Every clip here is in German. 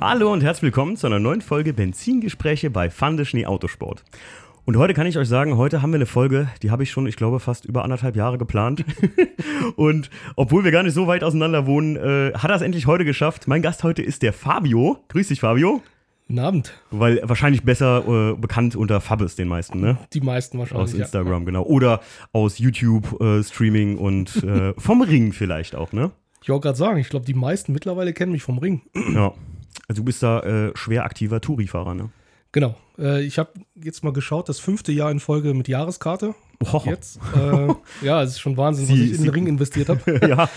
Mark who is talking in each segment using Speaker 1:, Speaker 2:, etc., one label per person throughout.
Speaker 1: Hallo und herzlich willkommen zu einer neuen Folge Benzingespräche bei Fande Schnee Autosport. Und heute kann ich euch sagen, heute haben wir eine Folge, die habe ich schon, ich glaube, fast über anderthalb Jahre geplant. und obwohl wir gar nicht so weit auseinander wohnen, äh, hat er es endlich heute geschafft. Mein Gast heute ist der Fabio. Grüß dich, Fabio.
Speaker 2: Guten Abend.
Speaker 1: Weil wahrscheinlich besser äh, bekannt unter Fabis den meisten, ne?
Speaker 2: Die meisten wahrscheinlich.
Speaker 1: Aus Instagram, ja. genau. Oder aus YouTube, äh, Streaming und äh, vom Ring vielleicht auch, ne?
Speaker 2: Ich wollte gerade sagen, ich glaube, die meisten mittlerweile kennen mich vom Ring.
Speaker 1: Ja. Also du bist da äh, schwer aktiver Touri-Fahrer, ne?
Speaker 2: Genau. Äh, ich habe jetzt mal geschaut, das fünfte Jahr in Folge mit Jahreskarte.
Speaker 1: Oh.
Speaker 2: Jetzt. Äh, ja, es ist schon Wahnsinn,
Speaker 1: Sie,
Speaker 2: was ich in
Speaker 1: Sie,
Speaker 2: den Ring investiert habe.
Speaker 1: ja.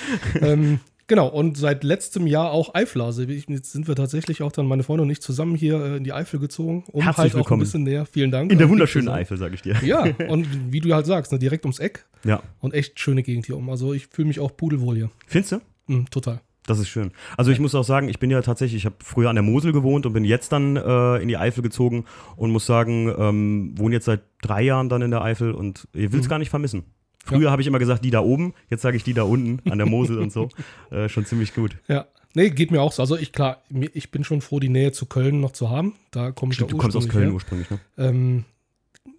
Speaker 2: ähm, genau, und seit letztem Jahr auch Eifel. Also jetzt sind wir tatsächlich auch dann, meine Freunde und ich, zusammen hier äh, in die Eifel gezogen, um
Speaker 1: Herzlich
Speaker 2: halt auch
Speaker 1: willkommen.
Speaker 2: ein bisschen näher. Vielen Dank.
Speaker 1: In der
Speaker 2: Äh,
Speaker 1: wunderschönen. Eifel, sage ich dir.
Speaker 2: Ja, und wie du halt sagst, ne, direkt ums Eck
Speaker 1: Ja.
Speaker 2: und echt schöne Gegend hier um. Also ich fühle mich auch pudelwohl hier.
Speaker 1: Findest du?
Speaker 2: Mhm, total.
Speaker 1: Das ist schön. Also ich muss auch sagen, ich bin ja tatsächlich, ich habe früher an der Mosel gewohnt und bin jetzt dann äh, in die Eifel gezogen und muss sagen, ähm, wohne jetzt seit drei Jahren dann in der Eifel und ihr will es
Speaker 2: Mhm.
Speaker 1: gar nicht vermissen. Früher habe ich immer gesagt, die da oben, jetzt sage ich die da unten an der Mosel und so. Äh, schon ziemlich gut.
Speaker 2: Ja. Nee, geht mir auch so. Also ich klar, ich bin schon froh, die Nähe zu Köln noch zu haben. Da komme ich
Speaker 1: Stimmt,
Speaker 2: ja
Speaker 1: du kommst aus Köln
Speaker 2: ursprünglich
Speaker 1: ursprünglich, ne?
Speaker 2: her. Ähm,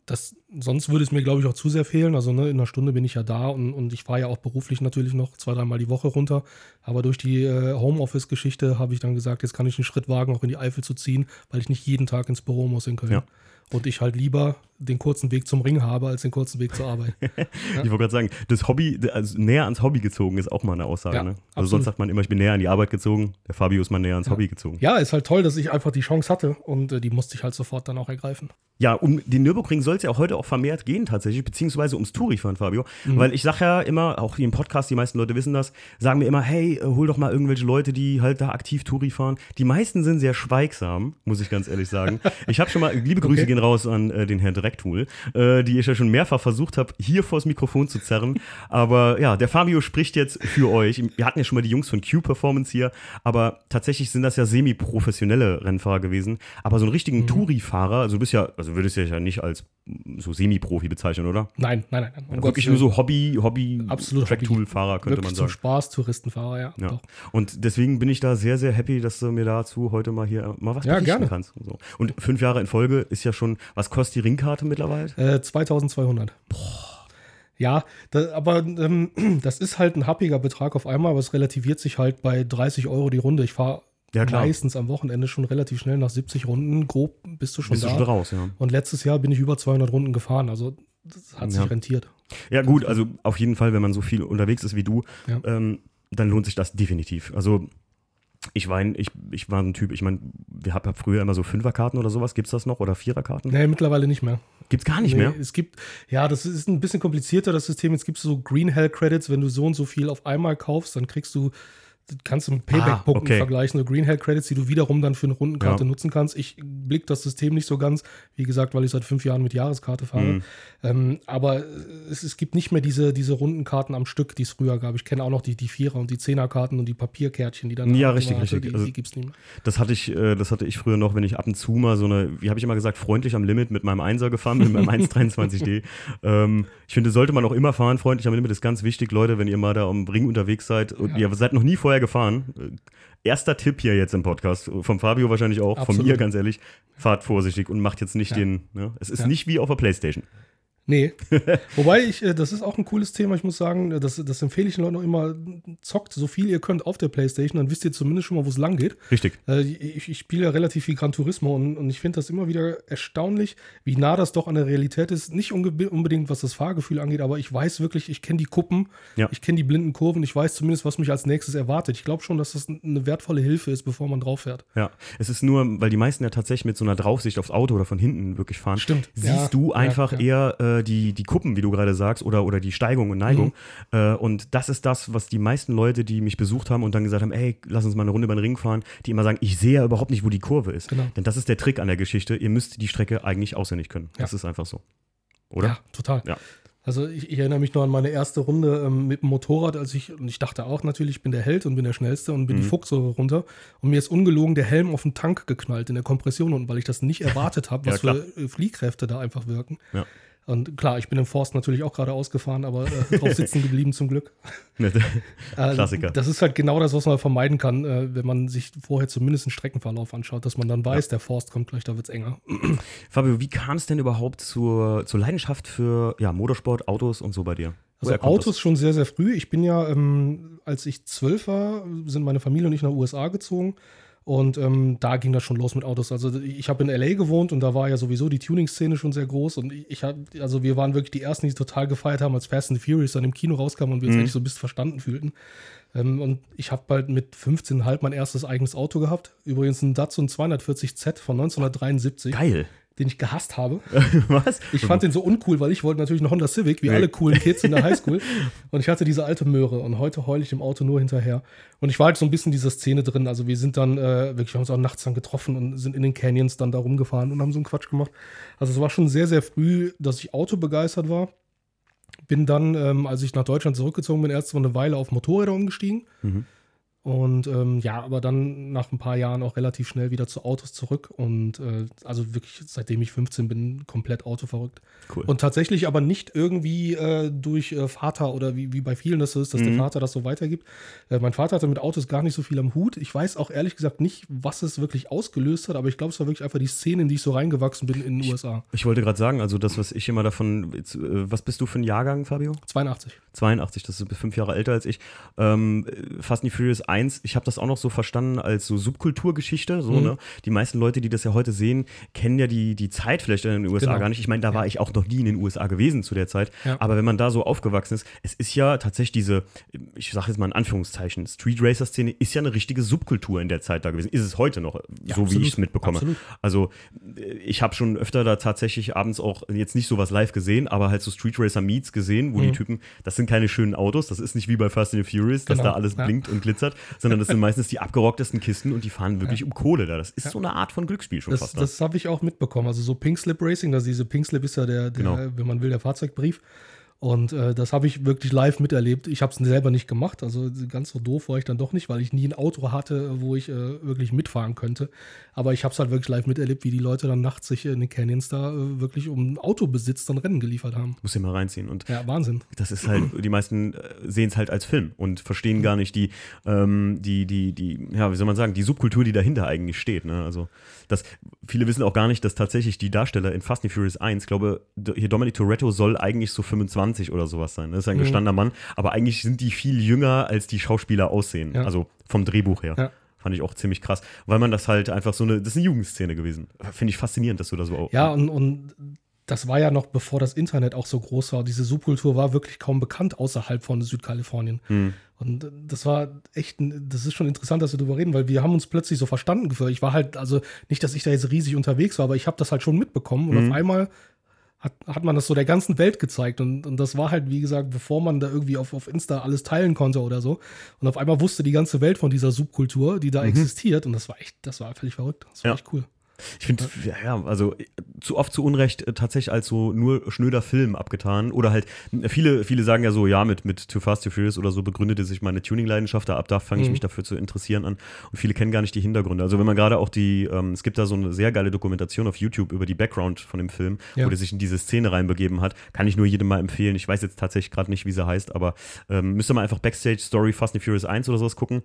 Speaker 2: das, sonst würde es mir, glaube ich, auch zu sehr fehlen. Also ne, in einer Stunde bin ich ja da und, und ich fahre ja auch beruflich natürlich noch zwei, dreimal die Woche runter. Aber durch die äh, Homeoffice-Geschichte habe ich dann gesagt, jetzt kann ich einen Schritt wagen, auch in die Eifel zu ziehen, weil ich nicht jeden Tag ins Büro muss in Köln.
Speaker 1: Ja.
Speaker 2: Und ich halt lieber den kurzen Weg zum Ring habe, als den kurzen Weg zur Arbeit.
Speaker 1: Ich wollte gerade sagen, das Hobby, also näher ans Hobby gezogen ist auch mal eine Aussage,
Speaker 2: Ja,
Speaker 1: ne? Also
Speaker 2: absolut.
Speaker 1: sonst sagt man immer, ich bin näher an die Arbeit gezogen. Der Fabio ist mal näher ans Hobby gezogen.
Speaker 2: ja, ist halt toll, dass ich einfach die Chance hatte und äh, die musste ich halt sofort dann auch ergreifen.
Speaker 1: Ja, um den Nürburgring soll es ja auch heute auch vermehrt gehen tatsächlich, beziehungsweise ums Tourifahren, Fabio.
Speaker 2: Mhm.
Speaker 1: Weil ich sage ja immer, auch hier im Podcast, die meisten Leute wissen das, sagen mir immer, hey, äh, hol doch mal irgendwelche Leute, die halt da aktiv Touri fahren. Die meisten sind sehr schweigsam, muss ich ganz ehrlich sagen. Ich habe schon mal, liebe Grüße
Speaker 2: Okay.
Speaker 1: gehen raus an äh, den Herrn Direktul, äh, die ich ja schon mehrfach versucht habe, hier vors Mikrofon zu zerren. Aber ja, der Fabio spricht jetzt für euch. Wir hatten ja schon mal die Jungs von Q-Performance hier, aber tatsächlich sind das ja semi-professionelle Rennfahrer gewesen. Aber so einen richtigen
Speaker 2: Mhm.
Speaker 1: Touri-Fahrer, also du bist ja, also würdest du dich ja nicht als so Semi-Profi bezeichnen, oder?
Speaker 2: Nein, nein, nein. Um
Speaker 1: Wirklich
Speaker 2: Gottes
Speaker 1: nur so Hobby, Hobby,
Speaker 2: Absolut
Speaker 1: Track-Tool-Fahrer, könnte
Speaker 2: Wirklich
Speaker 1: man
Speaker 2: zum
Speaker 1: sagen.
Speaker 2: Spaß, Touristenfahrer, ja.
Speaker 1: Ja. Und deswegen bin ich da sehr, sehr happy, dass du mir dazu heute mal hier mal was
Speaker 2: Ja,
Speaker 1: berichten
Speaker 2: gerne.
Speaker 1: kannst. Und, so. und fünf Jahre in Folge ist ja schon, was kostet die Ringkarte mittlerweile?
Speaker 2: Äh, 2200. Ja, da, aber ähm, das ist halt ein happiger Betrag auf einmal, aber es relativiert sich halt bei 30 Euro die Runde. Ich fahre
Speaker 1: Ja, klar.
Speaker 2: meistens am Wochenende schon relativ schnell nach 70 Runden. Grob bist du schon
Speaker 1: Bist du
Speaker 2: da.
Speaker 1: schon raus, ja.
Speaker 2: Und letztes Jahr bin ich über 200 Runden gefahren. Also das hat
Speaker 1: Ja.
Speaker 2: sich rentiert.
Speaker 1: Ja, gut, also auf jeden Fall, wenn man so viel unterwegs ist wie du,
Speaker 2: Ja.
Speaker 1: ähm, dann lohnt sich das definitiv. Also ich war ein, ich, ich war ein Typ, ich meine, wir haben hab früher immer so Fünferkarten oder sowas, gibt's das noch? Oder Viererkarten?
Speaker 2: Nee, mittlerweile nicht mehr.
Speaker 1: Gibt's gar nicht
Speaker 2: nee,
Speaker 1: mehr?
Speaker 2: Es gibt, ja, das ist ein bisschen komplizierter, das System. Jetzt gibt es so Green Hell Credits, wenn du so und so viel auf einmal kaufst, dann kriegst du, kannst du mit Payback-Punkten
Speaker 1: okay.
Speaker 2: vergleichen, so Green Hell Credits, die du wiederum dann für eine Rundenkarte
Speaker 1: Ja.
Speaker 2: nutzen kannst. Ich blick das System nicht so ganz, wie gesagt, weil ich seit fünf Jahren mit Jahreskarte fahre.
Speaker 1: Mhm.
Speaker 2: Ähm, aber es, es gibt nicht mehr diese, diese Rundenkarten am Stück, die es früher gab. Ich kenne auch noch die, die Vierer- und die Zehnerkarten und die Papierkärtchen, die dann
Speaker 1: Ja, richtig,
Speaker 2: hatte,
Speaker 1: richtig.
Speaker 2: Die,
Speaker 1: Also-
Speaker 2: die gibt es nicht mehr.
Speaker 1: Das hatte ich, äh, das hatte ich früher noch, wenn ich ab und zu mal so eine, wie habe ich immer gesagt, freundlich am Limit mit meinem Einser gefahren, mit meinem 123D. ähm, ich finde, sollte man auch immer fahren, freundlich am Limit ist ganz wichtig, Leute, wenn ihr mal da am Ring unterwegs seid und
Speaker 2: Ja.
Speaker 1: ihr seid noch nie vorher gefahren. Äh, erster Tipp hier jetzt im Podcast, vom Fabio wahrscheinlich auch, von
Speaker 2: Absolut.
Speaker 1: mir ganz ehrlich, fahrt vorsichtig und macht jetzt nicht
Speaker 2: Ja.
Speaker 1: den, ne? es ist
Speaker 2: Ja.
Speaker 1: nicht wie auf der Playstation.
Speaker 2: Nee. Wobei ich, äh, das ist auch ein cooles Thema, ich muss sagen, äh, das, das empfehle ich den Leuten auch immer, zockt so viel ihr könnt auf der Playstation, dann wisst ihr zumindest schon mal, wo es lang geht.
Speaker 1: Richtig.
Speaker 2: Äh, Ich, ich spiele ja relativ viel Gran Turismo und, und ich finde das immer wieder erstaunlich, wie nah das doch an der Realität ist. Nicht unbedingt, was das Fahrgefühl angeht, aber ich weiß wirklich, ich kenne die Kuppen,
Speaker 1: Ja.
Speaker 2: ich kenne die blinden Kurven, ich weiß zumindest, was mich als nächstes erwartet. Ich glaube schon, dass das eine wertvolle Hilfe ist, bevor man drauf fährt.
Speaker 1: Ja, es ist nur, weil die meisten ja tatsächlich mit so einer Draufsicht aufs Auto oder von hinten wirklich fahren.
Speaker 2: Stimmt.
Speaker 1: Siehst
Speaker 2: Ja,
Speaker 1: du einfach
Speaker 2: ja.
Speaker 1: eher äh, die, die Kuppen, wie du gerade sagst, oder, oder die Steigung und Neigung.
Speaker 2: Mhm.
Speaker 1: Äh, und das ist das, was die meisten Leute, die mich besucht haben und dann gesagt haben, ey, lass uns mal eine Runde über den Ring fahren, die immer sagen, ich sehe ja überhaupt nicht, wo die Kurve ist.
Speaker 2: Genau.
Speaker 1: Denn das ist der Trick an der Geschichte. Ihr müsst die Strecke eigentlich auswendig können.
Speaker 2: Ja.
Speaker 1: Das ist einfach so. Oder?
Speaker 2: Ja, total.
Speaker 1: Ja.
Speaker 2: Also ich, ich erinnere mich noch an meine erste Runde ähm, mit dem Motorrad, als ich, und ich dachte auch natürlich, ich bin der Held und bin der Schnellste und bin die Fuchse runter. Und mir ist ungelogen der Helm auf den Tank geknallt in der Kompression unten, weil ich das nicht erwartet habe, was
Speaker 1: Ja,
Speaker 2: für äh, Fliehkräfte da einfach wirken.
Speaker 1: Ja.
Speaker 2: Und klar, ich bin im Forst natürlich auch gerade ausgefahren, aber äh, drauf sitzen geblieben zum Glück.
Speaker 1: Klassiker.
Speaker 2: Äh, das ist halt genau das, was man vermeiden kann, äh, wenn man sich vorher zumindest einen Streckenverlauf anschaut, dass man dann weiß, ja. der Forst kommt gleich, da wird es enger.
Speaker 1: Fabio, wie kam es denn überhaupt zur, zur Leidenschaft für ja, Motorsport, Autos und so bei dir?
Speaker 2: Also Autos das? schon sehr, sehr früh. Ich bin ja, ähm, als ich zwölf war, sind meine Familie und ich nach USA gezogen. Und ähm, da ging das schon los mit Autos. Also ich habe in LA gewohnt und da war ja sowieso die Tuning-Szene schon sehr groß. Und ich habe, also wir waren wirklich die ersten, die total gefeiert haben, als Fast and Furious dann im Kino rauskam und wir uns mhm. endlich so ein bisschen verstanden fühlten. Ähm, und ich habe bald mit 15,5 mein erstes eigenes Auto gehabt. Übrigens ein Datsun 240Z von 1973.
Speaker 1: Geil
Speaker 2: den ich gehasst habe.
Speaker 1: Was?
Speaker 2: Ich fand den so uncool, weil ich wollte natürlich einen Honda Civic, wie nee. alle coolen Kids in der Highschool. und ich hatte diese alte Möhre und heute heule ich im Auto nur hinterher. Und ich war halt so ein bisschen in dieser Szene drin. Also wir sind dann äh, wirklich, wir haben uns auch nachts dann getroffen und sind in den Canyons dann da rumgefahren und haben so einen Quatsch gemacht. Also es war schon sehr, sehr früh, dass ich Auto begeistert war. Bin dann, ähm, als ich nach Deutschland zurückgezogen bin, erst mal eine Weile auf Motorräder umgestiegen. Mhm und ähm, ja, aber dann nach ein paar Jahren auch relativ schnell wieder zu Autos zurück. Und äh, also wirklich, seitdem ich 15 bin, komplett autoverrückt. Cool. Und tatsächlich aber nicht irgendwie äh, durch äh, Vater oder wie, wie bei vielen das ist, dass mhm. der Vater das so weitergibt. Äh, mein Vater hatte mit Autos gar nicht so viel am Hut. Ich weiß auch ehrlich gesagt nicht, was es wirklich ausgelöst hat, aber ich glaube, es war wirklich einfach die Szene, in die ich so reingewachsen bin in den
Speaker 1: ich,
Speaker 2: USA.
Speaker 1: Ich wollte gerade sagen, also das, was ich immer davon, jetzt, äh, was bist du für ein Jahrgang, Fabio?
Speaker 2: 82.
Speaker 1: 82, das ist fünf Jahre älter als ich. Ähm, Fast and Furious 1, ich habe das auch noch so verstanden als so Subkulturgeschichte. So, mhm. ne? Die meisten Leute, die das ja heute sehen, kennen ja die, die Zeit vielleicht in den USA genau. gar nicht. Ich meine, da ja. war ich auch noch nie in den USA gewesen zu der Zeit. Ja. Aber wenn man da so aufgewachsen ist, es ist ja tatsächlich diese, ich sage jetzt mal in Anführungszeichen, Street Racer-Szene ist ja eine richtige Subkultur in der Zeit da gewesen. Ist es heute noch, ja, so absolut. wie ich es mitbekomme. Absolut. Also ich habe schon öfter da tatsächlich abends auch jetzt nicht sowas live gesehen, aber halt so Street Racer Meets gesehen, wo mhm. die Typen, das sind keine schönen Autos, das ist nicht wie bei Fast and the Furious, genau. dass da alles blinkt und glitzert, sondern das sind meistens die abgerocktesten Kisten und die fahren wirklich ja. um Kohle da. Das ist ja. so eine Art von Glücksspiel schon
Speaker 2: das,
Speaker 1: fast.
Speaker 2: Das habe ich auch mitbekommen. Also so Pink Slip Racing, also diese Pink Slip ist ja der, der genau. wenn man will, der Fahrzeugbrief. Und äh, das habe ich wirklich live miterlebt. Ich habe es selber nicht gemacht. Also ganz so doof war ich dann doch nicht, weil ich nie ein Auto hatte, wo ich äh, wirklich mitfahren könnte. Aber ich habe es halt wirklich live miterlebt, wie die Leute dann nachts sich in den Canyons da äh, wirklich um Autobesitz dann Rennen geliefert haben.
Speaker 1: Muss ja mal reinziehen. Und
Speaker 2: ja, Wahnsinn.
Speaker 1: Das ist halt, die meisten äh, sehen es halt als Film und verstehen gar nicht die, ähm, die, die, die, ja, wie soll man sagen, die Subkultur, die dahinter eigentlich steht. Ne? Also das, viele wissen auch gar nicht, dass tatsächlich die Darsteller in Fast and Furious 1, glaube hier Dominic Toretto soll eigentlich so 25 oder sowas sein. Das ist ein mhm. gestandener Mann, aber eigentlich sind die viel jünger, als die Schauspieler aussehen. Ja. Also vom Drehbuch her. Ja. Fand ich auch ziemlich krass, weil man das halt einfach so eine, das ist eine Jugendszene gewesen. Finde ich faszinierend, dass du da so
Speaker 2: auch. Ja, und, und das war ja noch bevor das Internet auch so groß war. Diese Subkultur war wirklich kaum bekannt außerhalb von Südkalifornien. Mhm. Und das war echt, das ist schon interessant, dass wir darüber reden, weil wir haben uns plötzlich so verstanden gefühlt. Ich war halt, also nicht, dass ich da jetzt riesig unterwegs war, aber ich habe das halt schon mitbekommen. Und mhm. auf einmal hat, hat man das so der ganzen Welt gezeigt. Und, und das war halt, wie gesagt, bevor man da irgendwie auf, auf Insta alles teilen konnte oder so. Und auf einmal wusste die ganze Welt von dieser Subkultur, die da mhm. existiert. Und das war echt, das war völlig verrückt. Das war ja. echt cool.
Speaker 1: Ich finde, ja, also zu oft zu Unrecht äh, tatsächlich als so nur schnöder Film abgetan. Oder halt, viele, viele sagen ja so, ja, mit, mit Too Fast, Too Furious oder so begründete sich meine Tuning-Leidenschaft. Da ab da fange ich mhm. mich dafür zu interessieren an. Und viele kennen gar nicht die Hintergründe. Also wenn man gerade auch die, ähm, es gibt da so eine sehr geile Dokumentation auf YouTube über die Background von dem Film, ja. wo der sich in diese Szene reinbegeben hat. Kann ich nur jedem mal empfehlen. Ich weiß jetzt tatsächlich gerade nicht, wie sie heißt, aber ähm, müsste man einfach Backstage Story Fast and Furious 1 oder sowas gucken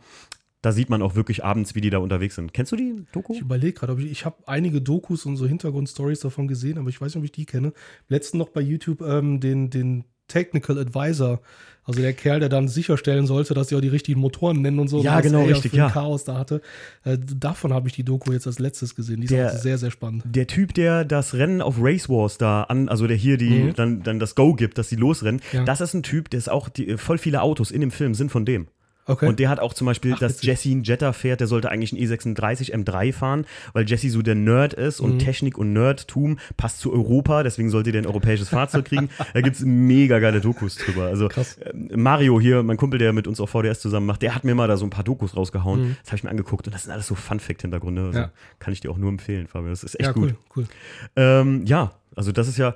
Speaker 1: da sieht man auch wirklich abends, wie die da unterwegs sind. Kennst du die
Speaker 2: Doku? Ich überlege gerade, ich, ich habe einige Dokus und so Hintergrundstories davon gesehen, aber ich weiß nicht, ob ich die kenne. Letzten noch bei YouTube ähm, den, den Technical Advisor, also der Kerl, der dann sicherstellen sollte, dass sie auch die richtigen Motoren nennen und so.
Speaker 1: Ja, genau, richtig, ja.
Speaker 2: Chaos da hatte. Äh, davon habe ich die Doku jetzt als letztes gesehen. Die ist sehr, sehr spannend.
Speaker 1: Der Typ, der das Rennen auf Race Wars da an, also der hier die, mhm. dann, dann das Go gibt, dass sie losrennen, ja. das ist ein Typ, der ist auch, die, voll viele Autos in dem Film sind von dem. Okay. Und der hat auch zum Beispiel, Ach, dass Jesse einen Jetta fährt, der sollte eigentlich einen E36 M3 fahren, weil Jesse so der Nerd ist und mhm. Technik und Nerdtum passt zu Europa, deswegen sollte der ein europäisches Fahrzeug kriegen. da gibt es mega geile Dokus drüber. Also Krass. Ähm, Mario hier, mein Kumpel, der mit uns auf VDS zusammen macht, der hat mir mal da so ein paar Dokus rausgehauen. Mhm. Das habe ich mir angeguckt und das sind alles so Fun-Fact-Hintergründe. Also ja. Kann ich dir auch nur empfehlen, Fabio. Das ist echt ja, gut. Cool, cool. Ähm, ja, also das ist ja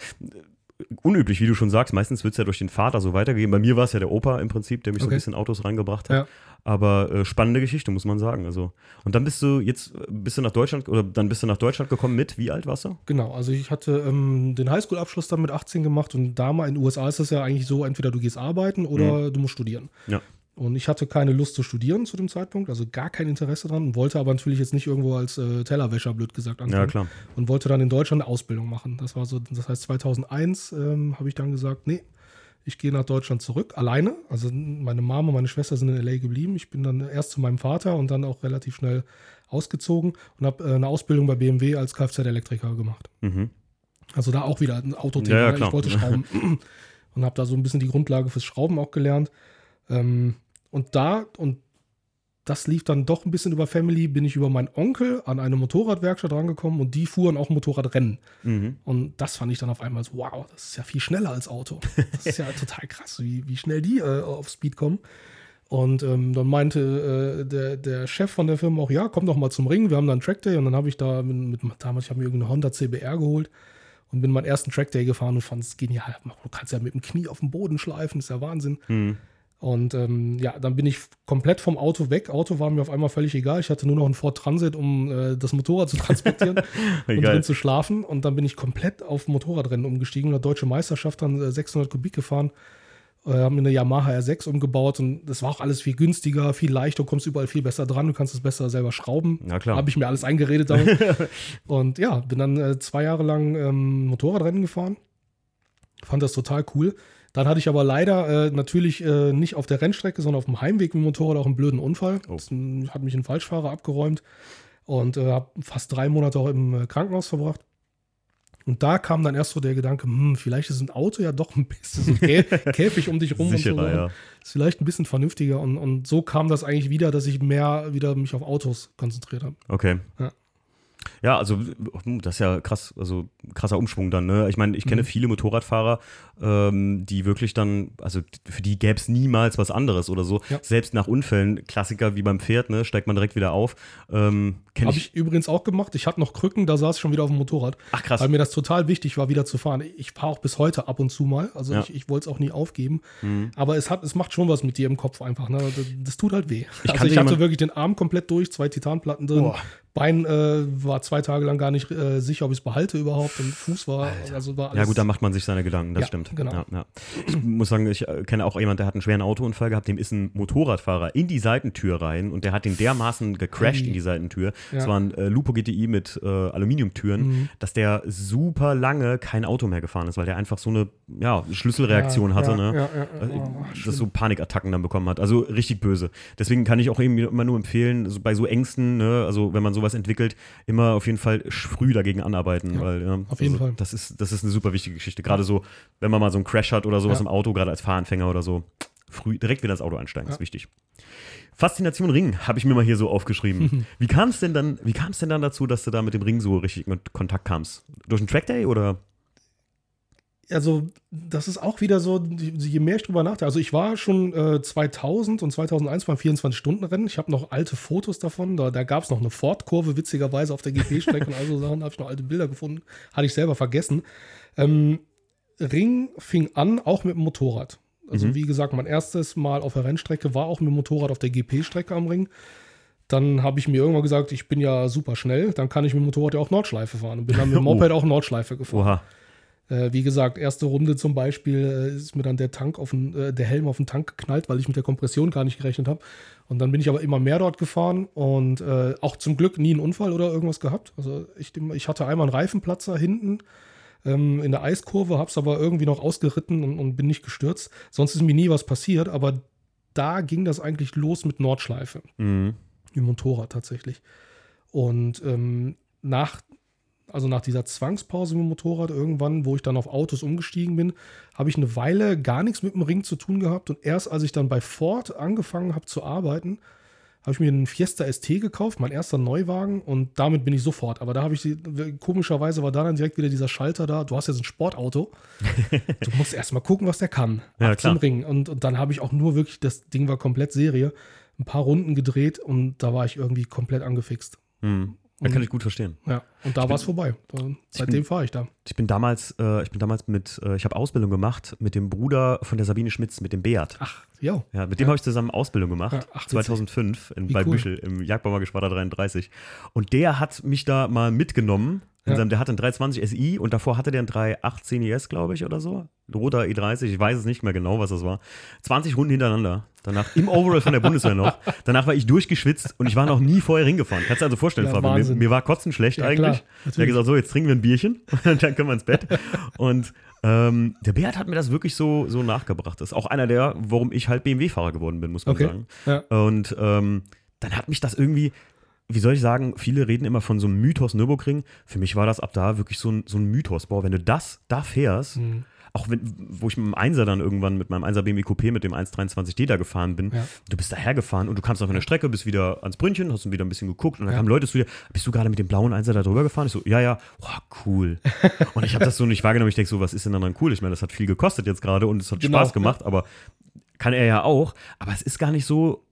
Speaker 1: unüblich, wie du schon sagst. Meistens wird es ja durch den Vater so weitergegeben. Bei mir war es ja der Opa im Prinzip, der mich so
Speaker 2: Okay.
Speaker 1: ein bisschen Autos reingebracht hat.
Speaker 2: Ja.
Speaker 1: Aber äh, spannende Geschichte, muss man sagen. Also. Und dann bist du jetzt, äh, bist du nach Deutschland, oder dann bist du nach Deutschland gekommen mit, wie alt warst du?
Speaker 2: Genau, also ich hatte ähm, den Highschool-Abschluss dann mit 18 gemacht und da mal in den USA ist es ja eigentlich so, entweder du gehst arbeiten oder du musst studieren.
Speaker 1: Ja.
Speaker 2: Und ich hatte keine Lust zu studieren zu dem Zeitpunkt, also gar kein Interesse dran und wollte aber natürlich jetzt nicht irgendwo als äh, Tellerwäscher, blöd gesagt, anfangen.
Speaker 1: Ja, klar.
Speaker 2: Und wollte dann in Deutschland eine Ausbildung machen. Das war so, das heißt 2001 ähm, habe ich dann gesagt, nee, ich gehe nach Deutschland zurück, alleine. Also meine Mama und meine Schwester sind in L.A. geblieben. Ich bin dann erst zu meinem Vater und dann auch relativ schnell ausgezogen und habe äh, eine Ausbildung bei BMW als Kfz-Elektriker gemacht.
Speaker 1: Mhm.
Speaker 2: Also da auch wieder ein Autothema.
Speaker 1: Ja, ja,
Speaker 2: ne? ich wollte schrauben und habe da so ein bisschen die Grundlage fürs Schrauben auch gelernt. Ähm, und da, und das lief dann doch ein bisschen über Family, bin ich über meinen Onkel an eine Motorradwerkstatt rangekommen und die fuhren auch Motorradrennen.
Speaker 1: Mhm.
Speaker 2: Und das fand ich dann auf einmal so, wow, das ist ja viel schneller als Auto. Das ist ja total krass, wie, wie schnell die äh, auf Speed kommen. Und ähm, dann meinte äh, der, der Chef von der Firma auch, ja, komm doch mal zum Ring, wir haben da einen Trackday. Und dann habe ich da mit, mit damals, ich habe mir irgendeine Honda CBR geholt und bin meinen ersten Trackday gefahren und fand es genial. Du kannst ja mit dem Knie auf dem Boden schleifen, ist ja Wahnsinn.
Speaker 1: Mhm.
Speaker 2: Und ähm, ja, dann bin ich komplett vom Auto weg. Auto war mir auf einmal völlig egal. Ich hatte nur noch einen Ford Transit, um äh, das Motorrad zu transportieren und drin zu schlafen. Und dann bin ich komplett auf Motorradrennen umgestiegen. Eine deutsche Meisterschaft dann äh, 600 Kubik gefahren. Äh, haben eine Yamaha R6 umgebaut und das war auch alles viel günstiger, viel leichter, du kommst überall viel besser dran, du kannst es besser selber schrauben.
Speaker 1: Ja, klar.
Speaker 2: Habe ich mir alles eingeredet damit. und ja, bin dann äh, zwei Jahre lang ähm, Motorradrennen gefahren. Fand das total cool. Dann hatte ich aber leider äh, natürlich äh, nicht auf der Rennstrecke, sondern auf dem Heimweg mit dem Motorrad auch einen blöden Unfall.
Speaker 1: Oh.
Speaker 2: Das m, hat mich ein Falschfahrer abgeräumt und äh, habe fast drei Monate auch im äh, Krankenhaus verbracht. Und da kam dann erst so der Gedanke, hm, vielleicht ist ein Auto ja doch ein bisschen so Käfig um dich rum
Speaker 1: Sicherer,
Speaker 2: und so.
Speaker 1: ja.
Speaker 2: Ist vielleicht ein bisschen vernünftiger. Und, und so kam das eigentlich wieder, dass ich mehr wieder mich auf Autos konzentriert habe.
Speaker 1: Okay.
Speaker 2: Ja.
Speaker 1: Ja, also das ist ja krass, also krasser Umschwung dann. Ne? Ich meine, ich
Speaker 2: Mhm.
Speaker 1: kenne viele Motorradfahrer, ähm, die wirklich dann, also für die gäbe es niemals was anderes oder so.
Speaker 2: Ja.
Speaker 1: Selbst nach Unfällen, Klassiker wie beim Pferd, ne, steigt man direkt wieder auf. Ähm,
Speaker 2: Habe
Speaker 1: ich.
Speaker 2: ich übrigens auch gemacht. Ich hatte noch Krücken, da saß ich schon wieder auf dem Motorrad.
Speaker 1: Ach krass.
Speaker 2: Weil mir das total wichtig war, wieder zu fahren. Ich fahre auch bis heute ab und zu mal. Also
Speaker 1: Ja.
Speaker 2: ich, ich wollte es auch nie aufgeben.
Speaker 1: Mhm.
Speaker 2: Aber es, hat, es macht schon was mit dir im Kopf einfach. Ne? Das, das tut halt weh.
Speaker 1: Ich
Speaker 2: also ich hatte wirklich den Arm komplett durch, zwei Titanplatten drin.
Speaker 1: Boah.
Speaker 2: Bein äh, war zwei Tage lang gar nicht äh, sicher, ob ich es behalte überhaupt. Und Fuß war, also war alles.
Speaker 1: Ja gut, da macht man sich seine Gedanken, das
Speaker 2: Ja,
Speaker 1: stimmt.
Speaker 2: genau.
Speaker 1: Ja, ja. Ich muss sagen, ich äh, kenne auch jemanden, der hat einen schweren Autounfall gehabt, dem ist ein Motorradfahrer in die Seitentür rein und der hat den dermaßen gecrashed
Speaker 2: Ui.
Speaker 1: in die Seitentür. Es war ein äh, Lupo GTI mit äh, Aluminiumtüren,
Speaker 2: Mhm.
Speaker 1: dass der super lange kein Auto mehr gefahren ist, weil der einfach so eine ja, Schlüsselreaktion hatte,
Speaker 2: ja,
Speaker 1: ne? Äh,
Speaker 2: Oh,
Speaker 1: dass so Panikattacken dann bekommen hat. Also richtig böse. Deswegen kann ich auch eben immer nur empfehlen, so bei so Ängsten, ne, also wenn man sowas entwickelt, immer auf jeden Fall früh dagegen anarbeiten.
Speaker 2: Ja,
Speaker 1: weil, ja,
Speaker 2: auf jeden
Speaker 1: also,
Speaker 2: Fall.
Speaker 1: Das ist, das ist eine super wichtige Geschichte. Gerade so, wenn man mal so einen Crash hat oder sowas
Speaker 2: Ja.
Speaker 1: im Auto, gerade als Fahranfänger oder so, früh direkt wieder ins Auto einsteigen, ist wichtig. Faszination Ring habe ich mir mal hier so aufgeschrieben. wie kam es denn dann, wie kam es denn dann dazu, dass du da mit dem Ring so richtig in Kontakt kamst? Durch einen Trackday oder?
Speaker 2: Also das ist auch wieder so, je mehr ich drüber nachdenke. Also ich war schon äh, 2000 und 2001 beim 24-Stunden-Rennen. Ich habe noch alte Fotos davon. Da, da gab es noch eine Ford-Kurve, witzigerweise auf der GP-Strecke und all so Sachen. Da habe ich noch alte Bilder gefunden. Hatte ich selber vergessen. Ähm, Ring fing an, auch mit dem Motorrad. Also
Speaker 1: Mhm.
Speaker 2: wie gesagt, mein erstes Mal auf der Rennstrecke war auch mit dem Motorrad auf der GP-Strecke am Ring. Dann habe ich mir irgendwann gesagt, ich bin ja super schnell, dann kann ich mit dem Motorrad ja auch Nordschleife fahren. Und bin dann mit dem
Speaker 1: Oh.
Speaker 2: Moped auch Nordschleife gefahren.
Speaker 1: Oha.
Speaker 2: Äh, wie gesagt, erste Runde zum Beispiel äh, ist mir dann der Tank auf den, äh, der Helm auf den Tank geknallt, weil ich mit der Kompression gar nicht gerechnet habe. Und dann bin ich aber immer mehr dort gefahren und äh, auch zum Glück nie einen Unfall oder irgendwas gehabt. Also ich, ich hatte einmal einen Reifenplatzer hinten ähm, in der Eiskurve, habe es aber irgendwie noch ausgeritten und, und bin nicht gestürzt. Sonst ist mir nie was passiert, aber da ging das eigentlich los mit Nordschleife
Speaker 1: Mhm.
Speaker 2: im Motorrad tatsächlich. Und ähm, nach, also nach dieser Zwangspause mit dem Motorrad irgendwann, wo ich dann auf Autos umgestiegen bin, habe ich eine Weile gar nichts mit dem Ring zu tun gehabt. Und erst als ich dann bei Ford angefangen habe zu arbeiten, habe ich mir einen Fiesta ST gekauft, mein erster Neuwagen, und damit bin ich sofort. Aber da habe ich, komischerweise war da dann direkt wieder dieser Schalter da. Du hast jetzt ein Sportauto. du musst erst mal gucken, was der kann.
Speaker 1: Ja,
Speaker 2: zum. Ring. Und, und dann habe ich auch nur wirklich, das Ding war komplett Serie, ein paar Runden gedreht und da war ich irgendwie komplett angefixt.
Speaker 1: Mhm. Da kann ich gut verstehen.
Speaker 2: Ja, und da war es vorbei. Seitdem fahre ich da.
Speaker 1: Ich bin damals, äh, ich bin damals mit, äh, ich habe Ausbildung gemacht mit dem Bruder von der Sabine Schmitz, mit dem Beat.
Speaker 2: Ach, ja.
Speaker 1: Ja, mit dem habe ich zusammen Ausbildung gemacht,
Speaker 2: Ja, ach, witzig.
Speaker 1: 2005 in,
Speaker 2: Wie
Speaker 1: bei
Speaker 2: cool.
Speaker 1: Büschel im Jagdbaumergeschwader 33. Und der hat mich da mal mitgenommen. In
Speaker 2: Ja.
Speaker 1: seinem, der hatte einen 320 SI und davor hatte der einen 318 IS, glaube ich, oder so. Roter E30, ich weiß es nicht mehr genau, was das war. 20 Runden hintereinander. Danach im Overall von der Bundeswehr noch. Danach war ich durchgeschwitzt und ich war noch nie vorher hingefahren. Kannst du dir also vorstellen,
Speaker 2: Ja,
Speaker 1: Fabi, mir, mir war kotzen schlecht
Speaker 2: Ja,
Speaker 1: eigentlich.
Speaker 2: klar,
Speaker 1: Er hat gesagt, so, jetzt trinken wir ein Bierchen und dann können wir ins Bett. Und ähm, der Beat hat mir das wirklich so, so nachgebracht. Das ist auch einer der, warum ich halt BMW-Fahrer geworden bin, muss man
Speaker 2: Okay.
Speaker 1: sagen. Und ähm, dann hat mich das irgendwie, wie soll ich sagen, viele reden immer von so einem Mythos Nürburgring. Für mich war das ab da wirklich so ein, so ein Mythos. Boah, wenn du das da fährst,
Speaker 2: Mhm.
Speaker 1: auch wenn, wo ich mit dem Einser dann irgendwann mit meinem 1er BMW Coupé mit dem 123D da gefahren bin,
Speaker 2: Ja.
Speaker 1: du bist daher gefahren und du kamst auf eine Strecke, bist wieder ans Brünnchen, hast wieder ein bisschen geguckt und dann
Speaker 2: Ja.
Speaker 1: kamen Leute zu dir, bist du gerade mit dem blauen Einser da drüber gefahren? Ich so, ja, ja, boah, cool. und ich habe das so nicht wahrgenommen, ich denke so, was ist denn daran cool? Ich meine, das hat viel gekostet jetzt gerade und es hat
Speaker 2: Genau,
Speaker 1: Spaß gemacht, aber kann er ja auch, aber es ist gar nicht so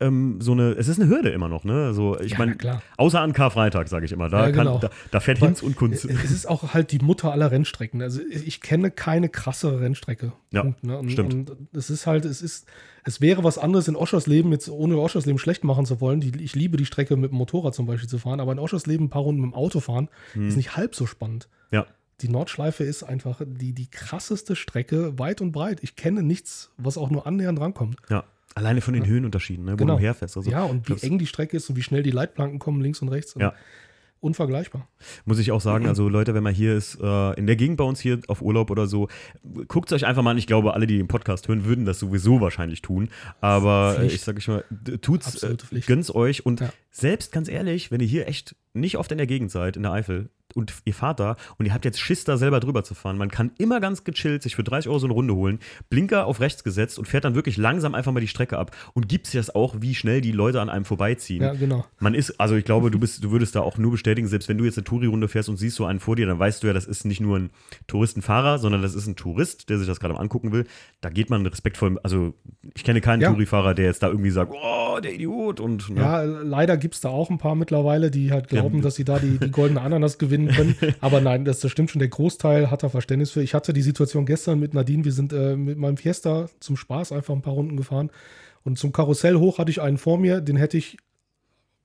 Speaker 1: ähm, so eine, es ist eine Hürde immer noch, ne? So, ich
Speaker 2: Ja,
Speaker 1: meine, außer an Karfreitag, sage ich immer. Da,
Speaker 2: Ja, genau.
Speaker 1: kann, da, da fährt Hinz und Kunz.
Speaker 2: Es ist auch halt die Mutter aller Rennstrecken. Also ich kenne keine krassere Rennstrecke.
Speaker 1: Ja,
Speaker 2: Punkt, ne? und,
Speaker 1: stimmt.
Speaker 2: Und es ist halt, es ist, es wäre was anderes in Oschersleben, jetzt ohne Oschersleben schlecht machen zu wollen. Die, ich liebe die Strecke mit dem Motorrad zum Beispiel zu fahren, aber in Oschersleben ein paar Runden mit dem Auto fahren ist nicht halb so spannend.
Speaker 1: Hm. Ja,
Speaker 2: Die Nordschleife ist einfach die, die krasseste Strecke weit und breit. Ich kenne nichts, was auch nur annähernd rankommt.
Speaker 1: ja. Alleine von den Höhenunterschieden, ne, wo
Speaker 2: Genau.
Speaker 1: du herfährst. Also,
Speaker 2: ja, und wie eng die Strecke ist und wie schnell die Leitplanken kommen, links und rechts.
Speaker 1: Ja.
Speaker 2: Unvergleichbar.
Speaker 1: Muss ich auch sagen, also Leute, wenn man hier ist, äh, in der Gegend bei uns hier auf Urlaub oder so, guckt es euch einfach mal an. Ich glaube, alle, die den Podcast hören, würden das sowieso wahrscheinlich tun. Aber
Speaker 2: Pflicht.
Speaker 1: ich sage ich mal, d- tut's, äh, gönnt's euch. Und
Speaker 2: Ja.
Speaker 1: selbst ganz ehrlich, wenn ihr hier echt nicht oft in der Gegend seid, in der Eifel, und ihr da und ihr habt jetzt Schiss, da selber drüber zu fahren. Man kann immer ganz gechillt sich für 30 Euro so eine Runde holen, Blinker auf rechts gesetzt und fährt dann wirklich langsam einfach mal die Strecke ab und gibt sich das auch, wie schnell die Leute an einem vorbeiziehen.
Speaker 2: Ja, genau.
Speaker 1: Man ist, also ich glaube, du bist, du würdest da auch nur bestätigen, selbst wenn du jetzt eine Touri-Runde fährst und siehst so einen vor dir, dann weißt du ja, das ist nicht nur ein Touristenfahrer, sondern das ist ein Tourist, der sich das gerade mal angucken will. Da geht man respektvoll, also ich kenne keinen
Speaker 2: Ja.
Speaker 1: Touri-Fahrer, der jetzt da irgendwie sagt, oh, der Idiot und ne?
Speaker 2: Ja, leider gibt es da auch ein paar mittlerweile, die halt glauben,
Speaker 1: Ja.
Speaker 2: dass sie da die, die goldene Ananas gewinnen können. Aber nein, das, das stimmt schon. Der Großteil hat da Verständnis für. Ich hatte die Situation gestern mit Nadine. Wir sind äh, mit meinem Fiesta zum Spaß einfach ein paar Runden gefahren. Und zum Karussell hoch hatte ich einen vor mir, den hätte ich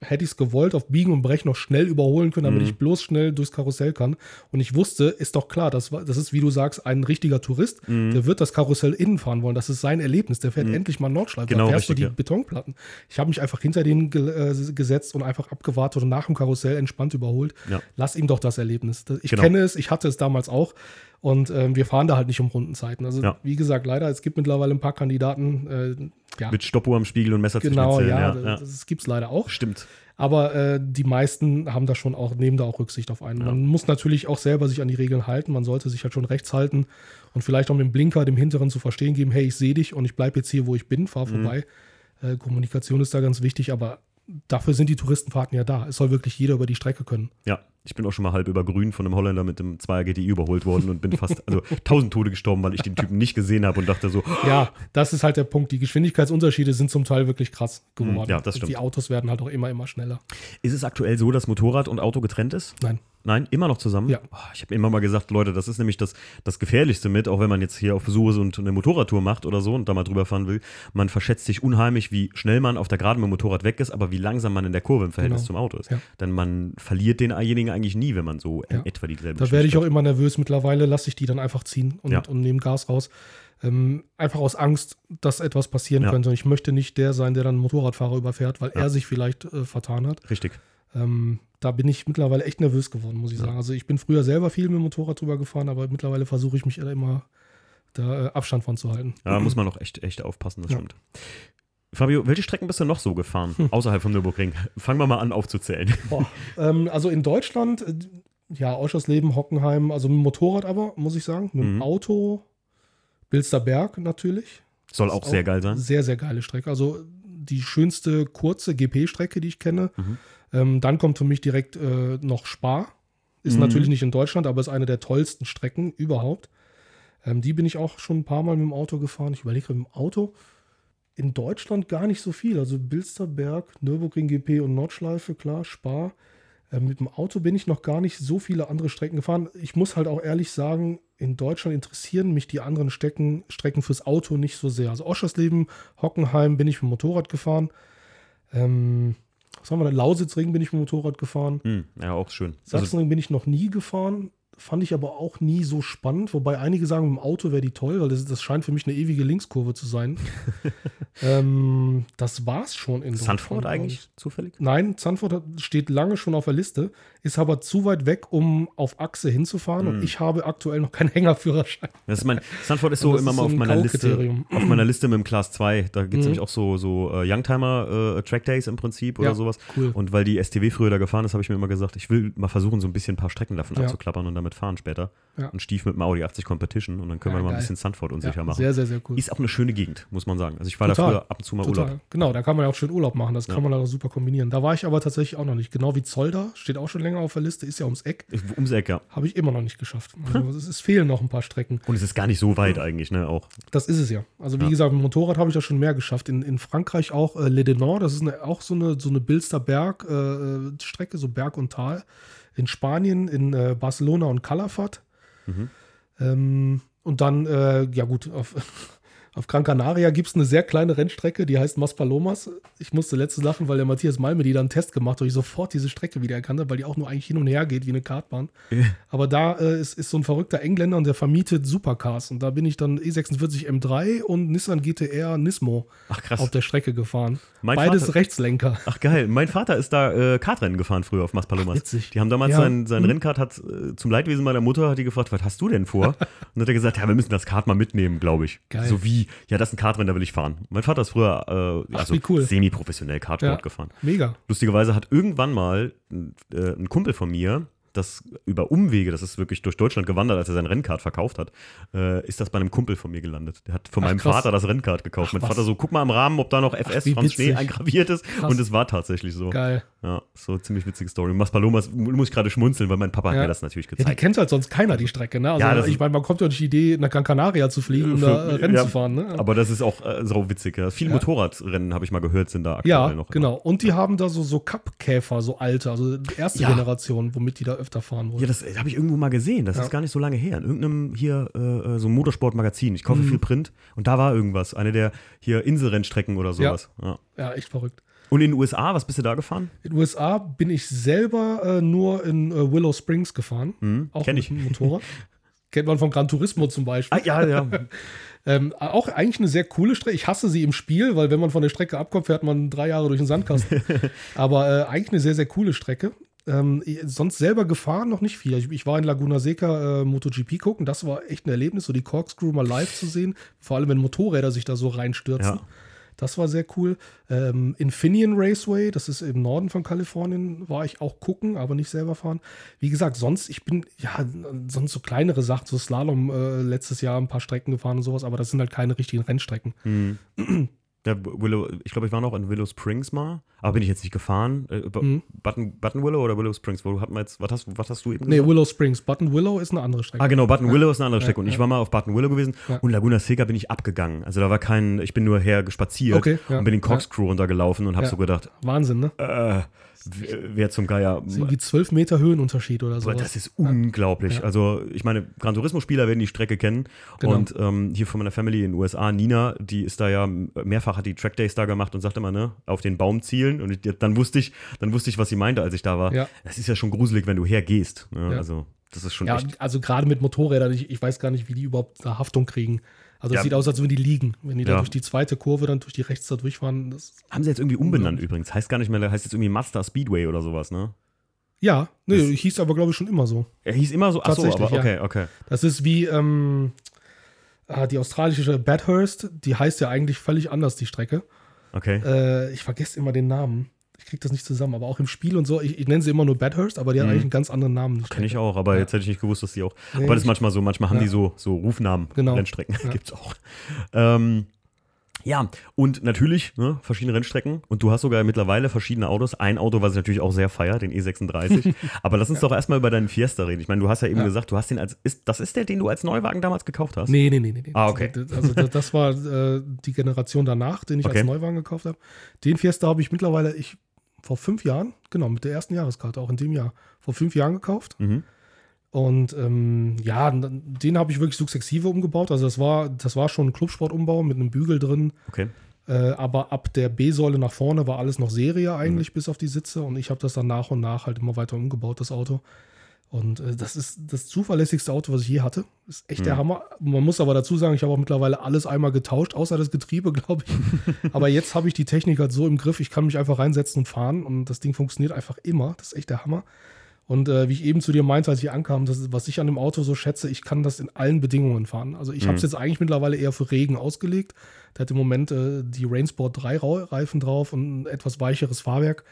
Speaker 2: hätte ich es gewollt, auf Biegen und Brechen noch schnell überholen können, damit
Speaker 1: Mhm.
Speaker 2: ich bloß schnell durchs Karussell kann. Und ich wusste, ist doch klar, das, das ist, wie du sagst, ein richtiger Tourist,
Speaker 1: Mhm.
Speaker 2: der wird das Karussell innen fahren wollen. Das ist sein Erlebnis. Der fährt endlich mal Nordschleife.
Speaker 1: Genau,
Speaker 2: da fährst du
Speaker 1: richtig,
Speaker 2: die
Speaker 1: ja.
Speaker 2: Betonplatten. Ich habe mich einfach hinter den ge äh, gesetzt und einfach abgewartet und nach dem Karussell entspannt überholt.
Speaker 1: Ja.
Speaker 2: Lass ihm doch das Erlebnis. Ich
Speaker 1: Genau.
Speaker 2: kenne es, ich hatte es damals auch. Und ähm, wir fahren da halt nicht um Rundenzeiten. Also,
Speaker 1: Ja.
Speaker 2: wie gesagt, leider, es gibt mittlerweile ein paar Kandidaten. Äh, ja,
Speaker 1: Mit Stoppuhr am Spiegel und Messer
Speaker 2: genau,
Speaker 1: zwischen den
Speaker 2: ja,
Speaker 1: ja,
Speaker 2: das, das gibt es leider auch.
Speaker 1: Stimmt.
Speaker 2: Aber äh, die meisten haben da schon auch, nehmen da auch Rücksicht auf einen. Man muss natürlich auch selber sich an die Regeln halten. Man sollte sich halt schon rechts halten und vielleicht auch mit dem Blinker dem Hinteren zu verstehen geben, hey, ich sehe dich und ich bleibe jetzt hier, wo ich bin, fahr vorbei. Äh, Kommunikation ist da ganz wichtig, aber dafür sind die Touristenfahrten ja da. Es soll wirklich jeder über die Strecke können.
Speaker 1: Ja, ich bin auch schon mal halb über Grün von einem Holländer mit dem 2er GTI überholt worden und bin fast, also tausend Tode gestorben, weil ich den Typen nicht gesehen habe und dachte so,
Speaker 2: Ja, das ist halt der Punkt. Die Geschwindigkeitsunterschiede sind zum Teil wirklich krass geworden.
Speaker 1: Ja, das stimmt.
Speaker 2: Die Autos werden halt auch immer, immer schneller.
Speaker 1: ist es aktuell so, dass Motorrad und Auto getrennt ist?
Speaker 2: Nein.
Speaker 1: Nein, immer noch zusammen?
Speaker 2: Ja.
Speaker 1: Oh, ich habe immer mal gesagt, Leute, das ist nämlich das, das Gefährlichste mit, auch wenn man jetzt hier auf Besuch ist und eine Motorradtour macht oder so und da mal drüber fahren will. Man verschätzt sich unheimlich, wie schnell man auf der Geraden mit dem Motorrad weg ist, aber wie langsam man in der Kurve im Verhältnis
Speaker 2: Genau.
Speaker 1: zum Auto ist.
Speaker 2: Ja.
Speaker 1: Denn man verliert denjenigen eigentlich nie, wenn man so
Speaker 2: Ja.
Speaker 1: etwa dieselbe
Speaker 2: Da werde ich auch immer nervös. Mittlerweile lasse ich die dann einfach ziehen und,
Speaker 1: Ja.
Speaker 2: und nehme Gas raus. Ähm, einfach aus Angst, dass etwas passieren könnte. Und ich möchte nicht der sein, der dann einen Motorradfahrer überfährt, weil er sich vielleicht äh, vertan hat.
Speaker 1: Richtig.
Speaker 2: Ähm, da bin ich mittlerweile echt nervös geworden, muss ich sagen. Also ich bin früher selber viel mit dem Motorrad drüber gefahren, aber mittlerweile versuche ich mich immer da äh, Abstand von zu halten.
Speaker 1: Ja, da muss man auch echt, echt aufpassen, das
Speaker 2: Ja.
Speaker 1: stimmt. Fabio, welche Strecken bist du noch so gefahren,
Speaker 2: Hm.
Speaker 1: außerhalb vom Nürburgring? Fangen wir mal an aufzuzählen.
Speaker 2: Ähm, also in Deutschland, äh, ja, Oschersleben, Hockenheim, also mit dem Motorrad aber, muss ich sagen. Mit dem
Speaker 1: Mhm.
Speaker 2: Auto, Bilsterberg natürlich.
Speaker 1: Soll
Speaker 2: Ist
Speaker 1: auch sehr geil sein.
Speaker 2: Sehr, sehr geile Strecke. Also die schönste kurze GP-Strecke, die ich kenne.
Speaker 1: Mhm.
Speaker 2: Ähm, dann kommt für mich direkt äh, noch Spa. Ist
Speaker 1: Mhm.
Speaker 2: natürlich nicht in Deutschland, aber ist eine der tollsten Strecken überhaupt. Ähm, die bin ich auch schon ein paar Mal mit dem Auto gefahren. Ich überlege mit dem Auto. In Deutschland gar nicht so viel. Also Bilsterberg, Nürburgring GP und Nordschleife, klar, Spa. Äh, mit dem Auto bin ich noch gar nicht so viele andere Strecken gefahren. Ich muss halt auch ehrlich sagen, in Deutschland interessieren mich die anderen Strecken, Strecken fürs Auto nicht so sehr. Also Oschersleben, Hockenheim bin ich mit dem Motorrad gefahren. Ähm, was haben wir da? Lausitzring bin ich mit dem Motorrad gefahren.
Speaker 1: Hm, ja, auch schön. Also,
Speaker 2: Sachsenring bin ich noch nie gefahren. Fand ich aber auch nie so spannend. Wobei einige sagen, mit dem Auto wäre die toll, weil das, das scheint für mich eine ewige Linkskurve zu sein. ähm, das war's schon in
Speaker 1: Sanford eigentlich zufällig?
Speaker 2: Nein, Sanford steht lange schon auf der Liste, ist aber zu weit weg, um auf Achse hinzufahren.
Speaker 1: Hm.
Speaker 2: Und ich habe aktuell noch keinen Hängerführerschein.
Speaker 1: Das ist mein, Sanford ist so immer
Speaker 2: ist
Speaker 1: mal auf
Speaker 2: ein
Speaker 1: meiner Liste, auf meiner Liste mit dem Class 2. Da gibt es
Speaker 2: Mhm.
Speaker 1: nämlich auch so, so äh, Youngtimer Track Days im Prinzip oder
Speaker 2: Ja,
Speaker 1: sowas.
Speaker 2: cool.
Speaker 1: Und weil die STW früher da gefahren ist, habe ich mir immer gesagt, ich will mal versuchen, so ein bisschen ein paar Strecken davon
Speaker 2: Ja.
Speaker 1: abzuklappern und damit fahren später.
Speaker 2: Ja.
Speaker 1: Und Stief mit dem Audi 80 Competition und dann können
Speaker 2: Ja,
Speaker 1: wir mal ein bisschen Sanford unsicher
Speaker 2: Ja,
Speaker 1: machen.
Speaker 2: Sehr, sehr, sehr cool.
Speaker 1: Ist auch eine schöne Gegend, muss man sagen. Also ich war da früher ab und zu mal
Speaker 2: Total.
Speaker 1: Urlaub.
Speaker 2: Genau, da kann man ja auch schön Urlaub machen. Das kann man dann auch super kombinieren. Da war ich aber tatsächlich auch noch nicht. Genau wie Zolder, steht auch schon länger auf der Liste, ist ja ums Eck.
Speaker 1: Ums Eck, ja.
Speaker 2: Habe ich immer noch nicht geschafft. Also es, es fehlen noch ein paar Strecken.
Speaker 1: Und es ist gar nicht so weit eigentlich, ne? Auch.
Speaker 2: Das ist es ja. Also wie gesagt, mit dem Motorrad habe ich das schon mehr geschafft. In, in Frankreich auch äh, Le Denord, das ist eine, auch so eine, so eine Bilster Berg-Strecke, äh, Strecke, so Berg und Tal. In Spanien, in äh, Barcelona und Calafat.
Speaker 1: Mhm.
Speaker 2: Ähm, und dann, äh, ja gut, auf, auf Gran Canaria gibt es eine sehr kleine Rennstrecke, die heißt Maspalomas. Ich musste letztens lachen, weil der Matthias Malme die da einen Test gemacht hat und ich sofort diese Strecke wieder erkannt habe, weil die auch nur eigentlich hin und her geht wie eine Kartbahn. Aber da äh, ist, ist so ein verrückter Engländer und der vermietet Supercars. Und da bin ich dann E46 M3 und Nissan GTR Nismo
Speaker 1: Ach krass.
Speaker 2: auf der Strecke gefahren.
Speaker 1: Mein
Speaker 2: Beides
Speaker 1: Vater-
Speaker 2: Ach,
Speaker 1: Ach geil, mein Vater ist da äh, Kartrennen gefahren früher auf Maspalomas.
Speaker 2: Ach, witzig.
Speaker 1: Die haben damals
Speaker 2: Ja.
Speaker 1: sein, sein
Speaker 2: Mhm.
Speaker 1: Rennrad hat äh, zum Leidwesen meiner Mutter hat die gefragt, was hast du denn vor? Und dann hat er gesagt, ja, wir müssen das Kart mal mitnehmen, glaube ich.
Speaker 2: Geil.
Speaker 1: So wie, ja, das ist ein Kartrennen, da will ich fahren. Mein Vater ist früher äh,
Speaker 2: Ach,
Speaker 1: also
Speaker 2: wie cool.
Speaker 1: semi-professionell Kartsport
Speaker 2: Ja.
Speaker 1: gefahren.
Speaker 2: Mega.
Speaker 1: Lustigerweise hat irgendwann mal äh, ein Kumpel von mir das über Umwege, das ist wirklich durch Deutschland gewandert, als er sein Rennkart verkauft hat, äh, ist das bei einem Kumpel von mir gelandet. Der hat von
Speaker 2: Ach,
Speaker 1: meinem
Speaker 2: krass.
Speaker 1: Vater das Rennkart gekauft.
Speaker 2: Ach,
Speaker 1: mein
Speaker 2: was.
Speaker 1: Vater so, guck mal am Rahmen, ob da noch FS
Speaker 2: wie
Speaker 1: Franz Schnee eingraviert ist.
Speaker 2: Krass.
Speaker 1: Und es war tatsächlich so.
Speaker 2: Geil.
Speaker 1: Ja, so ziemlich witzige Story. Maspalomas muss ich gerade schmunzeln, weil mein Papa hat
Speaker 2: Ja.
Speaker 1: mir das natürlich
Speaker 2: Ja, die
Speaker 1: gezeigt.
Speaker 2: kennt halt sonst keiner, die Strecke. Ne? Also,
Speaker 1: Ja,
Speaker 2: ich meine, man kommt ja nicht die Idee, nach Gran Canaria zu fliegen und da äh, Rennen zu fahren. Ne?
Speaker 1: Aber das ist auch äh, so witzig. Ja. Viele. Motorradrennen, habe ich mal gehört, sind da aktuell
Speaker 2: Ja,
Speaker 1: noch.
Speaker 2: genau. Und die haben da so, so Cup-Käfer, so alte, also die erste. Generation, womit die da öfter fahren wollen.
Speaker 1: Ja, das habe ich irgendwo mal gesehen. Das ist gar nicht so lange her. In irgendeinem hier äh, äh, so Motorsportmagazin. Ich kaufe
Speaker 2: Mhm.
Speaker 1: viel Print und da war irgendwas. Eine der hier Inselrennstrecken oder sowas. Ja,
Speaker 2: echt verrückt.
Speaker 1: Und in den USA, was bist du da gefahren?
Speaker 2: In den USA bin ich selber äh, nur in äh, Willow Springs gefahren.
Speaker 1: Hm,
Speaker 2: Auch
Speaker 1: kenn
Speaker 2: mit
Speaker 1: ich.
Speaker 2: dem Motorrad. Kennt man von Gran Turismo zum Beispiel.
Speaker 1: Ah, ja, ja.
Speaker 2: Ähm, auch eigentlich eine sehr coole Strecke. Ich hasse sie im Spiel, weil wenn man von der Strecke abkommt, fährt man drei Jahre durch den Sandkasten. Aber äh, eigentlich eine sehr, sehr coole Strecke. Ähm, sonst selber gefahren noch nicht viel. Ich, ich war in Laguna Seca äh, MotoGP gucken. Das war echt ein Erlebnis, so die Corkscrew mal live zu sehen. Vor allem, wenn Motorräder sich da so reinstürzen.
Speaker 1: Ja.
Speaker 2: Das war sehr cool. Ähm, Infineon Raceway, das ist im Norden von Kalifornien, war ich auch gucken, aber nicht selber fahren. Wie gesagt, sonst, ich bin, ja, sonst so kleinere Sachen, so Slalom äh, letztes Jahr ein paar Strecken gefahren und sowas, aber das sind halt keine richtigen Rennstrecken.
Speaker 1: Hm. Ja, Willow, ich glaube, ich war noch in Willow Springs mal, aber bin ich jetzt nicht gefahren. Äh,
Speaker 2: Mhm.
Speaker 1: Button, Button Willow oder Willow Springs? Wo hatten wir jetzt, was hast, was hast du eben
Speaker 2: Nee,
Speaker 1: gesagt?
Speaker 2: Willow Springs. Button Willow ist eine andere Strecke.
Speaker 1: Ah, genau, Button Willow ist eine andere
Speaker 2: Ja,
Speaker 1: Strecke. Und ich
Speaker 2: ja.
Speaker 1: war mal auf Button Willow gewesen
Speaker 2: Ja.
Speaker 1: und Laguna Seca bin ich abgegangen. Also da war kein, ich bin nur her spaziert
Speaker 2: Okay, ja,
Speaker 1: und bin den Corkscrew runtergelaufen und habe
Speaker 2: Ja.
Speaker 1: so gedacht,
Speaker 2: Wahnsinn, ne?
Speaker 1: äh, wer zum Geier.
Speaker 2: Das ist irgendwie 12 Meter Höhenunterschied oder so.
Speaker 1: Aber das ist unglaublich.
Speaker 2: Ja.
Speaker 1: Also, ich meine, Gran Turismo-Spieler werden die Strecke kennen.
Speaker 2: Genau.
Speaker 1: Und ähm, hier von meiner Family in den USA, Nina, die ist da ja mehrfach hat die Track Days da gemacht und sagte immer, ne, auf den Baum zielen. Und ich, dann wusste ich, dann wusste ich, was sie meinte, als ich da war.
Speaker 2: Ja.
Speaker 1: Das ist ja schon gruselig, wenn du hergehst. Ne?
Speaker 2: Ja.
Speaker 1: Also, das ist schon
Speaker 2: Ja,
Speaker 1: echt.
Speaker 2: also gerade mit Motorrädern, ich, ich weiß gar nicht, wie die überhaupt da Haftung kriegen. Also es
Speaker 1: Ja.
Speaker 2: sieht aus, als würden die liegen. Wenn die da
Speaker 1: Ja.
Speaker 2: durch die zweite Kurve dann durch die rechts da durchfahren. Das,
Speaker 1: Haben sie jetzt irgendwie umbenannt übrigens. Heißt gar nicht mehr, heißt jetzt irgendwie Mazda Speedway oder sowas, ne?
Speaker 2: ja,
Speaker 1: Das-
Speaker 2: hieß aber, glaube ich, schon immer so.
Speaker 1: Er hieß immer so, ach so, aber okay, okay.
Speaker 2: Das ist wie ähm, ah, die australische Bathurst, die heißt ja eigentlich völlig anders, die Strecke.
Speaker 1: Okay.
Speaker 2: Äh, ich vergesse immer den Namen. Ich kriege das nicht zusammen, aber auch im Spiel und so, ich, ich nenne sie immer nur Bathurst, aber die hat
Speaker 1: Mhm.
Speaker 2: eigentlich einen ganz anderen Namen.
Speaker 1: Kenne ich auch, aber
Speaker 2: Ja.
Speaker 1: jetzt hätte ich nicht gewusst, dass die auch.
Speaker 2: Nee,
Speaker 1: aber das ist manchmal so, manchmal haben
Speaker 2: Ja.
Speaker 1: die so, so Rufnamen,
Speaker 2: Genau.
Speaker 1: Rennstrecken.
Speaker 2: Ja.
Speaker 1: Gibt's auch. Ähm, ja, und natürlich ne, verschiedene Rennstrecken. Und du hast sogar mittlerweile verschiedene Autos. Ein Auto, was ich natürlich auch sehr feier, den E36. aber lass uns doch erstmal über deinen Fiesta reden. Ich meine, du hast ja eben
Speaker 2: Ja.
Speaker 1: gesagt, du hast den als. Ist, das ist der, den du als Neuwagen damals gekauft hast?
Speaker 2: Nee, nee, nee, nee.
Speaker 1: Ah, okay.
Speaker 2: Also das, das war äh, die Generation danach, den ich
Speaker 1: Okay.
Speaker 2: als Neuwagen gekauft habe. Den Fiesta habe ich mittlerweile, ich vor fünf Jahren, genau, mit der ersten Jahreskarte, auch in dem Jahr, vor fünf Jahren gekauft.
Speaker 1: Mhm.
Speaker 2: Und ähm, ja, den habe ich wirklich sukzessive umgebaut. Also das war, das war schon ein Clubsportumbau mit einem Bügel drin.
Speaker 1: Okay.
Speaker 2: Äh, aber ab der B-Säule nach vorne war alles noch Serie eigentlich, mhm. bis auf die Sitze. Und ich habe das dann nach und nach halt immer weiter umgebaut, das Auto. Und äh, das ist das zuverlässigste Auto, was ich je hatte. Ist echt mhm. der Hammer. Man muss aber dazu sagen, ich habe auch mittlerweile alles einmal getauscht, außer das Getriebe, glaube ich. aber jetzt habe ich die Technik halt so im Griff, ich kann mich einfach reinsetzen und fahren und das Ding funktioniert einfach immer. Das ist echt der Hammer. Und äh, wie ich eben zu dir meinte, als ich ankam, das was ich an dem Auto so schätze, ich kann das in allen Bedingungen fahren. Also ich mhm. habe es jetzt eigentlich mittlerweile eher für Regen ausgelegt. Der hat im Moment äh, die Rainsport 3 Reifen drauf und ein etwas weicheres Fahrwerk.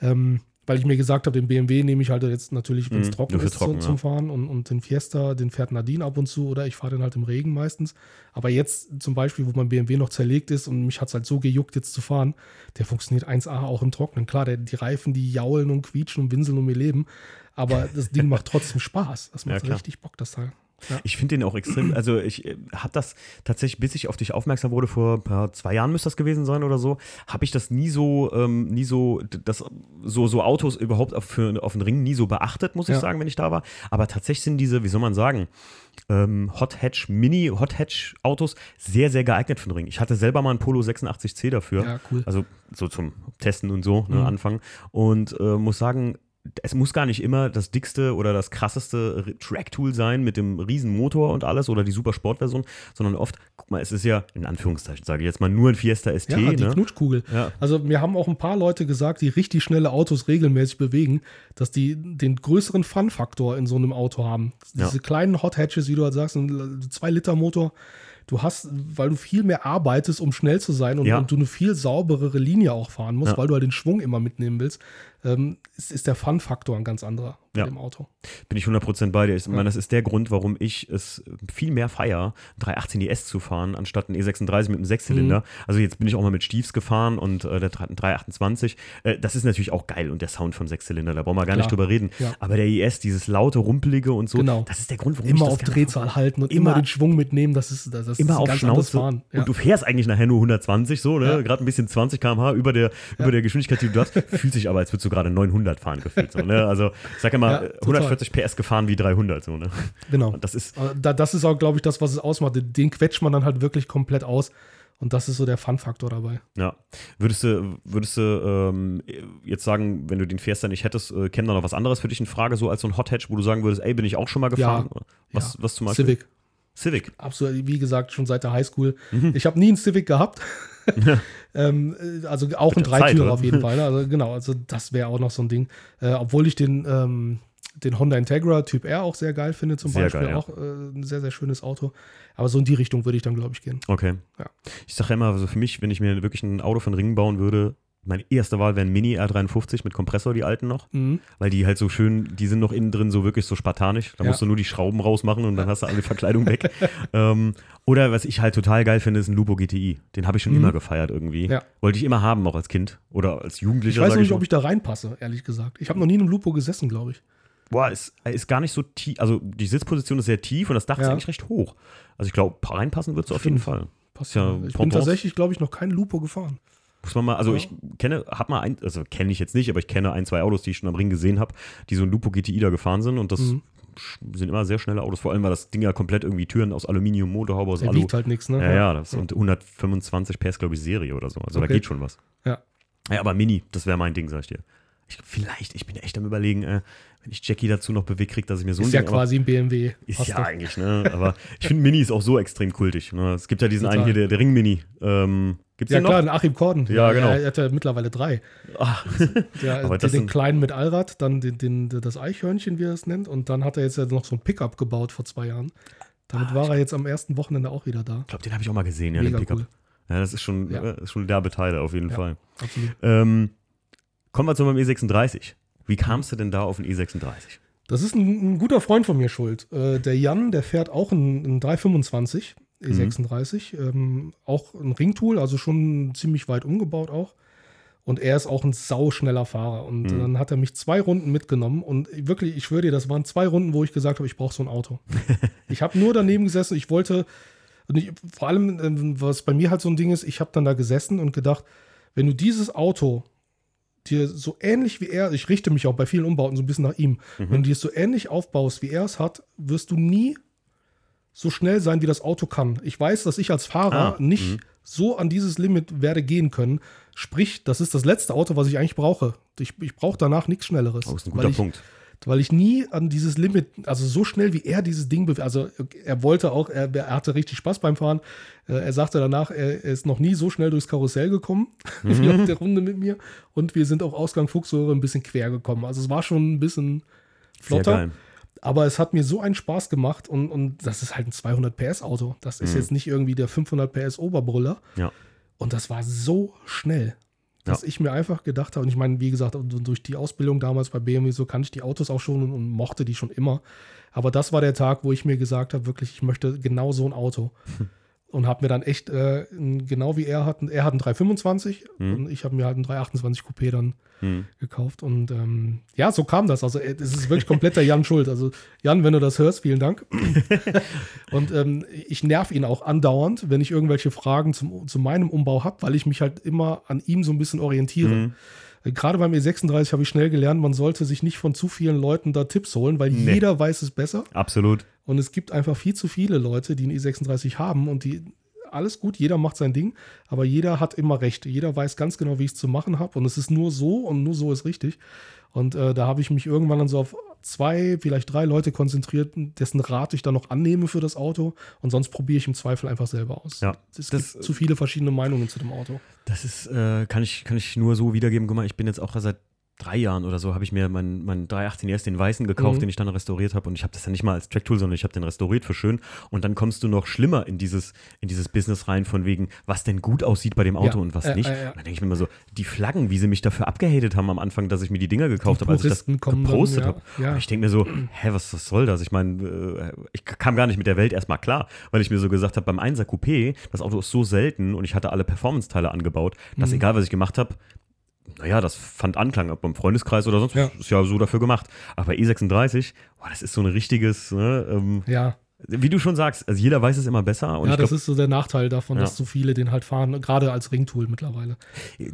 Speaker 2: Ähm, weil ich mir gesagt habe, den BMW nehme ich halt jetzt natürlich, wenn es mhm, trocken ist, trocken, zum, ja. Fahren und, und den Fiesta, den fährt Nadine ab und zu oder ich fahre den halt im Regen meistens. Aber jetzt zum Beispiel, wo mein BMW noch zerlegt ist und mich hat es halt so gejuckt, jetzt zu fahren, der funktioniert 1A auch im Trocknen. Klar, der, die Reifen, die jaulen und quietschen und winseln um ihr Leben, aber das Ding macht trotzdem Spaß. Das macht ja, richtig Bock, das Teil.
Speaker 1: Ja. Ich finde den auch extrem, also ich äh, habe das tatsächlich, bis ich auf dich aufmerksam wurde, vor ja, zwei Jahren müsste das gewesen sein oder so, habe ich das nie so, ähm, nie so, das, so, so Autos überhaupt auf, für, auf den Ring nie so beachtet, muss ja. ich sagen, wenn ich da war. Aber tatsächlich sind diese, wie soll man sagen, ähm, Hot Hatch Mini Hot Hatch Autos sehr, sehr geeignet für den Ring. Ich hatte selber mal ein Polo 86C dafür. Ja, cool. Also so zum Testen und so, ne, mhm. Anfang. Und äh, muss sagen, es muss gar nicht immer das dickste oder das krasseste Track-Tool sein mit dem riesen Motor und alles oder die super Sportversion, sondern oft, guck mal, es ist ja, in Anführungszeichen sage ich jetzt mal, nur ein Fiesta ST.
Speaker 2: Ja, die ne? Knutschkugel. Ja. Also mir haben auch ein paar Leute gesagt, die richtig schnelle Autos regelmäßig bewegen, dass die den größeren Fun-Faktor in so einem Auto haben. Diese ja. kleinen Hot Hatches, wie du halt sagst, ein 2-Liter-Motor, du hast, weil du viel mehr arbeitest, um schnell zu sein und, ja. und du eine viel sauberere Linie auch fahren musst, ja. weil du halt den Schwung immer mitnehmen willst, ähm, ist, ist der Fun-Faktor ein ganz anderer bei ja. dem Auto.
Speaker 1: Bin ich 100% bei dir. Ich meine, das ist der Grund, warum ich es viel mehr feiere, 318 ES zu fahren, anstatt ein E36 mit einem Sechszylinder. Mhm. Also jetzt bin ich auch mal mit Stiefs gefahren und äh, der 328. Äh, das ist natürlich auch geil und der Sound vom Sechszylinder, da brauchen wir gar Klar. nicht drüber reden. Ja. Aber der ES, dieses laute, rumpelige und so,
Speaker 2: genau.
Speaker 1: das ist der Grund, warum
Speaker 2: immer
Speaker 1: ich
Speaker 2: das auf Drehzahl halten und immer, immer, den Schwung mitnehmen, das ist, das ist
Speaker 1: immer auf Schnauze. Fahren. Und du fährst eigentlich nachher nur 120 so, ne? Gerade ein bisschen 20 km/h über der, über der Geschwindigkeit, die du hast, fühlt sich aber, als würdest du gerade 900 fahren gefühlt. So, ne? Also ich sage immer, 140 140 PS gefahren wie 300. So, ne?
Speaker 2: Genau. Und das ist, das ist auch, glaube ich, das, was es ausmacht. Den quetscht man dann halt wirklich komplett aus. Und das ist so der Fun-Faktor dabei.
Speaker 1: Ja. Würdest du, würdest du ähm, jetzt sagen, wenn du den fährst dann nicht hättest, äh, käme da noch was anderes für dich in Frage, so als so ein Hot Hatch, wo du sagen würdest, ey, bin ich auch schon mal gefahren?
Speaker 2: Ja,
Speaker 1: was,
Speaker 2: ja.
Speaker 1: was zum Beispiel?
Speaker 2: Civic.
Speaker 1: Civic.
Speaker 2: Absolut, wie gesagt, schon seit der Highschool. Mhm. Ich habe nie einen Civic gehabt. ähm, äh, also auch ein Dreitürer auf jeden Fall. Ne? Also genau, also das wäre auch noch so ein Ding. Äh, obwohl ich den ähm, den Honda Integra Typ R auch sehr geil finde, zum sehr Beispiel. Geil, ja. Auch äh, ein sehr, sehr schönes Auto. Aber so in die Richtung würde ich dann, glaube ich, gehen.
Speaker 1: Okay. Ja. Ich sage ja immer, also für mich, wenn ich mir wirklich ein Auto von Ringen bauen würde, meine erste Wahl wäre ein Mini R53 mit Kompressor, die alten noch. Mhm. Weil die halt so schön, die sind noch innen drin so wirklich so spartanisch. Da ja. musst du nur die Schrauben rausmachen und dann hast du alle Verkleidung weg. ähm, oder was ich halt total geil finde, ist ein Lupo GTI. Den habe ich schon mhm. immer gefeiert irgendwie. Ja. Wollte ich immer haben, auch als Kind oder als Jugendlicher.
Speaker 2: Ich weiß nicht, ich ob ich da reinpasse, ehrlich gesagt. Ich habe noch nie in einem Lupo gesessen, glaube ich
Speaker 1: boah, ist, ist gar nicht so tief. Also die Sitzposition ist sehr tief und das Dach ja. ist eigentlich recht hoch. Also ich glaube, reinpassen wird es auf jeden Fall.
Speaker 2: Passt ja. Ich bin tatsächlich, glaube ich, noch kein Lupo gefahren.
Speaker 1: Muss man mal, also ja. ich kenne, hab mal ein, also kenne ich jetzt nicht, aber ich kenne ein, zwei Autos, die ich schon am Ring gesehen habe, die so ein Lupo GTI da gefahren sind und das mhm. sind immer sehr schnelle Autos, vor allem weil das Ding ja komplett irgendwie Türen aus Aluminium, Motorhaube aus
Speaker 2: Der
Speaker 1: Alu.
Speaker 2: halt nichts, ne?
Speaker 1: Ja, ja, das ja. und 125 PS, glaube ich, Serie oder so. Also okay. da geht schon was.
Speaker 2: Ja.
Speaker 1: Ja, aber Mini, das wäre mein Ding, sag ich dir. Ich, vielleicht, ich bin echt am überlegen, äh, wenn ich Jackie dazu noch bewegt kriege, dass ich mir so
Speaker 2: ist
Speaker 1: ein
Speaker 2: ja Ding, quasi ein BMW.
Speaker 1: Ist Passt ja doch. eigentlich, ne? Aber ich finde Mini ist auch so extrem kultig. Ne? Es gibt ja diesen Total. einen hier, der, der Ring-Mini. Ähm, gibt's
Speaker 2: ja,
Speaker 1: den
Speaker 2: klar, den Achim Korden.
Speaker 1: Ja, genau.
Speaker 2: Er, hat ja mittlerweile drei. Ach. Der, Aber den, den kleinen mit Allrad, dann den, den, das Eichhörnchen, wie er es nennt. Und dann hat er jetzt ja noch so ein Pickup gebaut vor zwei Jahren. Damit ah, war er jetzt am ersten Wochenende auch wieder da.
Speaker 1: Ich glaube, den habe ich auch mal gesehen, ja, Mega den Pickup. Cool. Ja, das ist schon, ja. Äh, schon derbe Teile auf jeden ja, Fall. Absolut. Ähm, kommen wir zu meinem E36. Wie kamst du denn da auf den E36?
Speaker 2: Das ist ein, ein guter Freund von mir schuld. Äh, der Jan, der fährt auch einen 325 E36. Mhm. Ähm, auch ein Ringtool, also schon ziemlich weit umgebaut auch. Und er ist auch ein sauschneller Fahrer. Und mhm. dann hat er mich zwei Runden mitgenommen. Und wirklich, ich schwöre dir, das waren zwei Runden, wo ich gesagt habe, ich brauche so ein Auto. ich habe nur daneben gesessen. Ich wollte, ich, vor allem, ähm, was bei mir halt so ein Ding ist, ich habe dann da gesessen und gedacht, wenn du dieses Auto dir so ähnlich wie er, ich richte mich auch bei vielen Umbauten so ein bisschen nach ihm,
Speaker 1: Mhm.
Speaker 2: wenn du dir es so ähnlich aufbaust, wie er es hat, wirst du nie so schnell sein, wie das Auto kann. Ich weiß, dass ich als Fahrer
Speaker 1: Ah,
Speaker 2: nicht so an dieses Limit werde gehen können. Sprich, das ist das letzte Auto, was ich eigentlich brauche. Ich, ich brauche danach nichts Schnelleres.
Speaker 1: Oh, ist ein
Speaker 2: weil
Speaker 1: guter
Speaker 2: ich,
Speaker 1: Punkt.
Speaker 2: weil ich nie an dieses Limit, also so schnell wie er dieses Ding, also er wollte auch, er, er hatte richtig Spaß beim Fahren. Äh, Er sagte danach, er ist noch nie so schnell durchs Karussell gekommen wie auf der Runde mit mir. Und wir sind auf Ausgang Fuchsröhre ein bisschen quer gekommen. Also es war schon ein bisschen flotter. Aber es hat mir so einen Spaß gemacht und, und das ist halt ein 200 PS Auto. Das ist jetzt nicht irgendwie der 500 PS Oberbrüller.
Speaker 1: Ja.
Speaker 2: Und das war so schnell, dass
Speaker 1: Ja.
Speaker 2: ich mir einfach gedacht habe, und ich meine, wie gesagt, durch die Ausbildung damals bei BMW, so kannte ich die Autos auch schon und, und mochte die schon immer. Aber das war der Tag, wo ich mir gesagt habe, wirklich, ich möchte genau so ein Auto. Und habe mir dann echt, äh, genau wie er hat, er hat einen 325 und ich habe mir halt einen 328 Coupé dann
Speaker 1: Hm.
Speaker 2: gekauft. Und ähm, ja, so kam das. Also äh, es ist wirklich komplett der Jan schuld. Also Jan, wenn du das hörst, vielen Dank. und ähm, ich nerv ihn auch andauernd, wenn ich irgendwelche Fragen zum, zu meinem Umbau habe, weil ich mich halt immer an ihm so ein bisschen orientiere.
Speaker 1: Mhm.
Speaker 2: Gerade beim E36 habe ich schnell gelernt, man sollte sich nicht von zu vielen Leuten da Tipps holen, weil
Speaker 1: Nee.
Speaker 2: jeder weiß es besser.
Speaker 1: Absolut.
Speaker 2: Und es gibt einfach viel zu viele Leute, die einen E36 haben und die alles gut, jeder macht sein Ding, aber jeder hat immer recht. Jeder weiß ganz genau, wie ich es zu machen habe und es ist nur so und nur so ist richtig. Und äh, da habe ich mich irgendwann dann so auf zwei, vielleicht drei Leute konzentriert, dessen Rat ich dann noch annehme für das Auto und sonst probiere ich im Zweifel einfach selber aus.
Speaker 1: Ja,
Speaker 2: es
Speaker 1: das-
Speaker 2: gibt zu viele verschiedene Meinungen zu dem Auto.
Speaker 1: Das ist, äh, kann, ich, kann ich nur so wiedergeben. Guck mal, ich bin jetzt auch seit drei Jahren oder so, habe ich mir meinen mein 318 erst den weißen gekauft,
Speaker 2: Mhm.
Speaker 1: den ich dann restauriert habe. Und ich habe das ja nicht mal als Tracktool, sondern ich habe den restauriert für schön. Und dann kommst du noch schlimmer in dieses, in dieses Business rein, von wegen, was denn gut aussieht bei dem Auto
Speaker 2: Ja,
Speaker 1: und was
Speaker 2: äh,
Speaker 1: nicht.
Speaker 2: äh, ja.
Speaker 1: Und dann denke ich mir immer so, die Flaggen, wie sie mich dafür abgehatet haben am Anfang, dass ich mir die Dinger gekauft habe, als ich das
Speaker 2: dann,
Speaker 1: gepostet
Speaker 2: ja,
Speaker 1: habe.
Speaker 2: ja.
Speaker 1: Und ich denke mir so, hä, was, was soll das? Ich meine, äh, ich kam gar nicht mit der Welt erstmal klar, weil ich mir so gesagt habe, beim 1er Coupé, das Auto ist so selten und ich hatte alle Performance-Teile angebaut, dass
Speaker 2: Mhm.
Speaker 1: egal, was ich gemacht habe, naja, das fand Anklang, ob beim Freundeskreis oder sonst,
Speaker 2: Ja.
Speaker 1: ist ja so dafür gemacht. Aber bei E36, boah, das ist so ein richtiges, ne, ähm,
Speaker 2: Ja,
Speaker 1: wie du schon sagst, also jeder weiß es immer besser
Speaker 2: ja das
Speaker 1: glaube,
Speaker 2: ist so der Nachteil davon,
Speaker 1: Ja.
Speaker 2: dass so viele den halt fahren, gerade als Ringtool mittlerweile.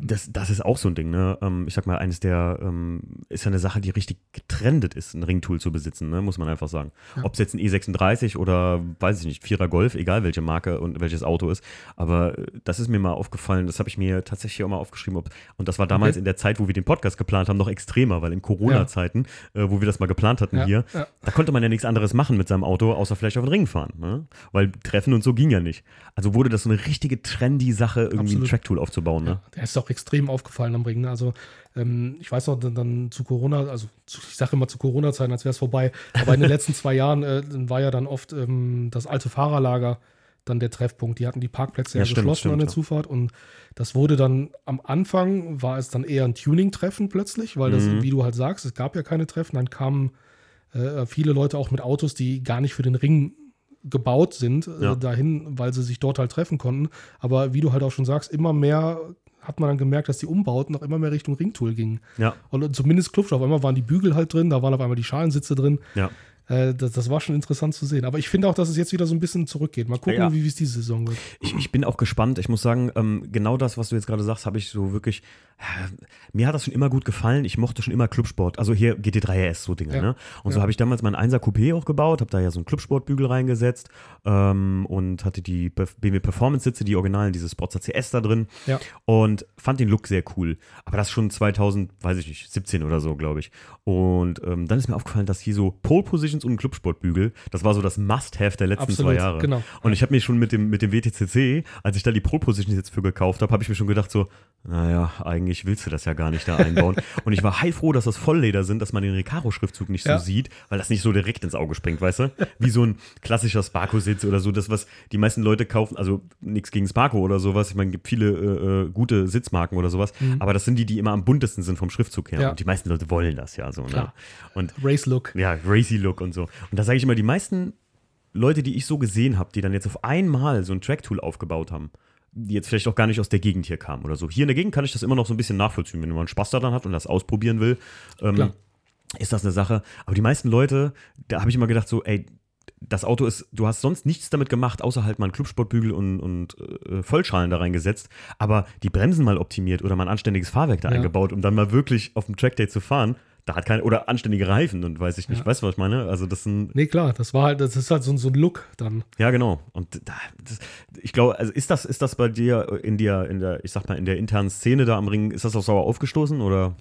Speaker 1: das, das ist auch so ein Ding, ne? Ähm, ich sag mal, eines der, ähm, ist ja eine Sache, die richtig getrendet ist, ein Ringtool zu besitzen, ne? muss man einfach sagen.
Speaker 2: Ja.
Speaker 1: Ob es jetzt ein E36 oder, weiß ich nicht, Vierer Golf, egal welche Marke und welches Auto ist. Aber äh, das ist mir mal aufgefallen, das habe ich mir tatsächlich auch mal aufgeschrieben. Ob, und das war damals
Speaker 2: Okay.
Speaker 1: in der Zeit, wo wir den Podcast geplant haben, noch extremer, weil in Corona-Zeiten, äh, wo wir das mal geplant hatten
Speaker 2: Ja,
Speaker 1: hier,
Speaker 2: ja.
Speaker 1: da konnte man ja nichts anderes machen mit seinem Auto, außer vielleicht auf den Ring fahren. Ne? Weil Treffen und so ging ja nicht. Also wurde das so eine richtige trendy Sache, irgendwie
Speaker 2: Absolut.
Speaker 1: ein Tracktool aufzubauen. Ne?
Speaker 2: Ja, der ist auch extrem aufgefallen am Ring. ne? Also ähm, ich weiß noch, dann, dann zu Corona, also ich sage immer zu Corona-Zeiten, als wäre es vorbei, aber in den letzten zwei Jahren äh, war ja dann oft ähm, das alte Fahrerlager dann der Treffpunkt. Die hatten die Parkplätze ja,
Speaker 1: Ja, stimmt,
Speaker 2: geschlossen an
Speaker 1: stimmt,
Speaker 2: der
Speaker 1: ja.
Speaker 2: Zufahrt und das wurde dann am Anfang war es dann eher ein Tuning-Treffen plötzlich, weil das,
Speaker 1: Mhm.
Speaker 2: wie du halt sagst, es gab ja keine Treffen. Dann kamen äh, viele Leute auch mit Autos, die gar nicht für den Ring gebaut sind,
Speaker 1: Ja.
Speaker 2: äh, dahin, weil sie sich dort halt treffen konnten. Aber wie du halt auch schon sagst, immer mehr hat man dann gemerkt, dass die Umbauten noch immer mehr Richtung Ringtool gingen.
Speaker 1: Ja,
Speaker 2: Und zumindest Klubsch, auf einmal waren die Bügel halt drin, da waren auf einmal die Schalensitze drin.
Speaker 1: ja.
Speaker 2: Äh, das, das war schon interessant zu sehen. Aber ich finde auch, dass es jetzt wieder so ein bisschen zurückgeht. Mal gucken,
Speaker 1: Ja.
Speaker 2: wie es diese Saison wird.
Speaker 1: Ich, ich bin auch gespannt. Ich muss sagen, ähm, genau das, was du jetzt gerade sagst, habe ich so wirklich. Äh, mir hat das schon immer gut gefallen. Ich mochte schon immer Clubsport. Also hier GT3 RS, so Dinge.
Speaker 2: Ja.
Speaker 1: Ne? Und so
Speaker 2: Ja.
Speaker 1: habe ich damals meinen 1er Coupé auch gebaut, habe da ja so einen Clubsportbügel reingesetzt ähm, und hatte die BMW Performance-Sitze, die originalen, dieses Sportster CS da drin.
Speaker 2: Ja.
Speaker 1: Und fand den Look sehr cool. Aber das schon 2000, weiß ich nicht, 17 oder so, glaube ich. Und ähm, dann ist mir aufgefallen, dass hier so Pole Positions und ein Clubsportbügel, das war so das Must-Have der letzten
Speaker 2: Absolut,
Speaker 1: zwei Jahre.
Speaker 2: genau.
Speaker 1: Und ich habe mir schon mit dem, mit dem WTCC, als ich da die Pole Positions jetzt für gekauft habe, habe ich mir schon gedacht so, naja, eigentlich willst du das ja gar nicht da einbauen. und ich war heilfroh, dass das Vollleder sind, dass man den Recaro-Schriftzug nicht
Speaker 2: Ja.
Speaker 1: so sieht, weil das nicht so direkt ins Auge springt, weißt du? Wie so ein klassischer Sparko-Sitz oder so, das, was die meisten Leute kaufen, also nichts gegen Sparko oder sowas. Ich meine, es gibt viele äh, äh, gute Sitzmarken oder sowas, aber das sind die, die immer am buntesten sind vom Schriftzug her.
Speaker 2: Mhm. Ja.
Speaker 1: Und die meisten Leute wollen das ja so. Ne? Und
Speaker 2: Race-Look.
Speaker 1: ja, racy Look und so. Und da sage ich immer, die meisten Leute, die ich so gesehen habe, die dann jetzt auf einmal so ein Tracktool aufgebaut haben, die jetzt vielleicht auch gar nicht aus der Gegend hier kamen oder so. Hier in der Gegend kann ich das immer noch so ein bisschen nachvollziehen, wenn man Spaß daran hat und das ausprobieren will. Ähm, ist das eine Sache. Aber die meisten Leute, da habe ich immer gedacht, so, ey, das Auto ist, du hast sonst nichts damit gemacht, außer halt mal einen Clubsportbügel und, und äh, Vollschalen da reingesetzt, aber die Bremsen mal optimiert oder mal ein anständiges Fahrwerk da
Speaker 2: Ja.
Speaker 1: eingebaut, um dann mal wirklich auf dem Trackday zu fahren. Da hat kein, oder anständige Reifen und weiß ich nicht,
Speaker 2: Ja.
Speaker 1: weißt du, was ich meine? Also das sind,
Speaker 2: Nee, klar, das war halt, das ist halt so, ein- so ein Look dann.
Speaker 1: ja genau. Und da, das, ich glaube, also ist das, ist das bei dir in dir, in der, ich sag mal, in der internen Szene da am Ring, ist das auch sauer aufgestoßen oder?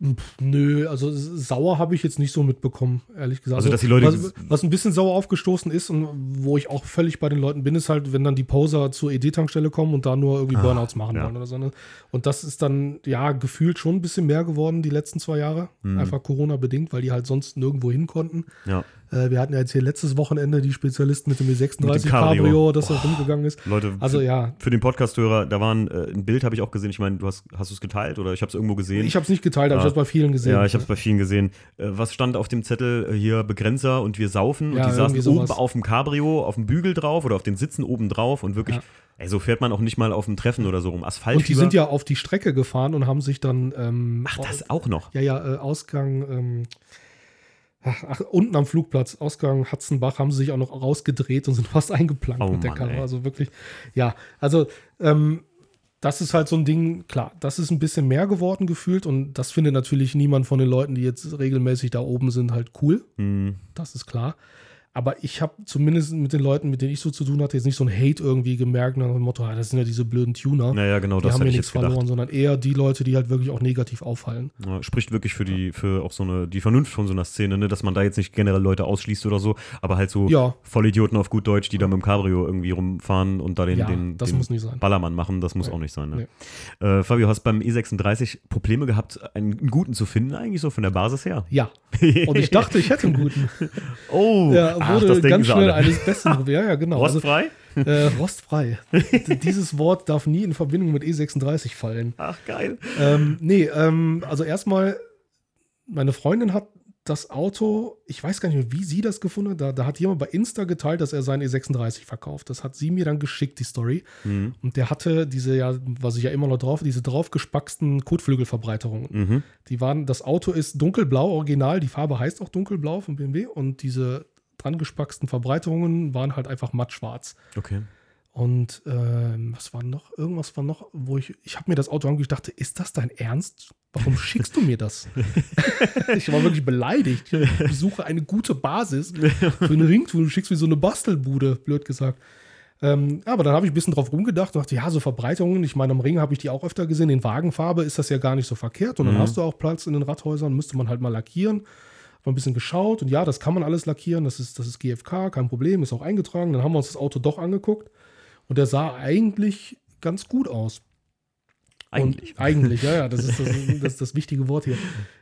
Speaker 2: Pff, Nö, also sauer habe ich jetzt nicht so mitbekommen, ehrlich gesagt.
Speaker 1: Also, dass die Leute-
Speaker 2: Was, was ein bisschen sauer aufgestoßen ist und wo ich auch völlig bei den Leuten bin, ist halt, wenn dann die Poser zur ED-Tankstelle kommen und da nur irgendwie
Speaker 1: Ah,
Speaker 2: Burnouts machen
Speaker 1: ja.
Speaker 2: wollen oder so. ne? Und das ist dann, ja, gefühlt schon ein bisschen mehr geworden die letzten zwei Jahre.
Speaker 1: Mhm.
Speaker 2: Einfach Corona-bedingt, weil die halt sonst nirgendwo hin konnten.
Speaker 1: Ja.
Speaker 2: Äh, wir hatten ja jetzt hier letztes Wochenende die Spezialisten mit dem E36
Speaker 1: Mit dem
Speaker 2: Cabrio,
Speaker 1: Cabrio.
Speaker 2: das da rumgegangen ist.
Speaker 1: Leute,
Speaker 2: Also
Speaker 1: für,
Speaker 2: ja,
Speaker 1: für den Podcast-Hörer, da waren äh, ein Bild, habe ich auch gesehen. Ich meine, du hast, hast du es geteilt oder ich habe es irgendwo gesehen?
Speaker 2: ich habe es nicht geteilt, aber
Speaker 1: Ah.
Speaker 2: ich habe es bei vielen gesehen.
Speaker 1: Ja, ich habe es bei vielen gesehen. Äh, was stand auf dem Zettel? Äh, Hier Begrenzer und wir saufen.
Speaker 2: Ja,
Speaker 1: und die saßen
Speaker 2: irgendwie
Speaker 1: oben
Speaker 2: sowas.
Speaker 1: auf dem Cabrio, auf dem Bügel drauf oder auf den Sitzen oben drauf und wirklich,
Speaker 2: Ja.
Speaker 1: ey, so fährt man auch nicht mal auf dem Treffen oder so rum. Asphalt.
Speaker 2: Und die sind ja auf die Strecke gefahren und haben sich dann ähm,
Speaker 1: Ach, das auch noch.
Speaker 2: Ja, ja, äh, Ausgang, ähm, ach, unten am Flugplatz, Ausgang Hatzenbach, haben sie sich auch noch rausgedreht und sind fast eingeplankt
Speaker 1: Oh
Speaker 2: mit der
Speaker 1: Mann,
Speaker 2: Kamera.
Speaker 1: ey.
Speaker 2: Also wirklich, ja, also ähm, das ist halt so ein Ding, klar, das ist ein bisschen mehr geworden gefühlt und das findet natürlich niemand von den Leuten, die jetzt regelmäßig da oben sind, halt cool.
Speaker 1: Hm,
Speaker 2: Das ist klar. Aber ich habe zumindest mit den Leuten, mit denen ich so zu tun hatte, jetzt nicht so ein Hate irgendwie gemerkt, nach dem Motto, ah, das sind ja diese blöden Tuner.
Speaker 1: naja, genau,
Speaker 2: die
Speaker 1: das
Speaker 2: haben mir
Speaker 1: ich
Speaker 2: nichts
Speaker 1: gedacht.
Speaker 2: verloren, sondern eher die Leute, die halt wirklich auch negativ auffallen.
Speaker 1: Ja, spricht wirklich für die, für auch so eine, die Vernunft von so einer Szene, ne? dass man da jetzt nicht generell Leute ausschließt oder so, aber halt so
Speaker 2: Ja.
Speaker 1: Vollidioten auf gut Deutsch, die da mit dem Cabrio irgendwie rumfahren und da den,
Speaker 2: Ja,
Speaker 1: den,
Speaker 2: das
Speaker 1: den
Speaker 2: muss nicht sein.
Speaker 1: Ballermann machen, das muss
Speaker 2: Nee.
Speaker 1: auch nicht sein. Ne? Äh, Fabio, hast beim E36 Probleme gehabt, einen, einen guten zu finden, eigentlich so von der Basis her?
Speaker 2: Ja. Und ich dachte, ich hätte einen guten.
Speaker 1: oh,
Speaker 2: Ja,
Speaker 1: ach,
Speaker 2: wurde ganz schnell eines Besseren. Ja, ja, genau. Also,
Speaker 1: Rostfrei?
Speaker 2: äh, rostfrei. Dieses Wort darf nie in Verbindung mit E36 fallen.
Speaker 1: Ach, geil.
Speaker 2: Ähm, nee, ähm, also erstmal, meine Freundin hat das Auto, ich weiß gar nicht mehr, wie sie das gefunden hat. Da, da hat jemand bei Insta geteilt, dass er seinen E36 verkauft. Das hat sie mir dann geschickt, die Story.
Speaker 1: Mhm.
Speaker 2: Und der hatte diese, ja, was ich ja immer noch drauf, diese draufgespacksten Kotflügelverbreiterungen.
Speaker 1: Mhm.
Speaker 2: Die waren, das Auto ist dunkelblau, original, die Farbe heißt auch dunkelblau von BMW und diese dran gespacksten Verbreiterungen waren halt einfach mattschwarz.
Speaker 1: Okay.
Speaker 2: Und ähm, was war noch? Irgendwas war noch, wo ich, ich habe mir das Auto angeguckt, ich dachte, ist das dein Ernst? Warum schickst du mir das? ich war wirklich beleidigt. Ich suche eine gute Basis für eine Ringtour. Du schickst mir so eine Bastelbude, blöd gesagt. Ähm, aber dann habe ich ein bisschen drauf rumgedacht und dachte, ja, so Verbreiterungen, ich meine, am Ring habe ich die auch öfter gesehen. In Wagenfarbe ist das ja gar nicht so verkehrt. Und dann
Speaker 1: Mhm.
Speaker 2: hast du auch Platz in den Radhäusern, müsste man halt mal lackieren. Mal ein bisschen geschaut und ja, das kann man alles lackieren. Das ist, das ist GFK, kein Problem, ist auch eingetragen. Dann haben wir uns das Auto doch angeguckt und der sah eigentlich ganz gut aus.
Speaker 1: Eigentlich.
Speaker 2: Und eigentlich, ja, ja, das ist das, das, ist das wichtige Wort hier.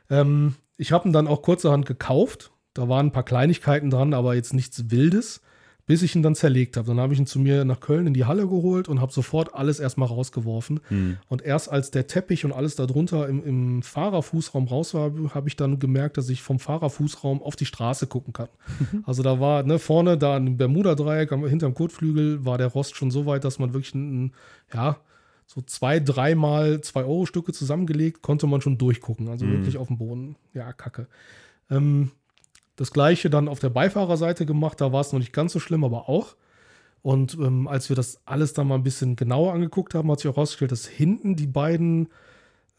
Speaker 2: Ähm, ich habe ihn dann auch kurzerhand gekauft. Da waren ein paar Kleinigkeiten dran, aber jetzt nichts Wildes, bis ich ihn dann zerlegt habe. Dann habe ich ihn zu mir nach Köln in die Halle geholt und habe sofort alles erstmal rausgeworfen.
Speaker 1: Hm.
Speaker 2: Und erst als der Teppich und alles darunter im, im Fahrerfußraum raus war, habe ich dann gemerkt, dass ich vom Fahrerfußraum auf die Straße gucken kann. Also da war ne, vorne, da im Bermuda-Dreieck, hinterm Kotflügel, war der Rost schon so weit, dass man wirklich, ein, ja, so zwei, dreimal zwei Euro Stücke zusammengelegt, konnte man schon durchgucken. Also
Speaker 1: Mhm.
Speaker 2: wirklich auf dem Boden. Ja, kacke. Ähm, das gleiche dann auf der Beifahrerseite gemacht, da war es noch nicht ganz so schlimm, aber auch. Und ähm, als wir das alles dann mal ein bisschen genauer angeguckt haben, hat sich auch herausgestellt, dass hinten die beiden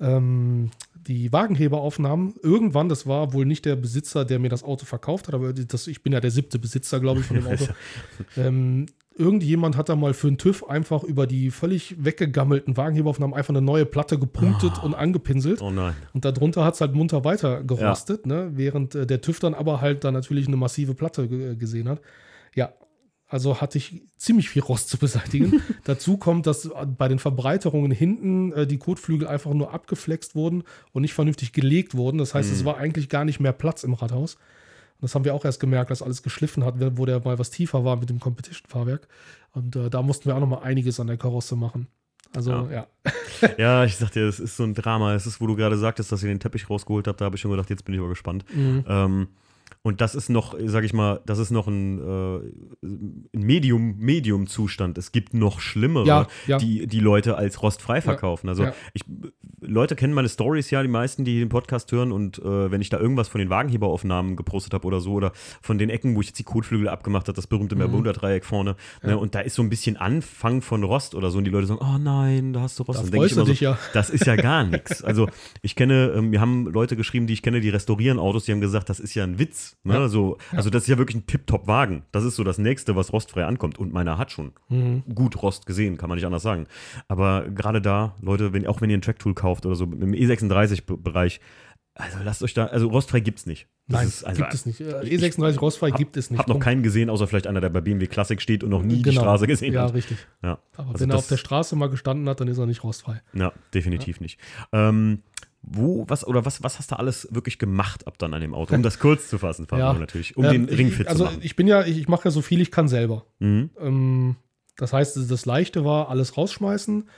Speaker 2: ähm, die Wagenheberaufnahmen irgendwann, das war wohl nicht der Besitzer, der mir das Auto verkauft hat, aber das, ich bin ja der siebte Besitzer, glaube ich, von dem Auto. ähm, irgendjemand hat da mal für einen TÜV einfach über die völlig weggegammelten Wagenheberaufnahmen einfach eine neue Platte gepunktet und angepinselt.
Speaker 1: Oh nein.
Speaker 2: Und darunter hat es halt munter weiter gerostet, ne? während äh, der TÜV dann aber halt dann natürlich eine massive Platte ge gesehen hat. Ja, also hatte ich ziemlich viel Rost zu beseitigen. Dazu kommt, dass äh, bei den Verbreiterungen hinten äh, die Kotflügel einfach nur abgeflext wurden und nicht vernünftig gelegt wurden. Das heißt, es war eigentlich gar nicht mehr Platz im Rathaus. Und das haben wir auch erst gemerkt, dass alles geschliffen hat, wo der mal was tiefer war mit dem Competition-Fahrwerk. Und äh, da mussten wir auch noch mal einiges an der Karosse machen. Also,
Speaker 1: Ja.
Speaker 2: ja.
Speaker 1: Ja, ich sag dir, es ist so ein Drama. Es ist, wo du gerade sagtest, dass ihr den Teppich rausgeholt habt, da habe ich schon gedacht, jetzt bin ich aber gespannt.
Speaker 2: Mhm.
Speaker 1: Ähm, und das ist noch, sag ich mal, das ist noch ein, äh, ein Medium, Medium-Zustand. Es gibt noch schlimmere,
Speaker 2: Ja, ja.
Speaker 1: Die, die Leute als rostfrei verkaufen. Also ich Leute kennen meine Stories ja, die meisten, die den Podcast hören. Und äh, wenn ich da irgendwas von den Wagenheberaufnahmen gepostet habe oder so, oder von den Ecken, wo ich jetzt die Kotflügel abgemacht habe, das berühmte mhm. Bermuda-Dreieck vorne, ne, und da ist so ein bisschen Anfang von Rost oder so, und die Leute sagen, oh nein, da hast du Rost.
Speaker 2: Da freust du dich so, ja.
Speaker 1: Das ist ja gar nichts. Also ich kenne, ähm, wir haben Leute geschrieben, die ich kenne, die restaurieren Autos, die haben gesagt, das ist ja ein Witz. Ne? Ja. So, also das ist ja wirklich ein Tip-Top-Wagen. Das ist so das Nächste, was rostfrei ankommt. Und meiner hat schon mhm. gut Rost gesehen, kann man nicht anders sagen. Aber gerade da, Leute, wenn, auch wenn ihr ein Tracktool kauft oder so, im E36-Bereich, also lasst euch da, also rostfrei gibt es nicht.
Speaker 2: Das Nein, ist, also, gibt es nicht. E36 rostfrei hab, gibt es nicht.
Speaker 1: Hab noch keinen gesehen, außer vielleicht einer, der bei BMW Classic steht und noch nie genau. die Straße gesehen
Speaker 2: ja,
Speaker 1: hat.
Speaker 2: Richtig.
Speaker 1: Ja,
Speaker 2: Aber also wenn er auf der Straße mal gestanden hat, dann ist er nicht rostfrei.
Speaker 1: Ja, definitiv ja. nicht. Ähm, wo, was, oder was, was hast du alles wirklich gemacht ab dann an dem Auto? Um das kurz zu fassen,
Speaker 2: ja.
Speaker 1: natürlich, um ähm, den Ring fit
Speaker 2: also
Speaker 1: zu machen.
Speaker 2: Ich bin ja, ich, ich mache ja so viel ich kann selber. Mhm. Ähm, das heißt, das Leichte war alles rausschmeißen.